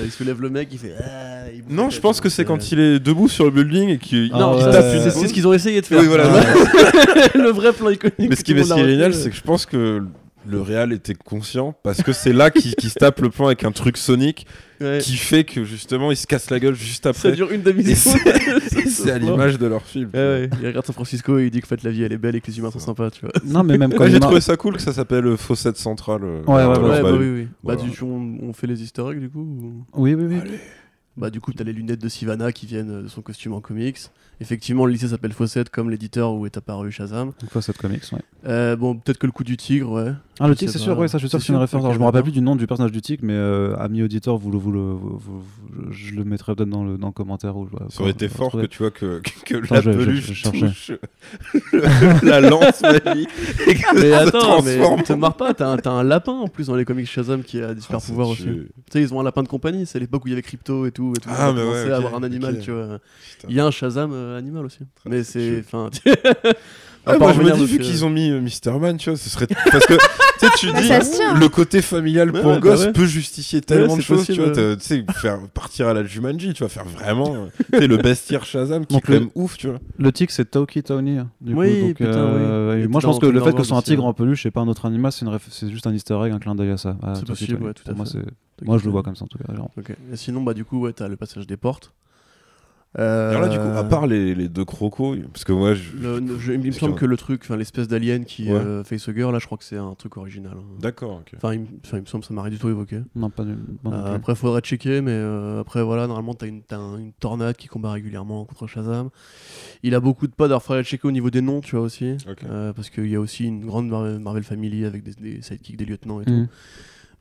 Il soulève le mec, il fait. Ah, il Non, je pense que c'est quand il est debout sur le building et qu'il Ah ouais. tape, c'est c'est ce qu'ils ont essayé de faire. Oui, voilà. le vrai plan iconique. Mais ce qui, est génial, c'est que je pense que le Real était conscient parce que c'est là qu'il qu'il se tape le plan avec un truc sonique Ouais. qui fait que justement il se casse la gueule juste Ça après. dure une demi-seconde. c'est à l'image de leur film. Ouais, ouais. Il regarde San Francisco et il dit que fait, la vie elle est belle et que les humains sont sympas, tu vois. Non, mais même quand j'ai trouvé ça cool que ça s'appelle euh, Fossette Centrale. euh, Ouais, ouais, bah oui. Bah, du coup, on, on fait les easter eggs du coup ou- Oui, oui, oui. Bah, du coup, t'as les lunettes de Sivana qui viennent euh, de son costume en comics. Effectivement, le lycée s'appelle Fawcett comme l'éditeur où est apparu Shazam. Fois cette comics, ouais. Euh, bon, peut-être que le coup du tigre, ouais. Ah, le sais c'est sûr, ouais, ça, je suis sûr que c'est une référence. Alors, je me rappelle plus du nom du personnage du tic, mais euh, ami auditeur, vous le, vous le, vous- vous- vous- je le mettrai peut-être dans le, dans le commentaire. Ou, Ça aurait été fort que tu vois que, que, que Attends, la je- je- peluche touche la lance magique et que Mais ça se attends, mais transforme. te marre pas, t'as un, t'as un lapin en plus dans les comics Shazam qui a des super Ah, pouvoirs aussi. Tu sais, ils ont un lapin de compagnie, c'est l'époque où il y avait Crypto et tout. Et tout Ah, mais commencé ouais, à avoir un animal, tu vois. Il y a un Shazam euh, animal aussi. Très Mais c'est. Enfin. Ah, moi je me dis, vu qu'ils ont mis euh, Mr. Man, tu vois, ce serait. Parce que, tu sais, tu Bah, dis, le côté familial pour ouais, bah gosse ouais. peut justifier tellement Ouais, de choses, tu vois. Tu sais, faire partir à la Jumanji, tu vas faire vraiment. euh, tu sais, le bestiaire Shazam qui est quand le- même ouf, tu vois. Le tic, c'est Toki Tony. hein, Du Oui, coup, donc, putain, euh, oui. et moi, je pense que le fait que ce soit un tigre en peluche et pas un autre animal, c'est une réf- c'est juste un easter egg, un clin d'œil à ça. C'est possible, tout à fait. moi, je le vois comme ça en tout cas. sinon, bah, du coup, ouais, t'as le passage des portes. Euh, Alors là, du coup, à part les, les deux crocos, parce que moi, je... le- le- je- il me semble que- le truc, enfin l'espèce d'alien qui Ouais. euh, face a girl, là, je crois que c'est un truc original. hein. D'accord, ok. Enfin, il, me- enfin, il me semble que ça m'a rien du tout évoqué. Non, pas du pas non Euh, après, faudrait checker, mais euh, après, voilà, normalement, t'as une, t'as un- une tornade qui combat régulièrement contre Shazam. Il a beaucoup de pods, alors faudrait checker au niveau des noms, tu vois aussi. Euh, parce qu'il y a aussi une grande Mar- Marvel Family avec des, des sidekicks, des lieutenants et tout.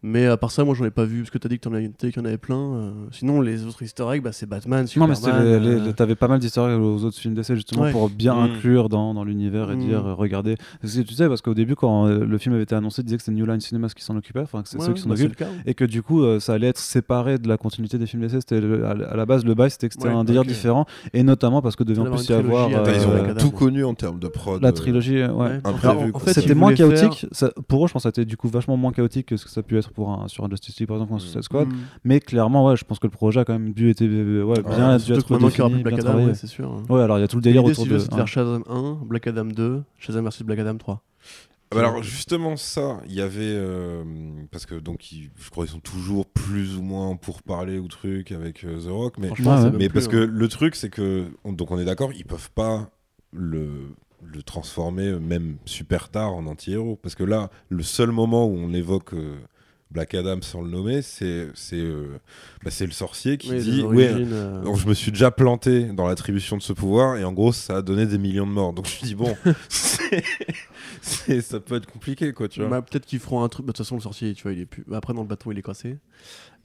Mais à part ça, moi, j'en ai pas vu, parce que t'as dit que t'en avais- qu'il y en avait plein. euh, sinon, les autres easter eggs, bah, c'est Batman, Non, Superman. mais c'était les- les- euh, t'avais pas mal d'histoires aux autres films d'essai justement Ouais. pour bien Mm. inclure dans, dans l'univers et Mm. dire euh, regardez. Parce que tu sais, parce qu'au début, quand euh, le film avait été annoncé, ils disaient que c'était New Line Cinemas qui s'en occupait, enfin que c'est ouais, ceux qui s'en bah, occupent. le cas. Et que du coup, euh, ça allait être séparé de la continuité des films d'essai. C'était à, la base, le bail, c'était que c'était Ouais, un délire ok. différent. Et notamment parce que devait en plus y avoir. avec ils ont euh, tout connu en termes de prod. la euh, trilogie, euh, ouais. C'était moins chaotique. pour eux, je pense que ça a été du coup vachement moins chaotique que ce que ça a pu être pour un, sur un Justice League, par exemple, ou un Suicide Squad. Mm. Mais clairement, ouais, je pense que le projet a quand même dû être ouais, Ouais, bien dû être défini, Black bien Adam, travaillé. ouais, c'est sûr. hein. Ouais, alors il y a tout le délire autour si de. faire Shazam 1, Black Adam 2, Shazam vs Black Adam 3. Ah bah alors justement ça, il y avait euh, parce que donc ils- je crois qu'ils sont toujours plus ou moins pour parler ou truc avec euh, The Rock, mais Ouais, mais plus, parce que hein. le truc c'est que on- donc on est d'accord, ils peuvent pas le le transformer même super tard en anti-héros parce que là le seul moment où on évoque euh, Black Adam sans le nommer, c'est c'est euh, bah, le sorcier qui Oui, dit ouais euh, alors, je me suis déjà planté dans l'attribution de ce pouvoir et en gros ça a donné des millions de morts. Donc je me dis bon, ça peut être compliqué quoi, tu vois. bah, peut-être qu'ils feront un truc. bah, De toute façon, le sorcier, tu vois, il est plus. bah, après, dans le bâton, il est cassé.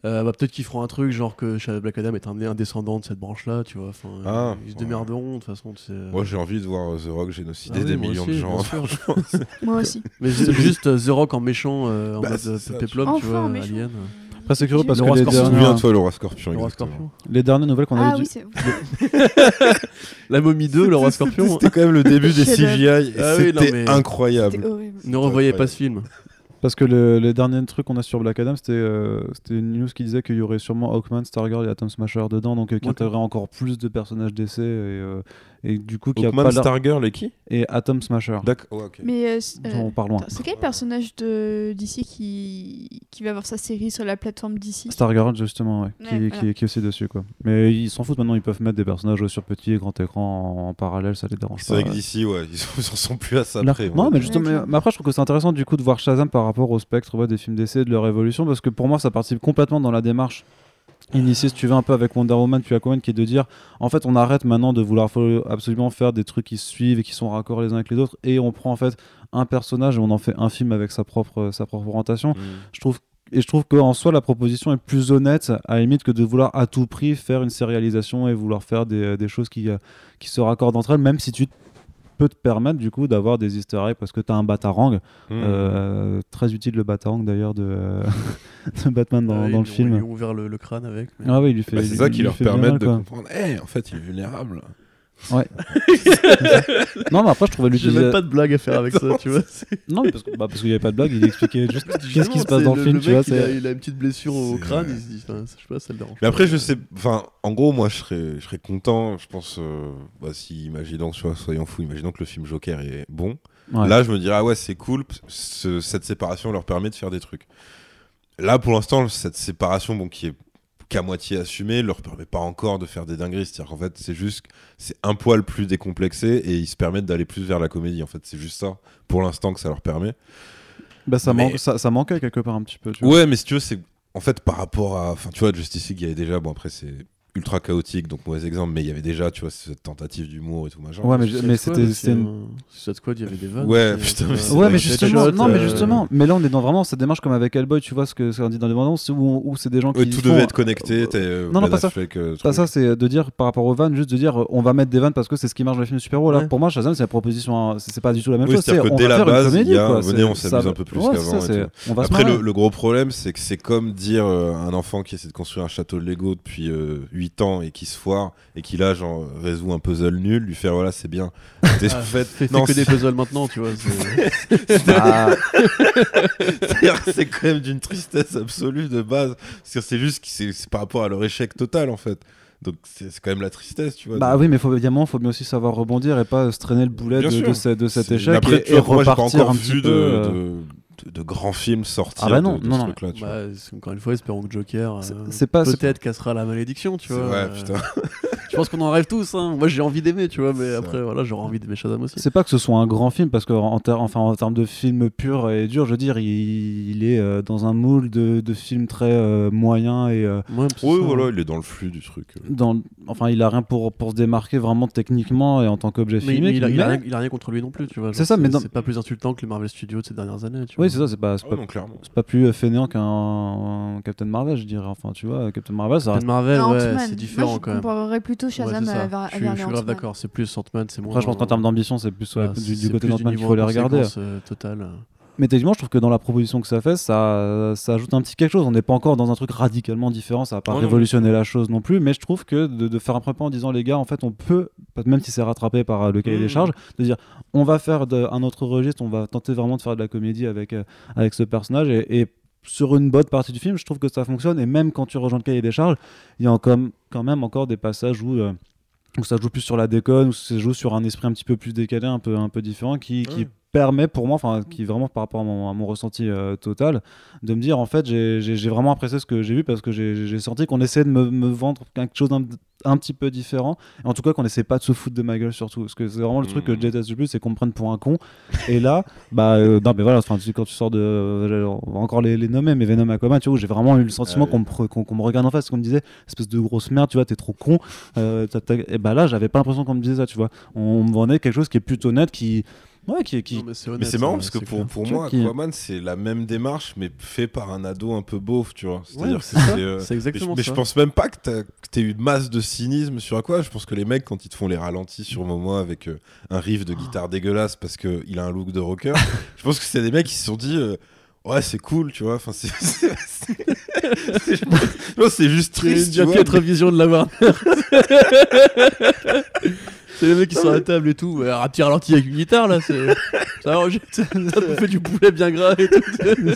Euh, bah, peut-être qu'ils feront un truc genre que Shadow Black Adam est un, un descendant de cette branche-là, tu vois. Enfin, euh, Ah, ils se démerderont de toute façon. tu sais. Moi j'ai envie de voir euh, The Rock génocider Ah oui, des millions aussi, de gens. sûr. Moi aussi. Mais ju- juste euh, The Rock en méchant, euh, en Bah, mode euh, ça, Peplum, tu tu vois. méchant. Alien. Après, c'est curieux parce Le que les Souviens-toi le roi scorpion. Le roi exactement. Scorpion. les dernières nouvelles qu'on Ah avait oui. La momie 2, le roi Scorpion. C'était quand même le début des. CGI Ah oui, c'était mais- incroyable. Ne revoyez pas ce film. Parce que le, les derniers trucs qu'on a sur Black Adam, c'était euh, c'était une news qui disait qu'il y aurait sûrement Hawkman, Stargirl et Atom Smasher dedans, donc euh, qui intégrerait encore plus de personnages d'essai et, euh, et du coup qui a pas Stargirl et qui? Et Atom Smasher. D'accord. ok. Mais euh, euh, On part loin. c'est quel personnage de d'ici qui qui va avoir sa série sur la plateforme d'ici Stargirl justement, ouais, qui, Ouais, qui- voilà. qui est aussi dessus quoi. Mais ils s'en foutent maintenant, ils peuvent mettre des personnages sur petit et grand écran en, en parallèle, ça les dérange C'est pas. vrai que d'ici, ouais, ils en- ils en sont plus à ça Là- près. non, ouais. mais justement, Ouais, mais, mais après, je trouve que c'est intéressant du coup de voir Shazam par rapport au spectre ouais, des films d'essai, de leur évolution, parce que pour moi, ça participe complètement dans la démarche initiée, si tu veux, un peu avec Wonder Woman puis Aquaman, qui est de dire, en fait, on arrête maintenant de vouloir absolument faire des trucs qui se suivent et qui sont raccords les uns avec les autres, et on prend en fait un personnage et on en fait un film avec sa propre, sa propre orientation. Mm. Je trouve et je trouve qu'en soi, la proposition est plus honnête, à la limite, que de vouloir à tout prix faire une sérialisation et vouloir faire des, des choses qui, euh, qui se raccordent entre elles, même si tu peux te permettre du coup d'avoir des easter eggs parce que tu as un batarang, Mm. euh, très utile le batarang d'ailleurs de, de Batman dans, dans ils le film. Ils lui ont ouvert le, le crâne avec. mais- Ah oui, il lui fait. Bah, il- c'est ça il qui leur permet de comprendre. Eh, en fait, il est vulnérable. Non, mais après, je trouvais J'ai l'utiliser. même pas de blague à faire avec ça, tu vois. Non, mais parce que- bah, parce qu'il n'y avait pas de blague, il expliquait juste qu'est-ce qui se passe dans le film, tu vois. mec, il, a, c'est- il a une petite blessure au crâne, il se dit, enfin, je sais pas, ça le dérange. Mais après, je sais. Enfin, en gros, moi, je serais, je serais content. Je pense, euh, bah, si, imaginons, soyons fous, imaginons que le film Joker est bon. Ouais. Là, je me dirais, ah ouais, c'est cool. ce- cette séparation leur permet de faire des trucs. Là, pour l'instant, cette séparation, bon, qui est qu'à moitié assumée, leur permet pas encore de faire des dingueries. C'est-à-dire qu'en fait, c'est juste, que c'est un poil plus décomplexé et ils se permettent d'aller plus vers la comédie. En fait, c'est juste ça, pour l'instant, que ça leur permet. Bah, ça, Mais- manque- ça, ça manquait quelque part un petit peu. Tu vois. Ouais, mais si tu veux, c'est en fait par rapport à. Enfin, tu vois, Justice League, il y avait déjà. Bon, après, c'est ultra chaotique, donc mauvais exemple, mais il y avait déjà, tu vois, cette tentative d'humour et tout machin. Ouais, mais, mais c'était. Suicide Squad, il y avait des vannes. Ouais, putain, euh, mais c'est Ouais, mais justement, non, mais euh, justement, mais là on est dans vraiment cette démarche comme avec Hellboy, tu vois ce que dit dans les bandes où, où c'est des gens qui Ouais, tout font- devait être connecté. euh, non, non, Ben pas ça. Euh, Pas ça, c'est de dire par rapport aux vannes, juste de dire euh, on va mettre des vannes parce que c'est ce qui marche dans les films de super-héros. Là, Ouais. pour moi, Shazam, c'est la proposition, hein, c'est pas du tout la même Oui, chose. c'est-à-dire c'est que on dès va la base, venez, on s'amuse un peu plus qu'avant Après, le, gros problème, c'est que c'est comme dire euh, un enfant qui essaie de construire un château de Lego depuis euh, 8 ans et qui se foire et qui là, genre, résout un puzzle nul, lui faire voilà, c'est bien. T'es- Ah, en fait, non, que des c'est- puzzles maintenant, tu vois. c'est- Ah, c'est quand même d'une tristesse absolue de base. C'est c'est juste que c'est c'est par rapport à leur échec total en fait. Donc c'est c'est quand même la tristesse, tu vois. bah Donc, oui, mais faut, évidemment, faut bien aussi savoir rebondir et pas se traîner le boulet de, de ce- de cet c'est- échec après, et, tu et vois, moi, j'ai pas repartir encore un vu petit de, peu. euh, de, grands films sortir Ah bah non, de, de non, ce truc-là. Bah, encore une fois, espérons que Joker euh, C'est- pas- peut-être cassera la malédiction, tu vois. vrai, euh, putain. Je pense qu'on en rêve tous. hein. Moi, j'ai envie d'aimer, tu vois, mais après, voilà, j'aurais envie d'aimer Shazam aussi. C'est pas que ce soit un grand film, parce qu'en en, ter- enfin, en termes de film pur et dur, je veux dire, il, il est euh, dans un moule de, de films très euh, moyens et euh, Ouais, Oui, ça. voilà, il est dans le flux du truc. dans, enfin, il a rien pour, pour se démarquer vraiment techniquement et en tant qu'objet filmique. mais il, a, il a mais- rien, il a rien contre lui non plus, tu vois. C'est ça, mais dans- c'est pas plus insultant que les Marvel Studios de ces dernières années. Tu Oui, c'est ça, c'est pas, c'est Ah pas, pas plus euh, fainéant qu'un un Captain Marvel, je dirais. Enfin, tu vois, Captain Marvel, ça reste. Captain Marvel, ouais, c'est différent Moi, je quand même. comparerais plutôt Ouais, Shazam ça. à, vers- je suis, vers je suis les grave d'accord, c'est plus Ant-Man, c'est moins. Après, je pense qu'en termes d'ambition, c'est plus, ouais, Bah, du, du côté d'Ant-Man qu'il faut les regarder. euh, totale. Mais techniquement, je trouve que dans la proposition que ça fait, ça, ça ajoute un petit quelque chose. On n'est pas encore dans un truc radicalement différent, ça va pas Ouais, non, révolutionner la chose non plus, mais je trouve que de, de faire un prépa en disant les gars, en fait, on peut, même si c'est rattrapé par euh, le cahier des charges, de dire on va faire de- un autre registre, on va tenter vraiment de faire de la comédie avec, euh, avec ce personnage et, et sur une bonne partie du film, je trouve que ça fonctionne. Et même quand tu rejoins le cahier des charges, il y a comme, quand même encore des passages où. euh, où ça joue plus sur la déconne, où ça joue sur un esprit un petit peu plus décalé, un peu, un peu différent, qui. Permet pour moi, enfin qui vraiment par rapport à mon, à mon ressenti euh, total, de me dire en fait j'ai- vraiment apprécié ce que j'ai vu parce que j'ai senti qu'on essayait de me, me vendre quelque chose d'un un petit peu différent, et en tout cas qu'on essaie pas de se foutre de ma gueule surtout, parce que c'est vraiment le truc que je déteste le plus, c'est qu'on me prenne pour un con, et là, bah euh, non mais voilà, tu- quand tu sors de, euh, on va encore les, les nommer, mais Venom Aquaman, tu vois, j'ai vraiment eu le sentiment Ah oui. qu'on me, me regarde en face, qu'on me disait espèce de grosse merde, tu vois, t'es trop con, euh, et bah là j'avais pas l'impression qu'on me disait ça, tu vois, on me vendait quelque chose qui est plutôt net, qui Ouais, qui, qui, Non, mais c'est Mais marrant euh, parce que pour, pour moi, qui- Aquaman, c'est la même démarche, mais fait par un ado un peu beauf, tu vois. Ouais, C'est-à-dire c'est que ça, c'est, euh, c'est mais, exactement je, mais ça. je pense même pas que t'as- que t'aies eu masse de cynisme sur Aquaman. Je pense que les mecs, quand ils te font les ralentis sur Momo avec euh, un riff de guitare dégueulasse parce qu'il a un look de rocker, je pense que c'est des mecs qui se sont dit. euh, Ouais, c'est cool, tu vois. Enfin, c'est. c'est- c'est- c'est- non, c'est juste triste. vois, bien piètre vision de la Warner. c'est les mecs qui sont à la table et tout. Un petit ralenti avec une guitare là. c'est- Ça, ça fait du poulet bien gras et tout.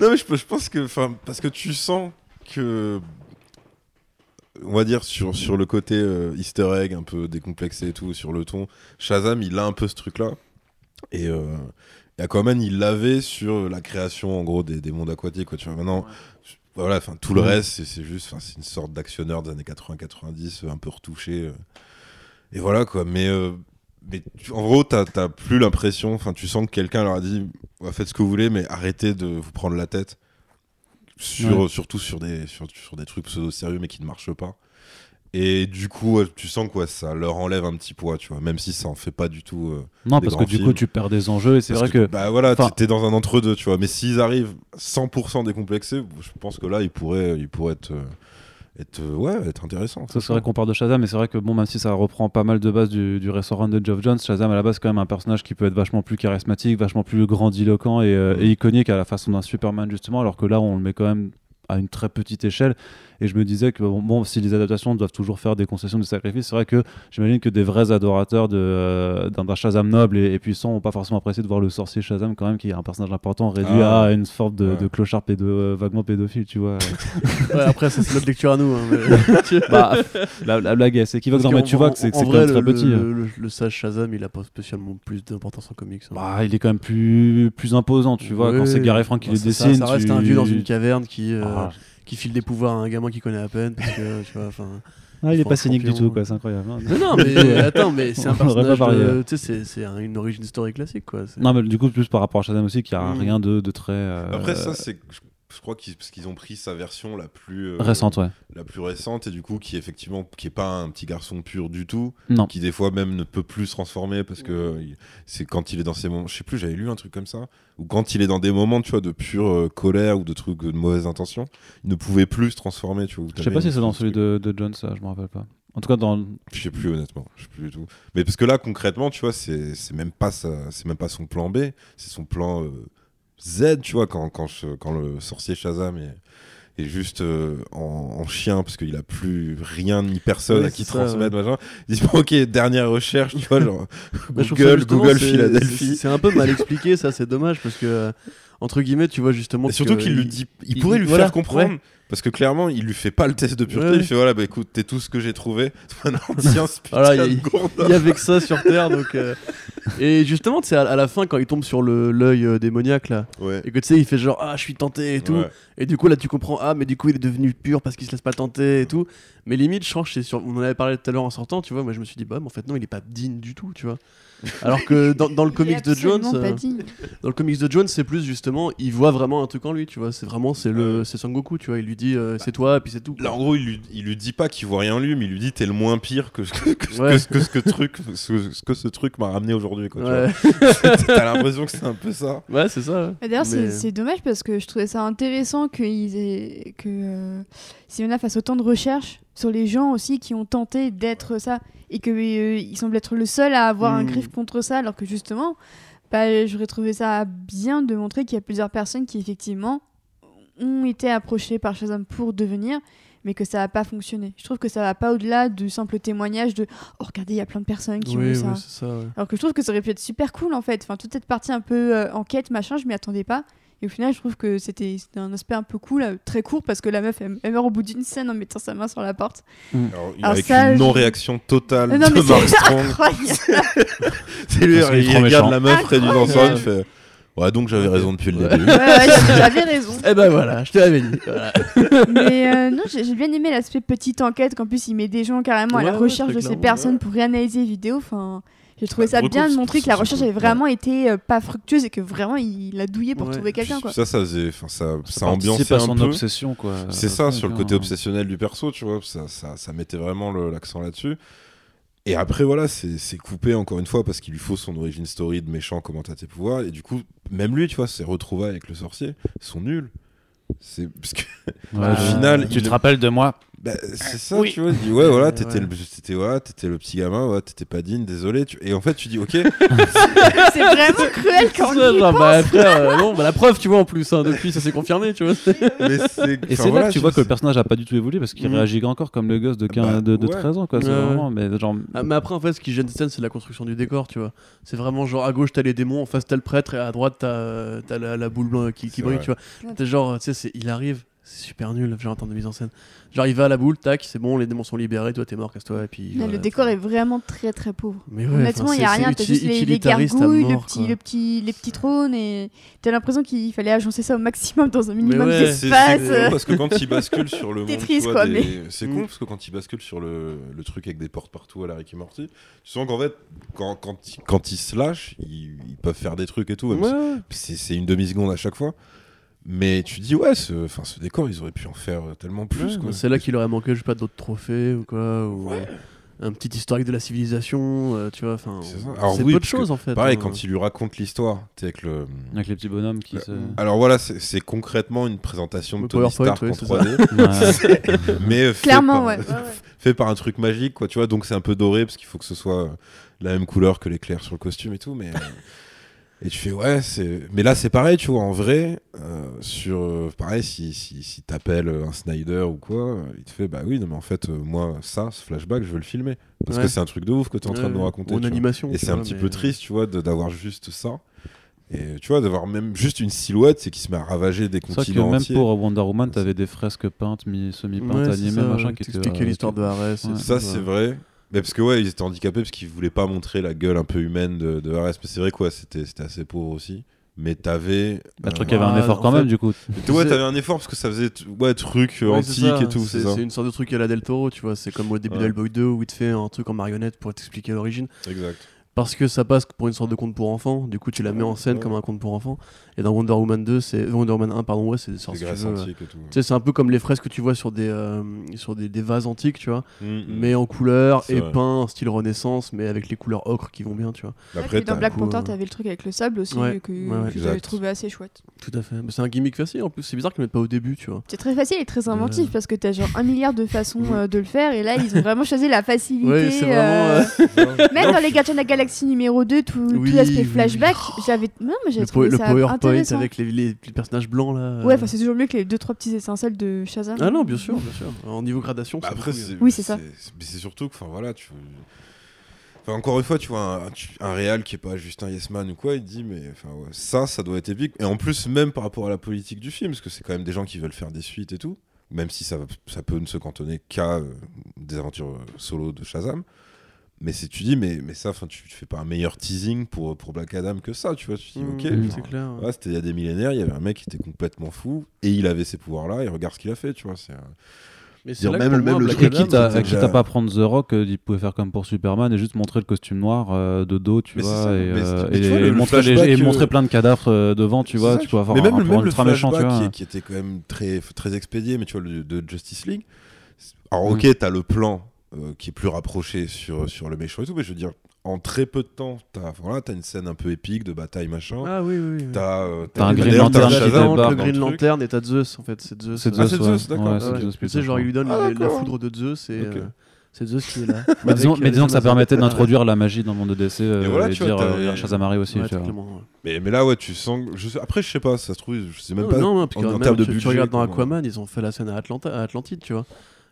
Non, mais je, je pense que. Parce que tu sens que. On va dire sur, sur le côté euh, easter egg un peu décomplexé et tout, sur le ton, Shazam il a un peu ce truc là. Et, euh, et Aquaman il l'avait sur la création en gros des, des mondes aquatiques. Quoi, tu vois. Maintenant, voilà, enfin tout le reste c'est- juste. C'est une sorte d'actionneur des années 80-90, un peu retouché. Et voilà quoi. Mais. euh, mais tu- en gros, t'as t'as plus l'impression, enfin, tu sens que quelqu'un leur a dit, faites ce que vous voulez, mais arrêtez de vous prendre la tête, sur, Ouais. surtout sur des, sur, sur des trucs pseudo sérieux mais qui ne marchent pas. Et du coup, tu sens que ouais, ça leur enlève un petit poids, tu vois, même si ça en fait pas du tout. euh, Non, parce que du coup, tu perds des enjeux et c'est vrai que. Bah voilà, t'es dans un entre-deux, tu vois, mais s'ils arrivent 100% décomplexés, je pense que là, ils pourraient, ils pourraient être. euh, être, euh, ouais, être intéressants. Ça, c'est vrai qu'on parle de Shazam, mais c'est vrai que bon, même si ça reprend pas mal de bases du, du restaurant de Geoff Jones, Shazam à la base, c'est quand même un personnage qui peut être vachement plus charismatique, vachement plus grandiloquent et, euh, et iconique à la façon d'un Superman, justement, alors que là, on le met quand même à une très petite échelle. Et je me disais que bon, si les adaptations doivent toujours faire des concessions de sacrifice, c'est vrai que j'imagine que des vrais adorateurs euh, d'un Shazam noble et, et puissant n'ont pas forcément apprécié de voir le sorcier Shazam quand même, qui est un personnage important, réduit Ah. à une sorte de, Ouais. de clochard pédo, euh, vaguement pédophile, tu vois. Ouais, après, c'est notre lecture à nous. hein, mais- bah, la, la blague est équivoque, non, mais tu vois en- que c'est en que c'est quand même très le, petit. hein. Le, le- le sage Shazam, il a pas spécialement plus d'importance en comics. hein. Bah, il est quand même plus, plus imposant, tu vois. Quand c'est Gary Frank qui Bah, le ça- dessine. Ça, ça reste tu- un vieux dans une caverne qui, euh, Ah, qui file des pouvoirs à un gamin qui connaît à peine. Parce que, tu vois, enfin. ah, il est pas cynique du tout, quoi. C'est incroyable. Non, non, mais attends, mais c'est un personnage. de- Tu sais, c'est- c'est un- une origine story classique, quoi. c'est- Non, mais du coup, plus par rapport à Shazam aussi, qui a Mm. rien de, de très. euh, Après, ça, c'est. Je, crois qu'ils parce qu'ils ont pris sa version la plus. euh, récente, ouais. La plus récente, et du coup, qui effectivement. qui est pas un petit garçon pur du tout. Non. qui des fois même ne peut plus se transformer parce que c'est quand il est dans ces moments je sais plus j'avais lu un truc comme ça ou quand il est dans des moments tu vois de pure euh, colère ou de trucs de mauvaise intention il ne pouvait plus se transformer tu vois Je sais pas si c'est dans celui de, de Jones, ça, je me rappelle pas. En tout cas, dans. je sais plus honnêtement je sais plus du tout mais parce que là concrètement tu vois c'est c'est même pas c'est même pas son plan B c'est son plan euh, Z tu vois quand quand, je- quand le sorcier Shazam est est juste euh, en, en chien parce qu'il a plus rien ni personne Ouais, à qui transmettre machin il dit bon, ok dernière recherche tu vois genre Bah, Google Google Philadelphie c'est- un peu mal expliqué, ça, c'est dommage parce que. euh, entre guillemets, tu vois justement. Et surtout qu'il lui il- dit, il, il- pourrait lui voilà, faire comprendre. ouais. Parce que clairement, il lui fait pas le test de pureté. Ouais. Il fait voilà, bah écoute, t'es tout ce que j'ai trouvé. Ce putain Voilà, il- y avait que ça sur Terre, donc. euh, Et justement, tu sais, à, à la fin, quand il tombe sur le- l'œil euh, démoniaque là, Ouais. et que tu sais, il fait genre ah, je suis tenté et tout. Ouais. Et du coup, là, tu comprends, ah, mais du coup, il est devenu pur parce qu'il se laisse pas tenter et tout. Mais limite, je pense, c'est sur... on en avait parlé tout à l'heure en sortant, tu vois. Moi, je me suis dit, bah, mais en fait, non, il est pas digne du tout, tu vois. Alors que dans, dans le comics de Jones, euh, dans le comics de Jones, c'est plus justement, il voit vraiment un truc en lui, tu vois. C'est vraiment, c'est le, c'est Sangoku, tu vois. Il lui dit, euh, c'est toi, et puis c'est tout. quoi. Là, en gros, il lui, il lui dit pas qu'il voit rien en lui, mais il lui dit t'es le moins pire que, que, que, que- Ouais. que ce que truc, ce, que ce truc m'a ramené aujourd'hui. quoi, tu Ouais, vois. T'as l'impression que c'est un peu ça. ouais c'est ça. D'ailleurs, c'est- Mais- c'est dommage parce que je trouvais ça intéressant qu'ils aient- que euh, Simona fasse autant de recherches sur les gens aussi qui ont tenté d'être ça et que euh, il semble être le seul à avoir un Mm. griffe contre ça, alors que justement, bah, j'aurais trouvé ça bien de montrer qu'il y a plusieurs personnes qui effectivement ont été approchées par Shazam pour devenir. Mais que ça n'a pas fonctionné. Je trouve que ça va pas au-delà du simple témoignage de Oh, regardez, il y a plein de personnes qui Oui, ont ouais, ça. c'est ça. ouais. Alors que je trouve que ça aurait pu être super cool en fait. Enfin, toute cette partie un peu euh, enquête, machin, je m'y attendais pas. Et au final, je trouve que c'était un aspect un peu cool, euh, très court, parce que la meuf, elle, elle meurt au bout d'une scène en mettant sa main sur la porte. Alors, Alors avec ça, une non-réaction totale non, mais de Mark c'est Strong. incroyable. C'est lui, il regarde méchant. la meuf près du danseur, il fait Ouais, donc j'avais raison depuis le début. Ouais, ouais, j'avais raison. Eh ben voilà, je te l'avais dit. voilà. Mais euh, non, j'ai j'ai bien aimé l'aspect petite enquête, qu'en plus il met des gens carrément à la Ouais, recherche très de ces clairement, personnes ouais. pour réanalyser les vidéos. Enfin, j'ai trouvé Bah, ça bien de c'est- montrer que la c'est recherche avait vraiment été euh, pas fructueuse et que vraiment il a douillé pour Ouais. trouver quelqu'un. quoi. Ça, ça faisait, enfin, ça, ça, ambiançait un son peu. obsession, quoi. C'est ça, sur le côté obsessionnel du perso, tu vois, ça, ça, ça mettait vraiment le- l'accent là-dessus. Et après, voilà, c'est coupé encore une fois parce qu'il lui faut son origin story de méchant, comment t'as tes pouvoirs. Et du coup, même lui, tu vois, ses retrouvailles avec le sorcier sont nuls. C'est parce que Ouais, Au final, tu il- te rappelles de moi bah, c'est ça, tu vois. Il dit, ouais, voilà, t'étais Ouais. le, t'étais, voilà, t'étais le petit gamin, ouais, t'étais pas digne, désolé. tu- Et en fait, tu dis, ok, c'est vraiment cruel quand ça, genre, bah, frère, euh, non, bah, la preuve, tu vois, en plus, hein, depuis, ça s'est confirmé, tu vois. mais. Et c'est là voilà, que tu vois que le personnage a pas du tout évolué parce qu'il Mhm. réagit encore comme le gosse de, 15 Bah, de, de ouais. 13 ans, quoi. C'est vraiment, mais genre. Ah, mais après, en fait, ce qui gêne cette scène, c'est la construction du décor, tu vois. C'est vraiment genre à gauche, t'as les démons, en face, t'as le prêtre, et à droite, t'as t'as la, la boule blanche qui, qui brille, vrai. tu vois. T'es genre, tu sais, c'est- il arrive, c'est super nul, genre en termes de mise en scène. Genre, il va à la boule, tac, c'est bon, les démons sont libérés, toi, t'es mort, casse-toi, et puis. Voilà, le décor est vraiment très très pauvre. Mais ouais, Honnêtement, il n'y a rien, t'as juste les, les gargouilles, mort, le petit, le petit, les petits trônes, et t'as l'impression qu'il fallait agencer ça au maximum dans un minimum ouais, d'espace. c'est parce que quand il bascule sur le quoi, des- mais- c'est con parce que quand il bascule sur le, le truc avec des portes partout à la Rick et Morty, tu sens qu'en fait, quand, quand, ils, quand ils se lâchent, ils, ils peuvent faire des trucs et tout. Ouais, c'est une demi-seconde à chaque fois. Mais tu dis, ouais, ce, enfin, ce décor, ils auraient pu en faire tellement plus. Ouais, c'est là qu'il aurait manqué, je sais pas, d'autres trophées ou quoi. Ou, euh, un petit historique de la civilisation, euh, tu vois. Enfin, C'est oui, peu de choses en fait. Pareil, hein. quand il lui raconte l'histoire, tu sais, avec le. Avec les petits bonhommes qui se. Alors voilà, c'est concrètement une présentation de Tony PowerPoint, Stark oui, en c'est ça. 3D. Ouais. mais euh, fait Clairement, par- ouais. fait par un truc magique, quoi, tu vois. Donc c'est un peu doré parce qu'il faut que ce soit euh, la même couleur que l'éclair sur le costume et tout, mais. Et tu fais ouais, c'est. Mais là c'est pareil, tu vois, en vrai, euh, sur euh, pareil, si si, si t'appelles un Snyder ou quoi, euh, il te fait bah oui, non mais en fait euh, moi ça, ce flashback, je veux le filmer parce Ouais. que c'est un truc de ouf que t'es en train de nous raconter. une vois. animation. Et c'est un petit mais- peu triste, tu vois, d'avoir juste ça. Et tu vois, d'avoir même juste une silhouette, c'est qui se met à ravager des C'est vrai que continents même entiers. pour Wonder Woman, t'avais des fresques peintes, mi- semi-peintes, Ouais, animées, ça, machin qui euh, l'histoire de Ares. Ça, c'est vrai. Mais parce que ouais, ils étaient handicapés parce qu'ils voulaient pas montrer la gueule un peu humaine de, de Ares. Mais c'est vrai quoi, c'était c'était assez pauvre aussi. Mais t'avais. Bah, je trouve euh, qu'il y avait un Ah, effort en quand fait- même, du coup. mais ouais, t'avais un effort parce que ça faisait ouais, truc euh, Ouais, antique et tout. C'est une sorte de truc à la Del Toro, tu vois. C'est comme au début Ouais. d'Hellboy 2 où il te fait un truc en marionnette pour t'expliquer l'origine. Exact. Parce que ça passe pour une sorte de conte pour enfants. Du coup, tu la mets en scène Ouais. comme un conte pour enfants. Et dans Wonder Woman 2, c'est Wonder Woman 1, pardon, ouais, c'est. C'est et tout. Tu sais, c'est un peu comme les fresques que tu vois sur des, euh, sur des, des vases antiques, tu vois. Mm, mm. Mais en couleur C'est et vrai. peint en style renaissance, mais avec les couleurs ocre qui vont bien, tu vois. Ouais, Après, puis dans Black Panther, euh, t'avais le truc avec le sable aussi Ouais, que, ouais, que j'avais trouvé assez chouette. Tout à fait. Mais c'est un gimmick facile en plus. C'est bizarre qu'ils le mettent pas au début, tu vois. C'est très facile et très inventif Euh. parce que t'as genre un milliard de façons de le faire et là ils ont vraiment choisi la facilité. Ouais, c'est euh, vraiment. euh, Même dans les Gardiens Galaxie numéro 2, tout, Oui, tout l'aspect oui, flashback, j'avais non mais le, j'avais po- trouvé le ça PowerPoint intéressant. avec les, les- les personnages blancs là. Ouais, euh. enfin c'est toujours mieux que les deux trois petits étincelles de Shazam. Ah non, bien sûr, bien sûr. En niveau gradation, Bah c'est après, Oui, c'est ça. Mais c'est surtout que, enfin voilà, tu. Enfin, encore une fois, tu vois, un, un réal qui est pas juste un yes man ou quoi, il te dit, mais enfin, ouais, ça, ça doit être épique. Et en plus, même par rapport à la politique du film, parce que c'est quand même des gens qui veulent faire des suites et tout, même si ça, ça peut ne se cantonner qu'à euh, des aventures euh, solo de Shazam. Mais si tu dis, mais, mais ça, enfin, tu, tu fais pas un meilleur teasing pour, pour Black Adam que ça, tu vois. Tu te dis, Mmh, ok, Mmh. c'est clair. ouais, c'était il y a des millénaires, il y avait un mec qui était complètement fou et il avait ces pouvoirs-là et regarde ce qu'il a fait, tu vois. C'est un- Mais c'est Dire là que même- moi, même le Black truc Et Adam, quitte à, c'était quitte déjà- à pas prendre The Rock, euh, il pouvait faire comme pour Superman et juste montrer le costume noir euh, de dos, tu Mais vois, et, euh, vois, montrer, les- flashback, et montrer plein de cadavres euh, devant, tu vois, tu peux avoir mais même, un, même un le ultra méchant, tu flashback vois. qui, qui était quand même très, très expédié, mais tu vois, le, de Justice League. Alors, Mm. ok, t'as le plan euh, qui est plus rapproché sur, sur le méchant et tout, mais je veux dire, en très peu de temps, t'as voilà, as une scène un peu épique de bataille, machin. Ah oui, oui. oui. T'as euh, T'as un Green Lantern le Green. Lantern et t'as Zeus en fait, c'est Zeus. C'est euh, Zeus, c'est ouais. Zeus, d'accord. Ouais, Ouais, c'est ouais. Zeus, Tu sais, genre il lui donne Ah, la foudre de Zeus et euh, c'est Zeus qui est là. Mais disons, mais disons que ça permettait d'introduire la magie dans le monde de DC euh, Et voilà, et tu dire euh, regarde Shazam arrive aussi. Tu vois. Mais, mais là, ouais, tu sens. Je sais, après, je sais pas, ça se trouve, je sais même Non, pas. non, parce en- termes de tu, tu budget, regardes dans Aquaman, ils ont fait la scène à, Atlanta, à Atlantide, tu vois.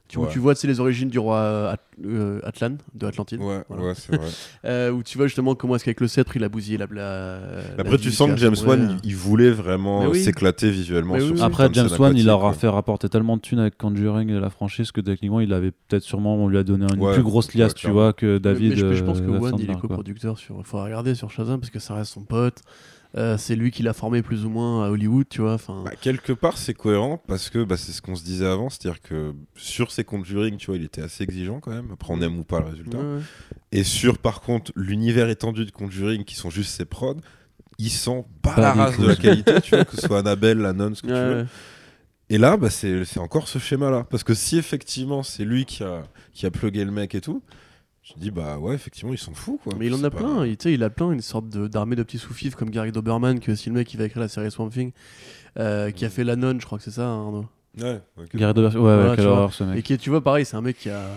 Tu, où Ouais. tu vois tu sais, les origines du roi euh, At- euh, Atlan, de Atlantide. Ouais, Voilà. ouais, c'est vrai. Euh, où tu vois justement comment est-ce qu'avec le sceptre il a bousillé la. la la Après, tu sens que James. Wan, il voulait vraiment oui. s'éclater visuellement Mais sur oui, ce oui. Après, James Wan, il leur a fait rapporter tellement de thunes avec Conjuring et la franchise que techniquement, il avait peut-être sûrement, on lui a donné une Ouais, plus grosse liasse, tu vois, que David. mais je, je pense que Wan il est coproducteur sur. Il faut regarder sur Shazam parce que ça reste son pote. Euh, c'est lui qui l'a formé plus ou moins à Hollywood, tu vois. Enfin, Bah, quelque part, c'est cohérent parce que bah, c'est ce qu'on se disait avant, c'est-à-dire que sur ses Conjuring, tu vois, il était assez exigeant quand même. Après, on aime ou pas le résultat. ouais, ouais. Et sur, par contre, l'univers étendu de Conjuring, qui sont juste ses prods, ils sont pas Pas la race de la qualité, tu vois, que ce soit Annabelle, la nonne, ce que tu veux. Et là, bah, c'est c'est encore ce schéma-là. Parce que si effectivement c'est lui qui a, qui a plugué le mec et tout, je dis bah ouais, effectivement, ils s'en foutent quoi. Mais il en a pas- plein, il, tu sais, il a plein, une sorte d'armée de, petits sous-fifs comme Gary Doberman, qui est aussi le mec qui va écrire la série Swamp Thing, euh, qui a fait La Nonne, je crois que c'est ça, hein, Arnaud. Ouais. Gary Dover- ouais, Voilà, quelle horreur ce Et mec. qui est, tu vois, pareil, c'est un mec qui a,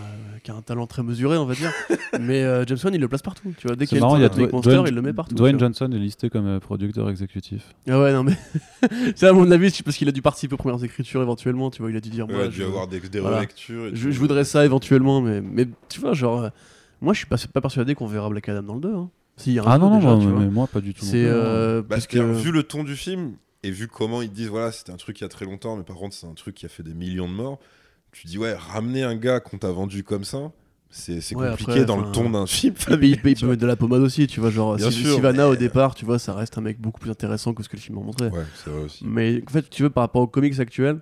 qui a un talent très mesuré, on va dire. mais euh, James Wan, il le place partout. Tu vois, dès qu'il y a y a Atomic Dwayne- Monster, Dwayne- il le met partout. Dwayne. Johnson est listé comme euh, producteur exécutif. Ah ouais, non, mais. c'est à mon avis, c'est parce qu'il a dû participer aux premières écritures éventuellement, tu vois. Il a dû dire, Ouais, moi, il a dû je, avoir des, des voilà. relectures. et je, je voudrais ça éventuellement, mais, mais tu vois, genre. Euh, moi, je suis pas, pas persuadé qu'on verra Black Adam dans le 2. Hein. Si, y a un Ah non, non, déjà, non, tu mais, vois. mais moi pas du tout. C'est. euh, Bah, parce que. vu le ton du film et vu comment ils disent voilà, c'était un truc il y a très longtemps, mais par contre, c'est un truc qui a fait des millions de morts, tu dis ouais, ramener un gars qu'on t'a vendu comme ça, c'est Ouais, compliqué après, dans le ton d'un film. Il peut, il peut mettre de la pommade aussi, tu vois. Genre, Bien sûr, Sivana mais- au départ, tu vois, ça reste un mec beaucoup plus intéressant que ce que le film en montrait. Ouais, c'est vrai aussi. Mais en fait, tu veux, par rapport aux comics actuels,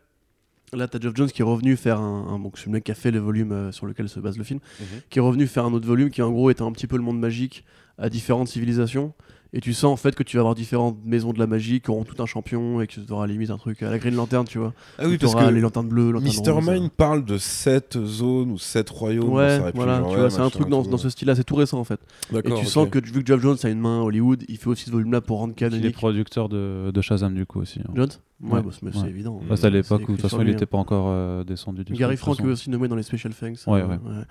là, t'as Geoff Jones qui est revenu faire un. un donc, c'est le mec qui a fait le volume euh, sur lequel se base le film, Mhm. qui est revenu faire un autre volume qui, en gros, était un petit peu le monde magique à différentes civilisations. Et tu sens en fait que tu vas avoir différentes maisons de la magie qui auront tout un champion et que tu auras limite un truc à la Green Lantern, tu vois. Ah oui, parce que les lanternes bleues, lanternes Mr. roses, Mind parle de 7 zones ou 7 royaumes. Ouais, ça voilà, tu vois, c'est un truc dans, tout. dans ce style-là, c'est tout récent en fait. Et tu sens que vu que Geoff Jones a une main à Hollywood, il fait aussi ce volume-là pour rendre Il est canonique. producteur de, de Shazam du coup aussi. hein. Jones Ouais, Ouais, bah, c'est ouais. évident. Bah, Bah, c'est à l'époque où de toute façon il n'était pas encore euh, descendu du Gary Frank est aussi nommé dans les Special Thanks. Ouais, euh.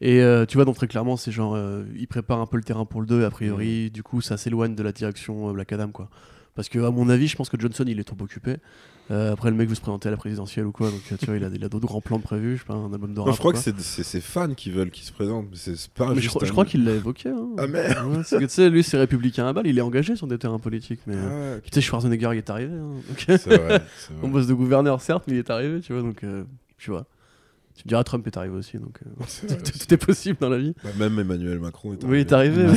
Et euh, tu vois, donc très clairement, c'est genre, euh, il prépare un peu le terrain pour le 2, a priori, du coup, ça s'éloigne de la direction euh, Black Adam, quoi. Parce que, à mon avis, je pense que Johnson, il est trop occupé. Euh, après, le mec veut se présenter à la présidentielle ou quoi, donc euh, tu vois, il a, il a d'autres grands plans prévus, je sais pas, un album de Non, rap je crois que c'est ses fans qui veulent qu'il se présente. mais C'est pas Mais je, juste je un- crois qu'il l'a évoqué. Hein. Ah merde Ouais, parce que tu sais, lui, c'est républicain à balle, il est engagé sur des terrains politiques, mais. euh, Ah, ok. Tu sais, Schwarzenegger, il est arrivé. hein, C'est vrai. On bosse de gouverneur, certes, mais il est arrivé, tu vois, donc, euh, tu vois. Tu me diras, Trump est arrivé aussi, donc euh, tout, est possible dans la vie. Bah, même Emmanuel Macron est Oui, il est arrivé.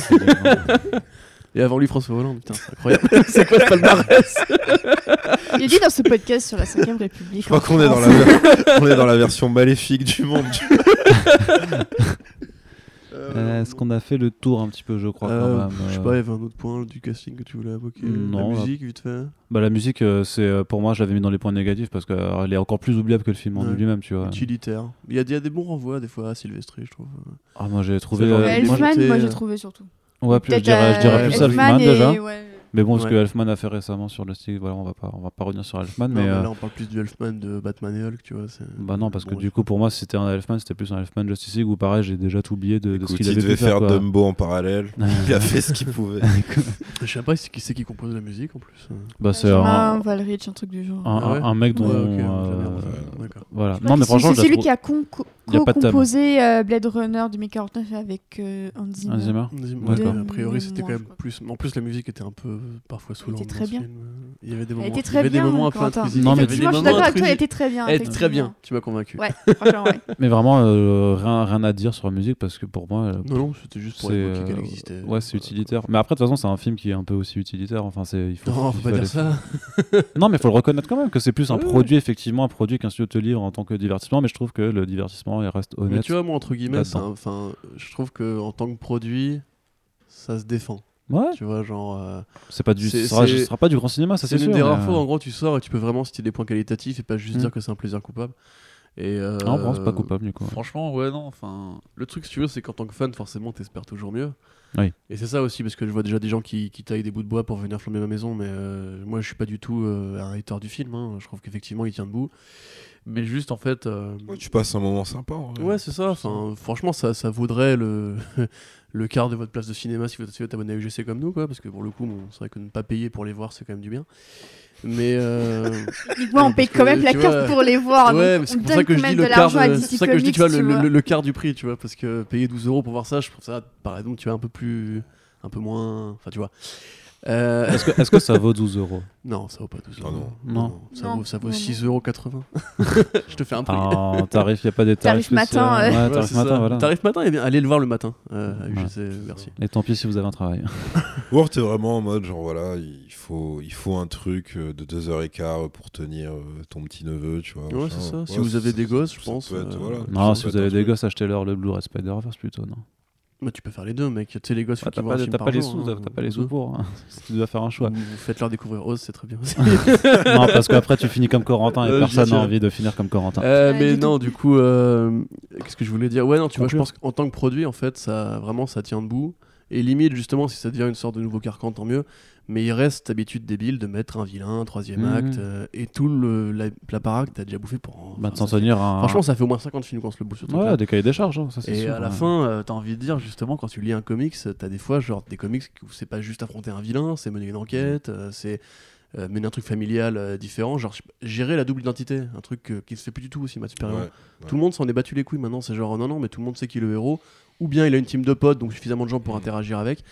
Et avant lui, François Hollande, putain, c'est incroyable. c'est quoi ce palmarès Il a dit dans ce podcast sur la 5ème République. Je crois en qu'on est, dans la ver- on est dans la version maléfique du monde. Euh, Est-ce qu'on a fait le tour un petit peu, je crois, quand Euh, même Je sais euh. pas, il y avait un autre point du casting que tu voulais évoquer. Non, la musique, vite fait. Bah, la musique, euh, c'est euh, pour moi, je l'avais mis dans les points négatifs parce qu'elle est encore plus oubliable que le film en Ouais. lui-même, tu vois. Utilitaire. Il y, a, il y a des bons renvois, des fois, à Sylvestri, je trouve. Ah, moi j'ai trouvé. Euh, Elfman, moi j'ai trouvé surtout. Ouais, plus, je dirais, je dirais euh, plus Elfman Elfman et- déjà. ouais. Mais bon, ce Ouais. que Elfman a fait récemment sur le style, voilà, on va pas, on va pas revenir sur Elfman, Non, mais. mais euh, là, on parle plus du Elfman de Batman et Hulk, tu vois. Bah non, parce que du coup, pour moi, si c'était un Elfman, c'était plus un Elfman Justice League où pareil, j'ai déjà tout oublié de, de ce qu'il il avait devait faire. quoi. Dumbo en parallèle. Il a fait ce qu'il pouvait. Je sais pas qui c'est qui compose la musique en plus. Bah, c'est un, Valrich, un truc du genre. un, Ah ouais un- un mec dont. Euh, voilà. Non, mais franchement, c'est trouve- qui a con- co- Y a pas de thème. co-composé euh, Blade Runner 2049 avec Hans Zimmer. A priori, c'était quand même plus. En plus, la musique était un peu parfois saoulante. était dans très bien. film. Il y avait des moments, il y très avait des bien. moments un peu Quentin. intrusifs. Non, mais je suis d'accord avec toi, elle était très bien. Elle était très bien, tu m'as convaincu. Ouais, franchement, ouais. Mais vraiment, euh, rien, rien à dire sur la musique parce que pour moi. euh, Non, non, c'était juste pour c'est, évoquer qu'elle euh, existait. Ouais, c'est utilitaire. Mais après, de toute façon, c'est un film qui est un peu aussi utilitaire. Enfin, c'est. Il faut, Non, il faut pas dire ça. Non, mais il faut le reconnaître quand même que c'est plus un produit, effectivement, un produit qu'un studio te livre en tant que divertissement. Mais je trouve que le divertissement, il reste Mais honnête. tu vois, moi, entre guillemets, enfin, je trouve que en tant que produit, ça se défend. Ouais, Tu vois, genre. euh, c'est pas du, ce sera, sera pas du grand cinéma, ça c'est c'est une sûr. des rares euh, fois, en gros, tu sors et tu peux vraiment citer des points qualitatifs et pas juste Mm. dire que c'est un plaisir coupable. Et euh, Non, bon, c'est pas coupable du coup. Franchement, ouais, non. Enfin, le truc, si tu veux, c'est qu'en tant que fan, forcément, t'espères toujours mieux. Oui. Et c'est ça aussi, parce que je vois déjà des gens qui, qui taillent des bouts de bois pour venir flamber ma maison, mais euh, moi, je suis pas du tout euh, un hater du film. hein. Je trouve qu'effectivement, il tient debout. Mais juste, en fait. euh, Ouais, tu passes un moment sympa. en vrai. Ouais, c'est ça. Enfin, franchement, ça, ça vaudrait le, le quart de votre place de cinéma si vous si vous êtes abonné à UGC comme nous, quoi. Parce que pour le coup, bon, c'est vrai que ne pas payer pour les voir, c'est quand même du bien. Mais. euh, Moi, on paye quand même la tu carte vois, pour les voir. ouais, c'est pour ça que je dis le quart de. C'est pour ça que je dis, tu vois, le, le- vois. le quart du prix, tu vois. Parce que payer 12 euros pour voir ça, je trouve ça, par exemple, tu vois, un peu plus. Un peu moins. Enfin, tu vois. Euh, Est-ce que, est-ce que ça vaut 12 euros? Non, ça vaut pas 12 Ah euros. non. Non. Ça Non, vaut, ça vaut non, non. 6,80 euros. je te fais un prix. En tarif, il n'y a pas des tarifs. Tarif matin, euh. Ouais, Ouais, tarif matin, ça. voilà. Tarif matin, eh bien, allez le voir le matin euh, à Ouais. UGC, merci. Et tant pis si vous avez un travail. Ou alors t'es vraiment en mode genre voilà, il faut, il faut un truc euh, de 2h15 pour tenir ton petit neveu, tu vois. Ouais, c'est ça. Si vous avez ça- des gosses, je ça pense, Non, ça si vous avez des gosses, achetez-leur le Blu-ray Spider-Verse plutôt, non? Bah, tu peux faire les deux, mec. Tu sais, les gosses, Ah, T'as pas, film t'as pas les sous, hein. t'as pas les sous pour. hein. Tu dois faire un choix. Vous faites-leur découvrir Oz, c'est très bien. non, parce qu'après tu finis comme Corentin et Euh, personne n'a envie de finir comme Corentin. Euh, Ouais, mais non, du coup, euh, qu'est-ce que je voulais dire? Ouais, non, tu vois, je pense qu'en tant que produit, en fait, ça vraiment, ça tient debout. Et limite, justement, si ça devient une sorte de nouveau carcan, tant mieux. Mais il reste habitude débile de mettre un vilain, un troisième Mhm. acte, euh, et tout le, la, la baraque, t'as déjà bouffé pour. Bah, de enfin, fait- tenir à un- Franchement, ça fait au moins 50 films qu'on se le bouffe sur ce Ouais, truc-là. des cahiers des charges, hein, ça c'est Et sûr. à la ouais. fin, euh, t'as envie de dire justement quand tu lis un comics, t'as des fois genre des comics où c'est pas juste affronter un vilain, c'est mener une enquête, euh, c'est euh, mener un truc familial euh, différent, genre gérer la double identité, un truc euh, qui se fait plus du tout aussi, Matt Super Hero. Ouais, Tout le monde s'en est battu les couilles maintenant, c'est genre non non mais tout le monde sait qui est le héros, ou bien il a une team de potes donc suffisamment de gens pour interagir avec.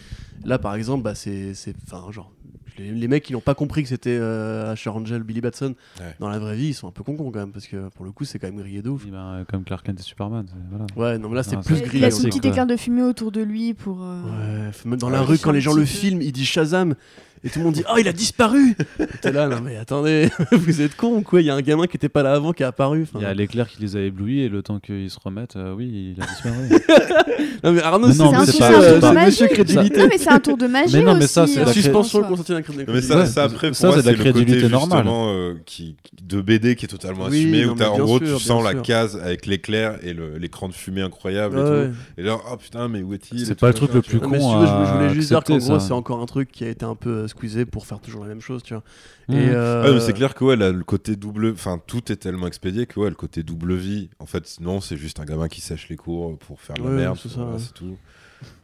Là par exemple, bah c'est c'est enfin genre les, les mecs qui n'ont pas compris que c'était euh, Asher Angel, Billy Batson Ouais. dans la vraie vie, ils sont un peu con quand même parce que pour le coup c'est quand même grillé de ouf. Oui, bah, euh, comme Clark Kent et Superman. Voilà. Ouais non mais là c'est plus c'est Il grillé. a son petit éclair de fumée autour de lui pour. euh, Ouais, même dans Ouais, la rue, quand les gens le filment, il dit Shazam. Et tout le monde dit Oh, il a disparu T'es là, non mais attendez, vous êtes con ou quoi? Il y a un gamin qui était pas là avant qui est apparu. Il y a l'éclair qui les a éblouis et le temps qu'ils se remettent, euh, oui, il a disparu. Non mais Arnaud, c'est monsieur crédulité. Non, mais c'est un tour de magie. Mais non, mais ça, c'est euh, la suspension consentie d'incrédulité. Mais ça, Ouais, ça, après, ça, c'est la c'est le côté crédulité normale. euh, qui, de BD qui est totalement Oui, assumé, où en gros, tu sens la case avec l'éclair et l'écran de fumée incroyable et tout. Et là, oh putain, mais où est-il? C'est pas le truc le plus con je, voulais juste dire qu'en gros, c'est encore un truc qui a été un peu euh, squeezé pour faire toujours la même chose, tu vois. Mmh. Et, euh, Ouais, mais c'est clair que ouais, là, le côté double, enfin tout est tellement expédié que ouais, le côté double vie, en fait, sinon c'est juste un gamin qui sèche les cours pour faire de la Ouais, merde, c'est ouais. tout.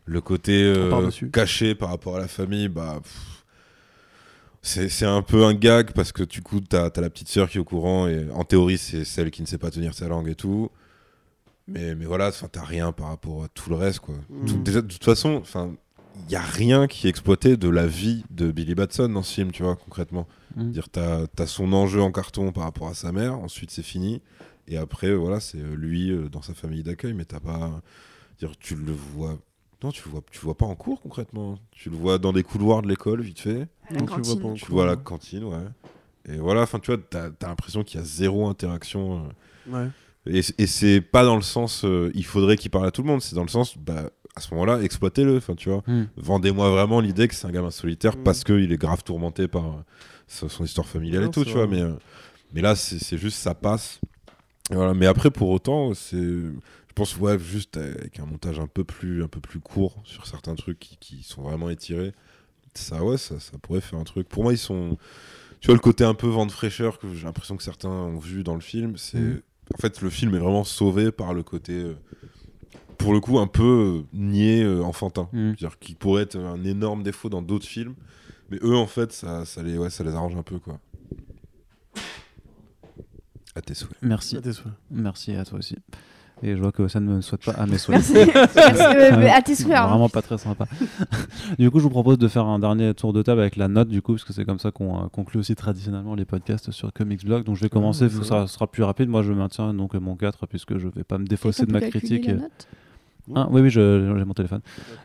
Le côté euh, caché par rapport à la famille, bah pff, c'est un peu un gag parce que du coup t'as as la petite sœur qui est au courant et en théorie c'est celle qui ne sait pas tenir sa langue et tout. Mais, mais voilà, enfin, t'as rien par rapport à tout le reste, quoi. Mm. Tout- déjà, de toute façon, enfin, il y a rien qui est exploité de la vie de Billy Batson dans ce film, tu vois, concrètement. Mm. Dire t'as as son enjeu en carton par rapport à sa mère, ensuite c'est fini, et après voilà c'est euh, lui euh, dans sa famille d'accueil, mais t'as pas dire tu le vois non tu le vois tu le vois pas en cours concrètement, tu le vois dans des couloirs de l'école vite fait, la Non, tu le vois cantine. pas en tu cours. vois à la cantine ouais, et voilà enfin tu vois t'as as, l'impression qu'il y a zéro interaction euh, Ouais. et, et c'est pas dans le sens euh, il faudrait qu'il parle à tout le monde, c'est dans le sens bah à ce moment-là exploitez-le, enfin tu vois Mm. vendez-moi vraiment l'idée que c'est un gamin solitaire Mm. parce qu'il est grave tourmenté par euh, son histoire familiale Non, et tout, tu vois. Mais, euh, mais là, c'est c'est juste ça passe. Et voilà. Mais après, pour autant, c'est, je pense, ouais, juste avec un montage un peu plus, un peu plus court sur certains trucs qui, qui sont vraiment étirés. ça, ouais, ça, ça pourrait faire un truc. Pour moi, ils sont. Tu vois, le côté un peu vent de fraîcheur que j'ai l'impression que certains ont vu dans le film, c'est. Mhm. En fait, le film est vraiment sauvé par le côté. euh, pour le coup, un peu niais, euh, enfantin. Mhm. C'est-à-dire qui pourrait être un énorme défaut dans d'autres films. Mais eux, en fait, ça, ça, les, ouais, ça les arrange un peu, quoi. À tes souhaits. Merci. Ah, désolé. Merci à toi aussi. Et je vois que ça ne me souhaite pas à mes souhaits. Merci. À tes souhaits. hein. Vraiment pas très sympa. du coup, je vous propose de faire un dernier tour de table avec la note, du coup, parce que c'est comme ça qu'on euh, conclut aussi traditionnellement les podcasts sur Comics Blog. Donc, je vais commencer, Ah, c'est ça sera plus rapide. Moi, je maintiens donc mon 4, puisque je vais pas me défausser de ma critique. la note? Ah, oui, oui, j'ai mon téléphone.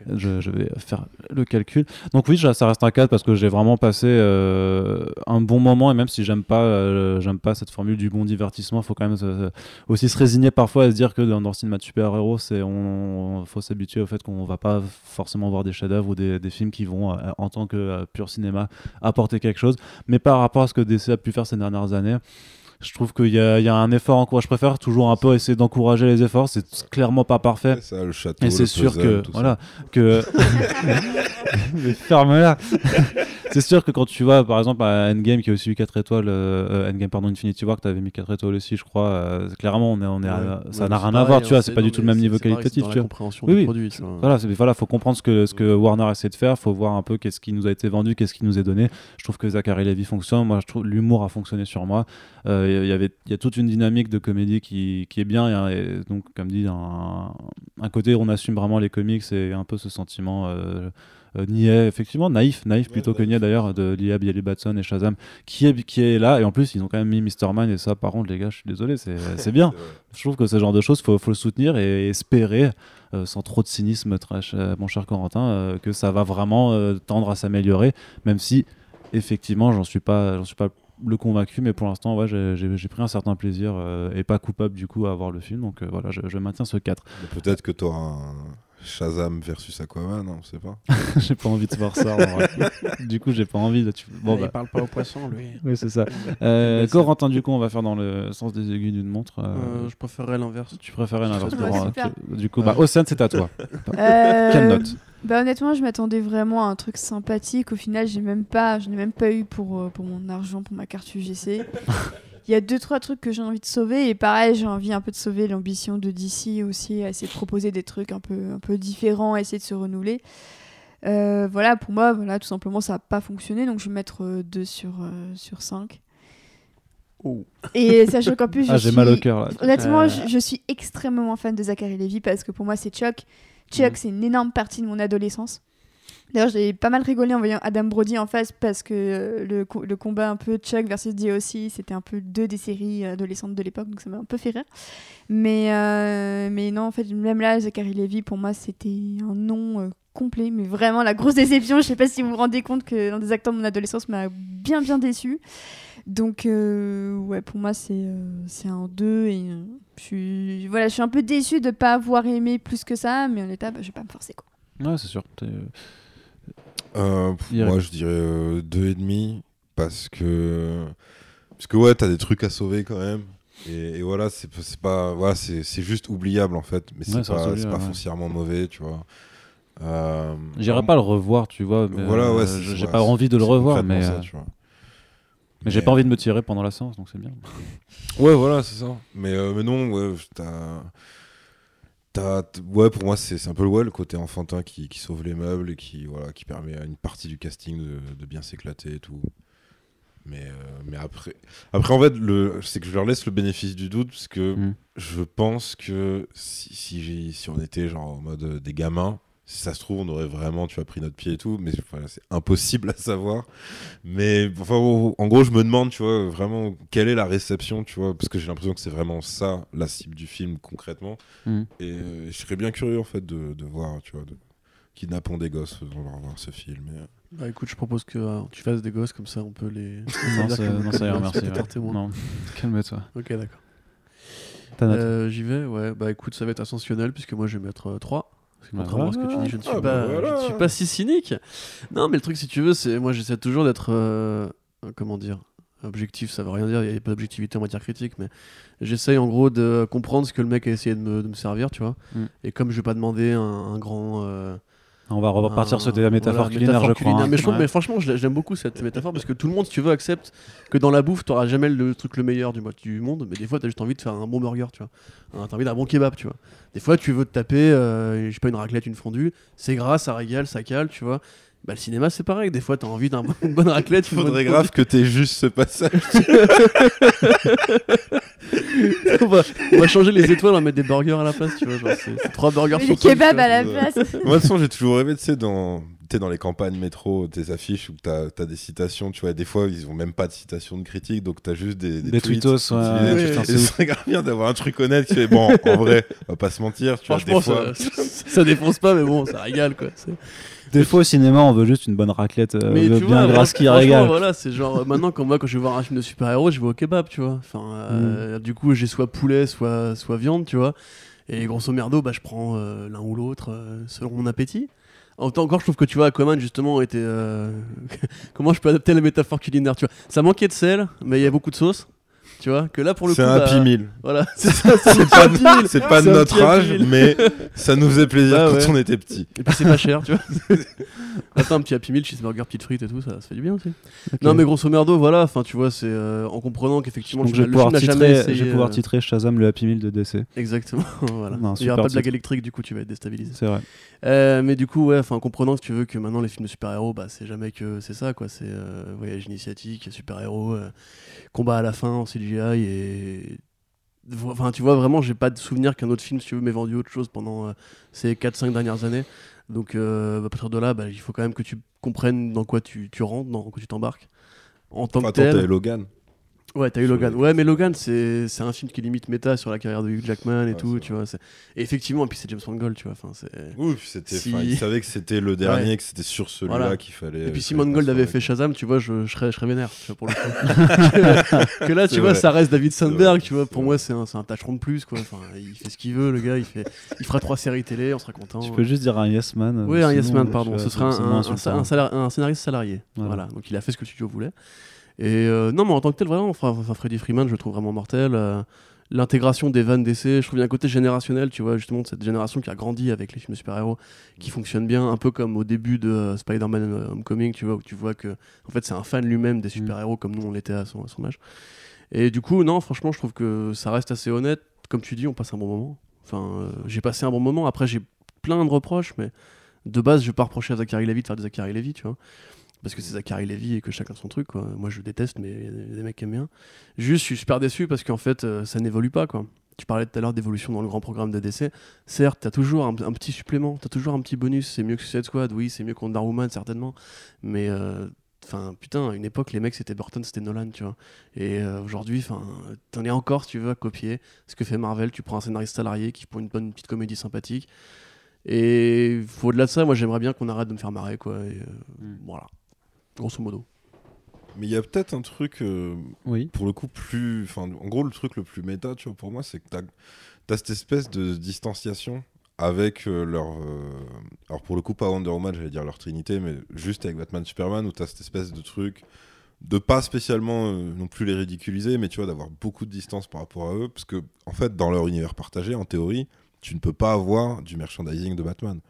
Je, vais faire le calcul. Donc oui, ça reste un 4 parce que j'ai vraiment passé euh, un bon moment et même si j'aime pas, euh, pas cette formule du bon divertissement, il faut quand même aussi se résigner parfois à se dire que dans, le cinéma de super-héros, c'est on, faut s'habituer au fait qu'on va pas forcément voir des chefs-d'œuvre ou des, films qui vont euh, en tant que pur cinéma apporter quelque chose. Mais par rapport à ce que DC a pu faire ces dernières années. Je trouve qu'il y, a- il y a un effort en quoi je préfère toujours un peu essayer d'encourager les efforts. C'est clairement pas parfait. C'est ça, le château. Et c'est sûr que ça. voilà que mais ferme-la. c'est sûr que quand tu vois par exemple à Endgame qui a aussi eu 4 étoiles euh, euh, Endgame pardon Infinity War que tu avais mis 4 étoiles aussi je crois euh, clairement on est on est à- ça n'a rien à voir tu vois c'est pas du tout le même niveau qualitatif tu vois. compréhension Oui, du oui. produit, tu vois. Voilà, c'est, voilà, faut comprendre ce que, ce que Warner essaie de faire, faut voir un peu qu'est-ce qui nous a été vendu, qu'est-ce qui nous est donné. Je trouve que Zachary Levy fonctionne, moi je trouve l'humour a fonctionné sur moi. Euh, Il y avait, il y a toute une dynamique de comédie qui, qui est bien, et, un- et donc comme dit, un, un côté où on assume vraiment les comics et un peu ce sentiment euh, euh, niais, effectivement naïf, naïf plutôt Ouais, que niais d'ailleurs de Lia Billy Batson et Shazam qui est, qui est là, et en plus ils ont quand même mis Mr. Man et ça par contre les gars je suis désolé, c'est, bien. Je trouve que ce genre de choses, faut, faut le soutenir et espérer, euh, sans trop de cynisme, euh, mon cher Corentin, que ça va vraiment tendre à s'améliorer, même si, effectivement, j'en suis pas, j'en suis pas le convaincu, mais pour l'instant, ouais, j'ai- pris un certain plaisir euh, et pas coupable du coup à voir le film, donc euh, voilà, je, je maintiens ce 4. Mais Peut-être que tu auras un Shazam versus Aquaman, hein, on sait pas. j'ai pas envie de voir ça. du coup, j'ai pas envie de. Bon, bah, parle pas au poisson, lui. oui, c'est ça. Euh. Corentin, du coup, on va faire dans le sens des aiguilles d'une montre. euh, Euh, je préférerais l'inverse. Tu préférais l'inverse Ouais, euh, que- Du coup, bah, Océane, c'est à toi. Euh, Quelle note Bah honnêtement, je m'attendais vraiment à un truc sympathique. Au final, j'ai même pas, je n'ai même pas eu pour, euh, pour mon argent, pour ma carte UGC. Il y a deux trois trucs que j'ai envie de sauver et pareil, j'ai envie un peu de sauver l'ambition de DC aussi, à essayer de proposer des trucs un peu un peu différents, à essayer de se renouveler. Euh, voilà, pour moi, voilà, tout simplement, ça n'a pas fonctionné, donc je vais mettre 2 sur, euh, sur 5. Oh. Et sachant qu'en plus, je Ah, j'ai suis... mal au cœur là. Honnêtement, Euh. je, je suis extrêmement fan de Zachary Levy parce que pour moi, c'est Chuck. Chuck, Mhm. c'est une énorme partie de mon adolescence. D'ailleurs, j'ai pas mal rigolé en voyant Adam Brody en face parce que euh, le, le combat un peu Chuck versus DOC, c'était un peu deux des séries adolescentes de l'époque, donc ça m'a un peu fait rire. Mais, euh, mais non, en fait, même là, Zachary Levy, pour moi, c'était un nom euh, complet, mais vraiment la grosse déception. Je sais pas si vous vous rendez compte que l'un des acteurs de mon adolescence m'a bien, bien déçu. Donc, euh, ouais, pour moi, c'est euh, un 2 et euh, je suis, voilà, je suis un peu déçue de pas avoir aimé plus que ça, mais en état, bah, je vais pas me forcer. Quoi. Ouais, c'est sûr. Euh, pff, moi, je dirais euh, deux et demi parce que parce que ouais, t'as des trucs à sauver quand même. Et, et voilà, c'est pas voilà, c'est juste oubliable en fait, mais c'est Ouais, pas, pas ouais. foncièrement mauvais, tu vois. Euh, J'irai pas le revoir, tu vois. Mais Voilà, ouais, euh, j'ai pas envie de le revoir, mais, ça, euh, tu vois. mais j'ai pas envie de me tirer pendant la séance, donc c'est bien. Ouais, voilà, c'est ça. Mais, euh, mais non, ouais, t'as. Ouais, pour moi, c'est un peu ouais, le côté enfantin qui, qui sauve les meubles et qui, voilà, qui permet à une partie du casting de, de bien s'éclater et tout. Mais, euh, mais après, après, en fait, le- c'est que je leur laisse le bénéfice du doute parce que Mm. je pense que si, si, si on était genre en mode euh, des gamins, si ça se trouve, on aurait vraiment, tu as pris notre pied et tout, mais c'est impossible à savoir. Mais enfin, en gros, je me demande, tu vois, vraiment, quelle est la réception, tu vois, parce que j'ai l'impression que c'est vraiment ça, la cible du film, concrètement. Mhm. Et euh, je serais bien curieux, en fait, de, de voir, tu vois, de kidnappons des gosses, faisons leur voir ce film. et, euh, Bah écoute, je propose que euh, tu fasses des gosses comme ça, on peut les. Non, comme- non, ça ira, merci. Non, calme-toi. Ok, d'accord. Euh, J'y vais, ouais. Bah écoute, ça va être ascensionnel puisque moi je vais mettre 3. Contrairement à ce que tu dis, je ne suis, Ah, pas, bah, voilà. je ne suis pas si cynique. Non, mais le truc, si tu veux, c'est moi j'essaie toujours d'être. euh, euh, comment dire Objectif, ça veut rien dire, il n'y a pas d'objectivité en matière critique, mais j'essaye en gros de comprendre ce que le mec a essayé de me, de me servir, tu vois. Mm. Et comme je vais pas demander un, un grand. euh, On va repartir sur des métaphores voilà, culinaires, métaphore je crois. culinaire. hein. Mais, je trouve- Ouais. mais franchement, j'aime beaucoup cette métaphore parce que tout le monde, si tu veux, accepte que dans la bouffe, t'auras jamais le truc le meilleur du, mo- du monde. Mais des fois, t'as juste envie de faire un bon burger, tu vois. Hein, T'as envie d'un bon kebab, tu vois. Des fois, tu veux te taper, euh, je sais pas, une raclette, une fondue. C'est gras, ça régale, ça cale, tu vois. Bah, le cinéma, c'est pareil. Des fois, t'as envie d'un bon- une bonne raclette. Il faudrait grave que t'aies juste ce passage. on, va, on va changer les étoiles, on va mettre des burgers à la place, tu vois. Genre, c'est trois burgers Mais sur les kebabs à la place. Moi, de toute façon, j'ai toujours rêvé, tu sais, dans, sais, dans les campagnes métro, tes affiches où t'as as des citations, tu vois, des fois, ils ont même pas de citations de critique, donc t'as juste des, Des tweets tweetos, ouais, utilisés. ouais, Ouais, putain, Et c'est serait grave bien d'avoir un truc honnête qui fait, bon, en vrai, on va pas se mentir, tu vois, des fois. ça, ça, défonce pas, mais bon, ça régale, quoi. Des fois au cinéma, on veut juste une bonne raclette euh, Mais bien tu vois, grasse qui régale. Voilà, c'est genre euh, maintenant quand moi quand je vais voir un film de super-héros, je vais au kebab, tu vois. Enfin, euh, du coup, j'ai soit poulet, soit soit viande, tu vois. Et grosso merdo, bah je prends euh, l'un ou l'autre euh, selon mon appétit. En encore, je trouve que tu vois, Aquaman justement était. euh, Comment je peux adapter la métaphore culinaire, tu vois Ça manquait de sel, mais il y a beaucoup de sauce. Tu vois Que là pour le coup. C'est un bah, Happy Meal. Voilà, c'est ça, pas, c'est de notre petit âge, mais ça nous faisait plaisir Bah quand on était petits. Et puis c'est pas cher, tu vois. Attends, un petit Happy Meal, cheeseburger, petites frites et tout, ça, ça fait du bien aussi. Non, mais grosso merdo, voilà, enfin, tu vois, c'est euh, en comprenant qu'effectivement, Donc je vais le pouvoir film n'a jamais titrer, essayé. je vais pouvoir euh, titrer Shazam le Happy Meal de DC. Exactement, voilà. Non, Il y aura pas de blague titre. électrique, du coup, tu vas être déstabilisé. C'est vrai. Euh, mais du coup, ouais, enfin, en comprenant, si tu veux, que maintenant les films de super-héros, bah, c'est jamais que c'est ça, quoi. C'est euh, voyage initiatique, super-héros, euh, combat à la fin en CGI et. Enfin, tu vois, vraiment, j'ai pas de souvenir qu'un autre film, si tu veux, m'ait vendu autre chose pendant euh, ces 4-5 dernières années. Donc, euh, à partir de là, bah, il faut quand même que tu comprennes dans quoi tu, tu rentres, dans quoi tu t'embarques. En tant Enfin, que tel. Logan. Ouais, t'as eu Logan. Ouais, mais Logan, c'est c'est un film qui est limite méta sur la carrière de Hugh Jackman et Ouais, tout, tu vois. Et effectivement, et puis c'est James Mangold, tu vois. Enfin, puis c'était, Si- il savait que c'était le dernier, que c'était sur celui-là Voilà. qu'il fallait. Et puis qu'il si Mangold avait fait Shazam, tu vois, je, je serais, je serais vénère, tu vois, pour le coup. que là, tu vois, vrai. ça reste David Sandberg, tu vois. Pour moi, c'est un, c'est un tâcheron de plus, quoi. Enfin, il fait ce qu'il veut, le gars. Il, fait, il fera trois séries télé, on sera content. Tu peux juste dire un yes man. euh, Oui, un yes man, pardon. Ce serait un, scénariste salarié. Voilà. Voilà. Donc il a fait ce que le studio voulait. Et euh, non, mais en tant que tel, vraiment, enfin, Freddy Freeman, je le trouve vraiment mortel. euh, L'intégration des vannes d'essai, je trouve qu'il y a un côté générationnel, tu vois, justement, de cette génération qui a grandi avec les films de super-héros, qui fonctionne bien, un peu comme au début de euh, Spider-Man Homecoming, tu vois, où tu vois que, en fait, c'est un fan lui-même des super-héros comme nous on l'était à son, à son âge. Et du coup, non, franchement, je trouve que ça reste assez honnête. Comme tu dis, on passe un bon moment. Enfin, euh, j'ai passé un bon moment. Après, j'ai plein de reproches, mais de base, je vais pas reprocher à Zachary Levi de faire des Zachary Levi, tu vois. Parce que c'est Zachary Levi et que chacun son truc, quoi. Moi, je déteste, mais il y a des- mecs qui aiment bien. Juste, je suis super déçu parce qu'en fait, euh, ça n'évolue pas, quoi. Tu parlais tout à l'heure d'évolution dans le grand programme de DC. Certes, t'as toujours un, un petit supplément, t'as toujours un petit bonus. C'est mieux que Suicide Squad, oui, c'est mieux que Wonder Woman, certainement. Mais, euh, enfin, putain, à une époque, les mecs, c'était Burton, c'était Nolan, tu vois. Et euh, aujourd'hui, enfin, t'en es encore, si tu veux, à copier ce que fait Marvel. Tu prends un scénariste salarié qui prend une bonne petite comédie sympathique. Et au-delà de ça, moi, j'aimerais bien qu'on arrête de me faire marrer, quoi. Et, euh, Mm. Voilà, grosso modo. Mais il y a peut-être un truc, euh, Oui. pour le coup, plus. Enfin, en gros, le truc le plus méta, tu vois, pour moi, c'est que t'as as cette espèce de distanciation avec euh, leur. euh, alors, pour le coup, pas Wonder Woman, j'allais dire leur trinité, mais juste avec Batman Superman, où t'as cette espèce de truc de pas spécialement euh, non plus les ridiculiser, mais tu vois, d'avoir beaucoup de distance par rapport à eux, parce que, en fait, dans leur univers partagé, en théorie, tu ne peux pas avoir du merchandising de Batman.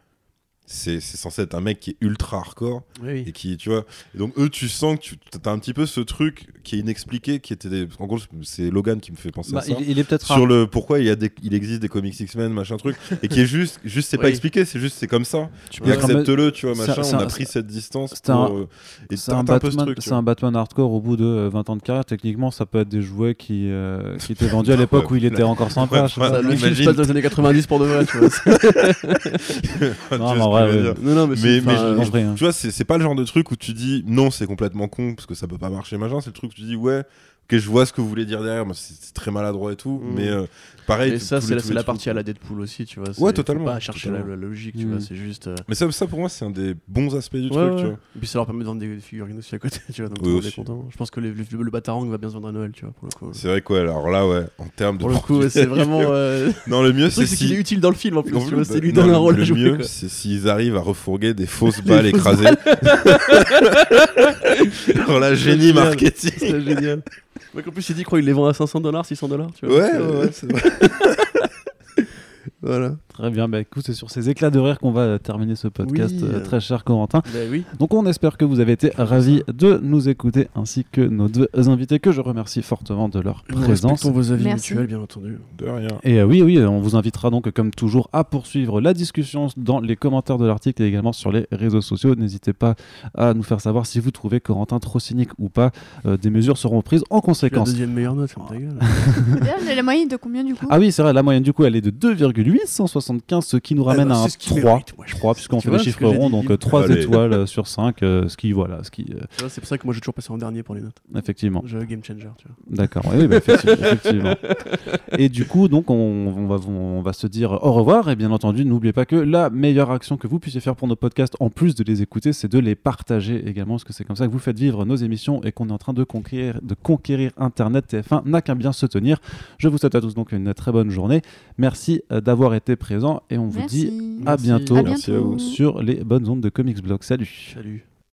C'est censé être un mec qui est ultra hardcore Oui, et qui tu vois et donc eux tu sens que tu as un petit peu ce truc qui est inexpliqué qui était des... en gros c'est Logan qui me fait penser Bah, à ça il, il est peut-être sur rare. le pourquoi il y a des... il existe des comics X-Men machin truc et qui est juste juste c'est pas expliqué c'est juste c'est comme ça Tu même- accepte-le tu vois machin on un- a pris cette distance c'est pour, un- euh, et C'est Batman, tu c'est un Batman hardcore au bout de euh, 20 ans de carrière. Techniquement, ça peut être des jouets qui, euh, qui étaient vendus à l'époque où il était encore sympa. Ouais, je sais ouais. pas. Ça, le film se imagine. passe dans les années 90 pour de vrai, tu vois. Non, ouais. dire. non, non, mais, euh, je- hein. tu vois c'est c'est pas le genre de truc où tu dis non c'est complètement con parce que ça peut pas marcher machin c'est le truc où tu dis ouais ok je vois ce que vous voulez dire derrière mais c'est c'est très maladroit et tout Mm. mais euh, pareil Et ça, c'est la, c'est partie à la Deadpool aussi, tu vois. Ouais, c'est- totalement, Pas chercher la, totalement. la logique, tu Mm. vois. C'est juste. euh, Mais ça, ça pour moi, c'est un des bons aspects du ouais, truc, ouais. tu vois. Et puis ça leur permet de vendre des figurines aussi à côté, tu vois. Donc Oui, le monde est content. Je pense que le, le, le Batarang va bien se vendre à Noël, tu vois, pour le coup. C'est vrai quoi, alors là, ouais, en termes de. Pour le coup, c'est vraiment. euh, Non, le mieux, Le c'est c'est qu'il est si. utile dans le film en plus, tu vois. bah, C'est lui donne un le- rôle à Le jouer. mieux, quoi. c'est s'ils arrivent à refourguer des fausses Les balles écrasées. Alors là, génie marketing. C'est génial. Mec, en plus, il dit, crois, il les vend à 500 dollars, 600 dollars, tu vois. Ouais, euh, ouais, ouais, c'est vrai. Voilà. Très bien, bah écoute, c'est sur ces éclats de rire qu'on va terminer ce podcast, Oui, euh, euh. très cher Corentin. Oui. Donc on espère que vous avez été ravis de nous écouter, ainsi que nos deux invités que je remercie fortement de leur Nous présence. vos avis Merci. mutuels, bien entendu. De rien. Et euh, oui, oui, on vous invitera donc comme toujours à poursuivre la discussion dans les commentaires de l'article et également sur les réseaux sociaux. N'hésitez pas à nous faire savoir si vous trouvez Corentin trop cynique ou pas. Euh, des mesures seront prises en La conséquence. deuxième meilleure note, ferme ta gueule. D'ailleurs, j'ai la moyenne de combien du coup? Ah oui, c'est vrai, la moyenne du coup elle est de 2,875, ce qui nous ramène bah, à un c'est ce qu'il 3, mérite, moi, je crois, puisqu'on fait vois les chiffres ronds, donc Lynn 3 Allez. étoiles euh, sur 5, ce qui, voilà, ce qui, euh, C'est pour ça que moi, j'ai toujours passé en dernier pour les notes. effectivement. Je game changer, tu vois. D'accord, oui, bah, effectivement, effectivement. Et du coup, donc, on, on va, on va se dire au revoir. Et bien entendu, n'oubliez pas que la meilleure action que vous puissiez faire pour nos podcasts, en plus de les écouter, c'est de les partager également, parce que c'est comme ça que vous faites vivre nos émissions et qu'on est en train de conquérir, de conquérir Internet. TF1 n'a qu'à bien se tenir. Je vous souhaite à tous donc une très bonne journée. Merci euh, d'avoir été présents et on vous dit à bientôt À Merci à vous. bientôt. sur les bonnes ondes de Comics Blog. Salut. Salut.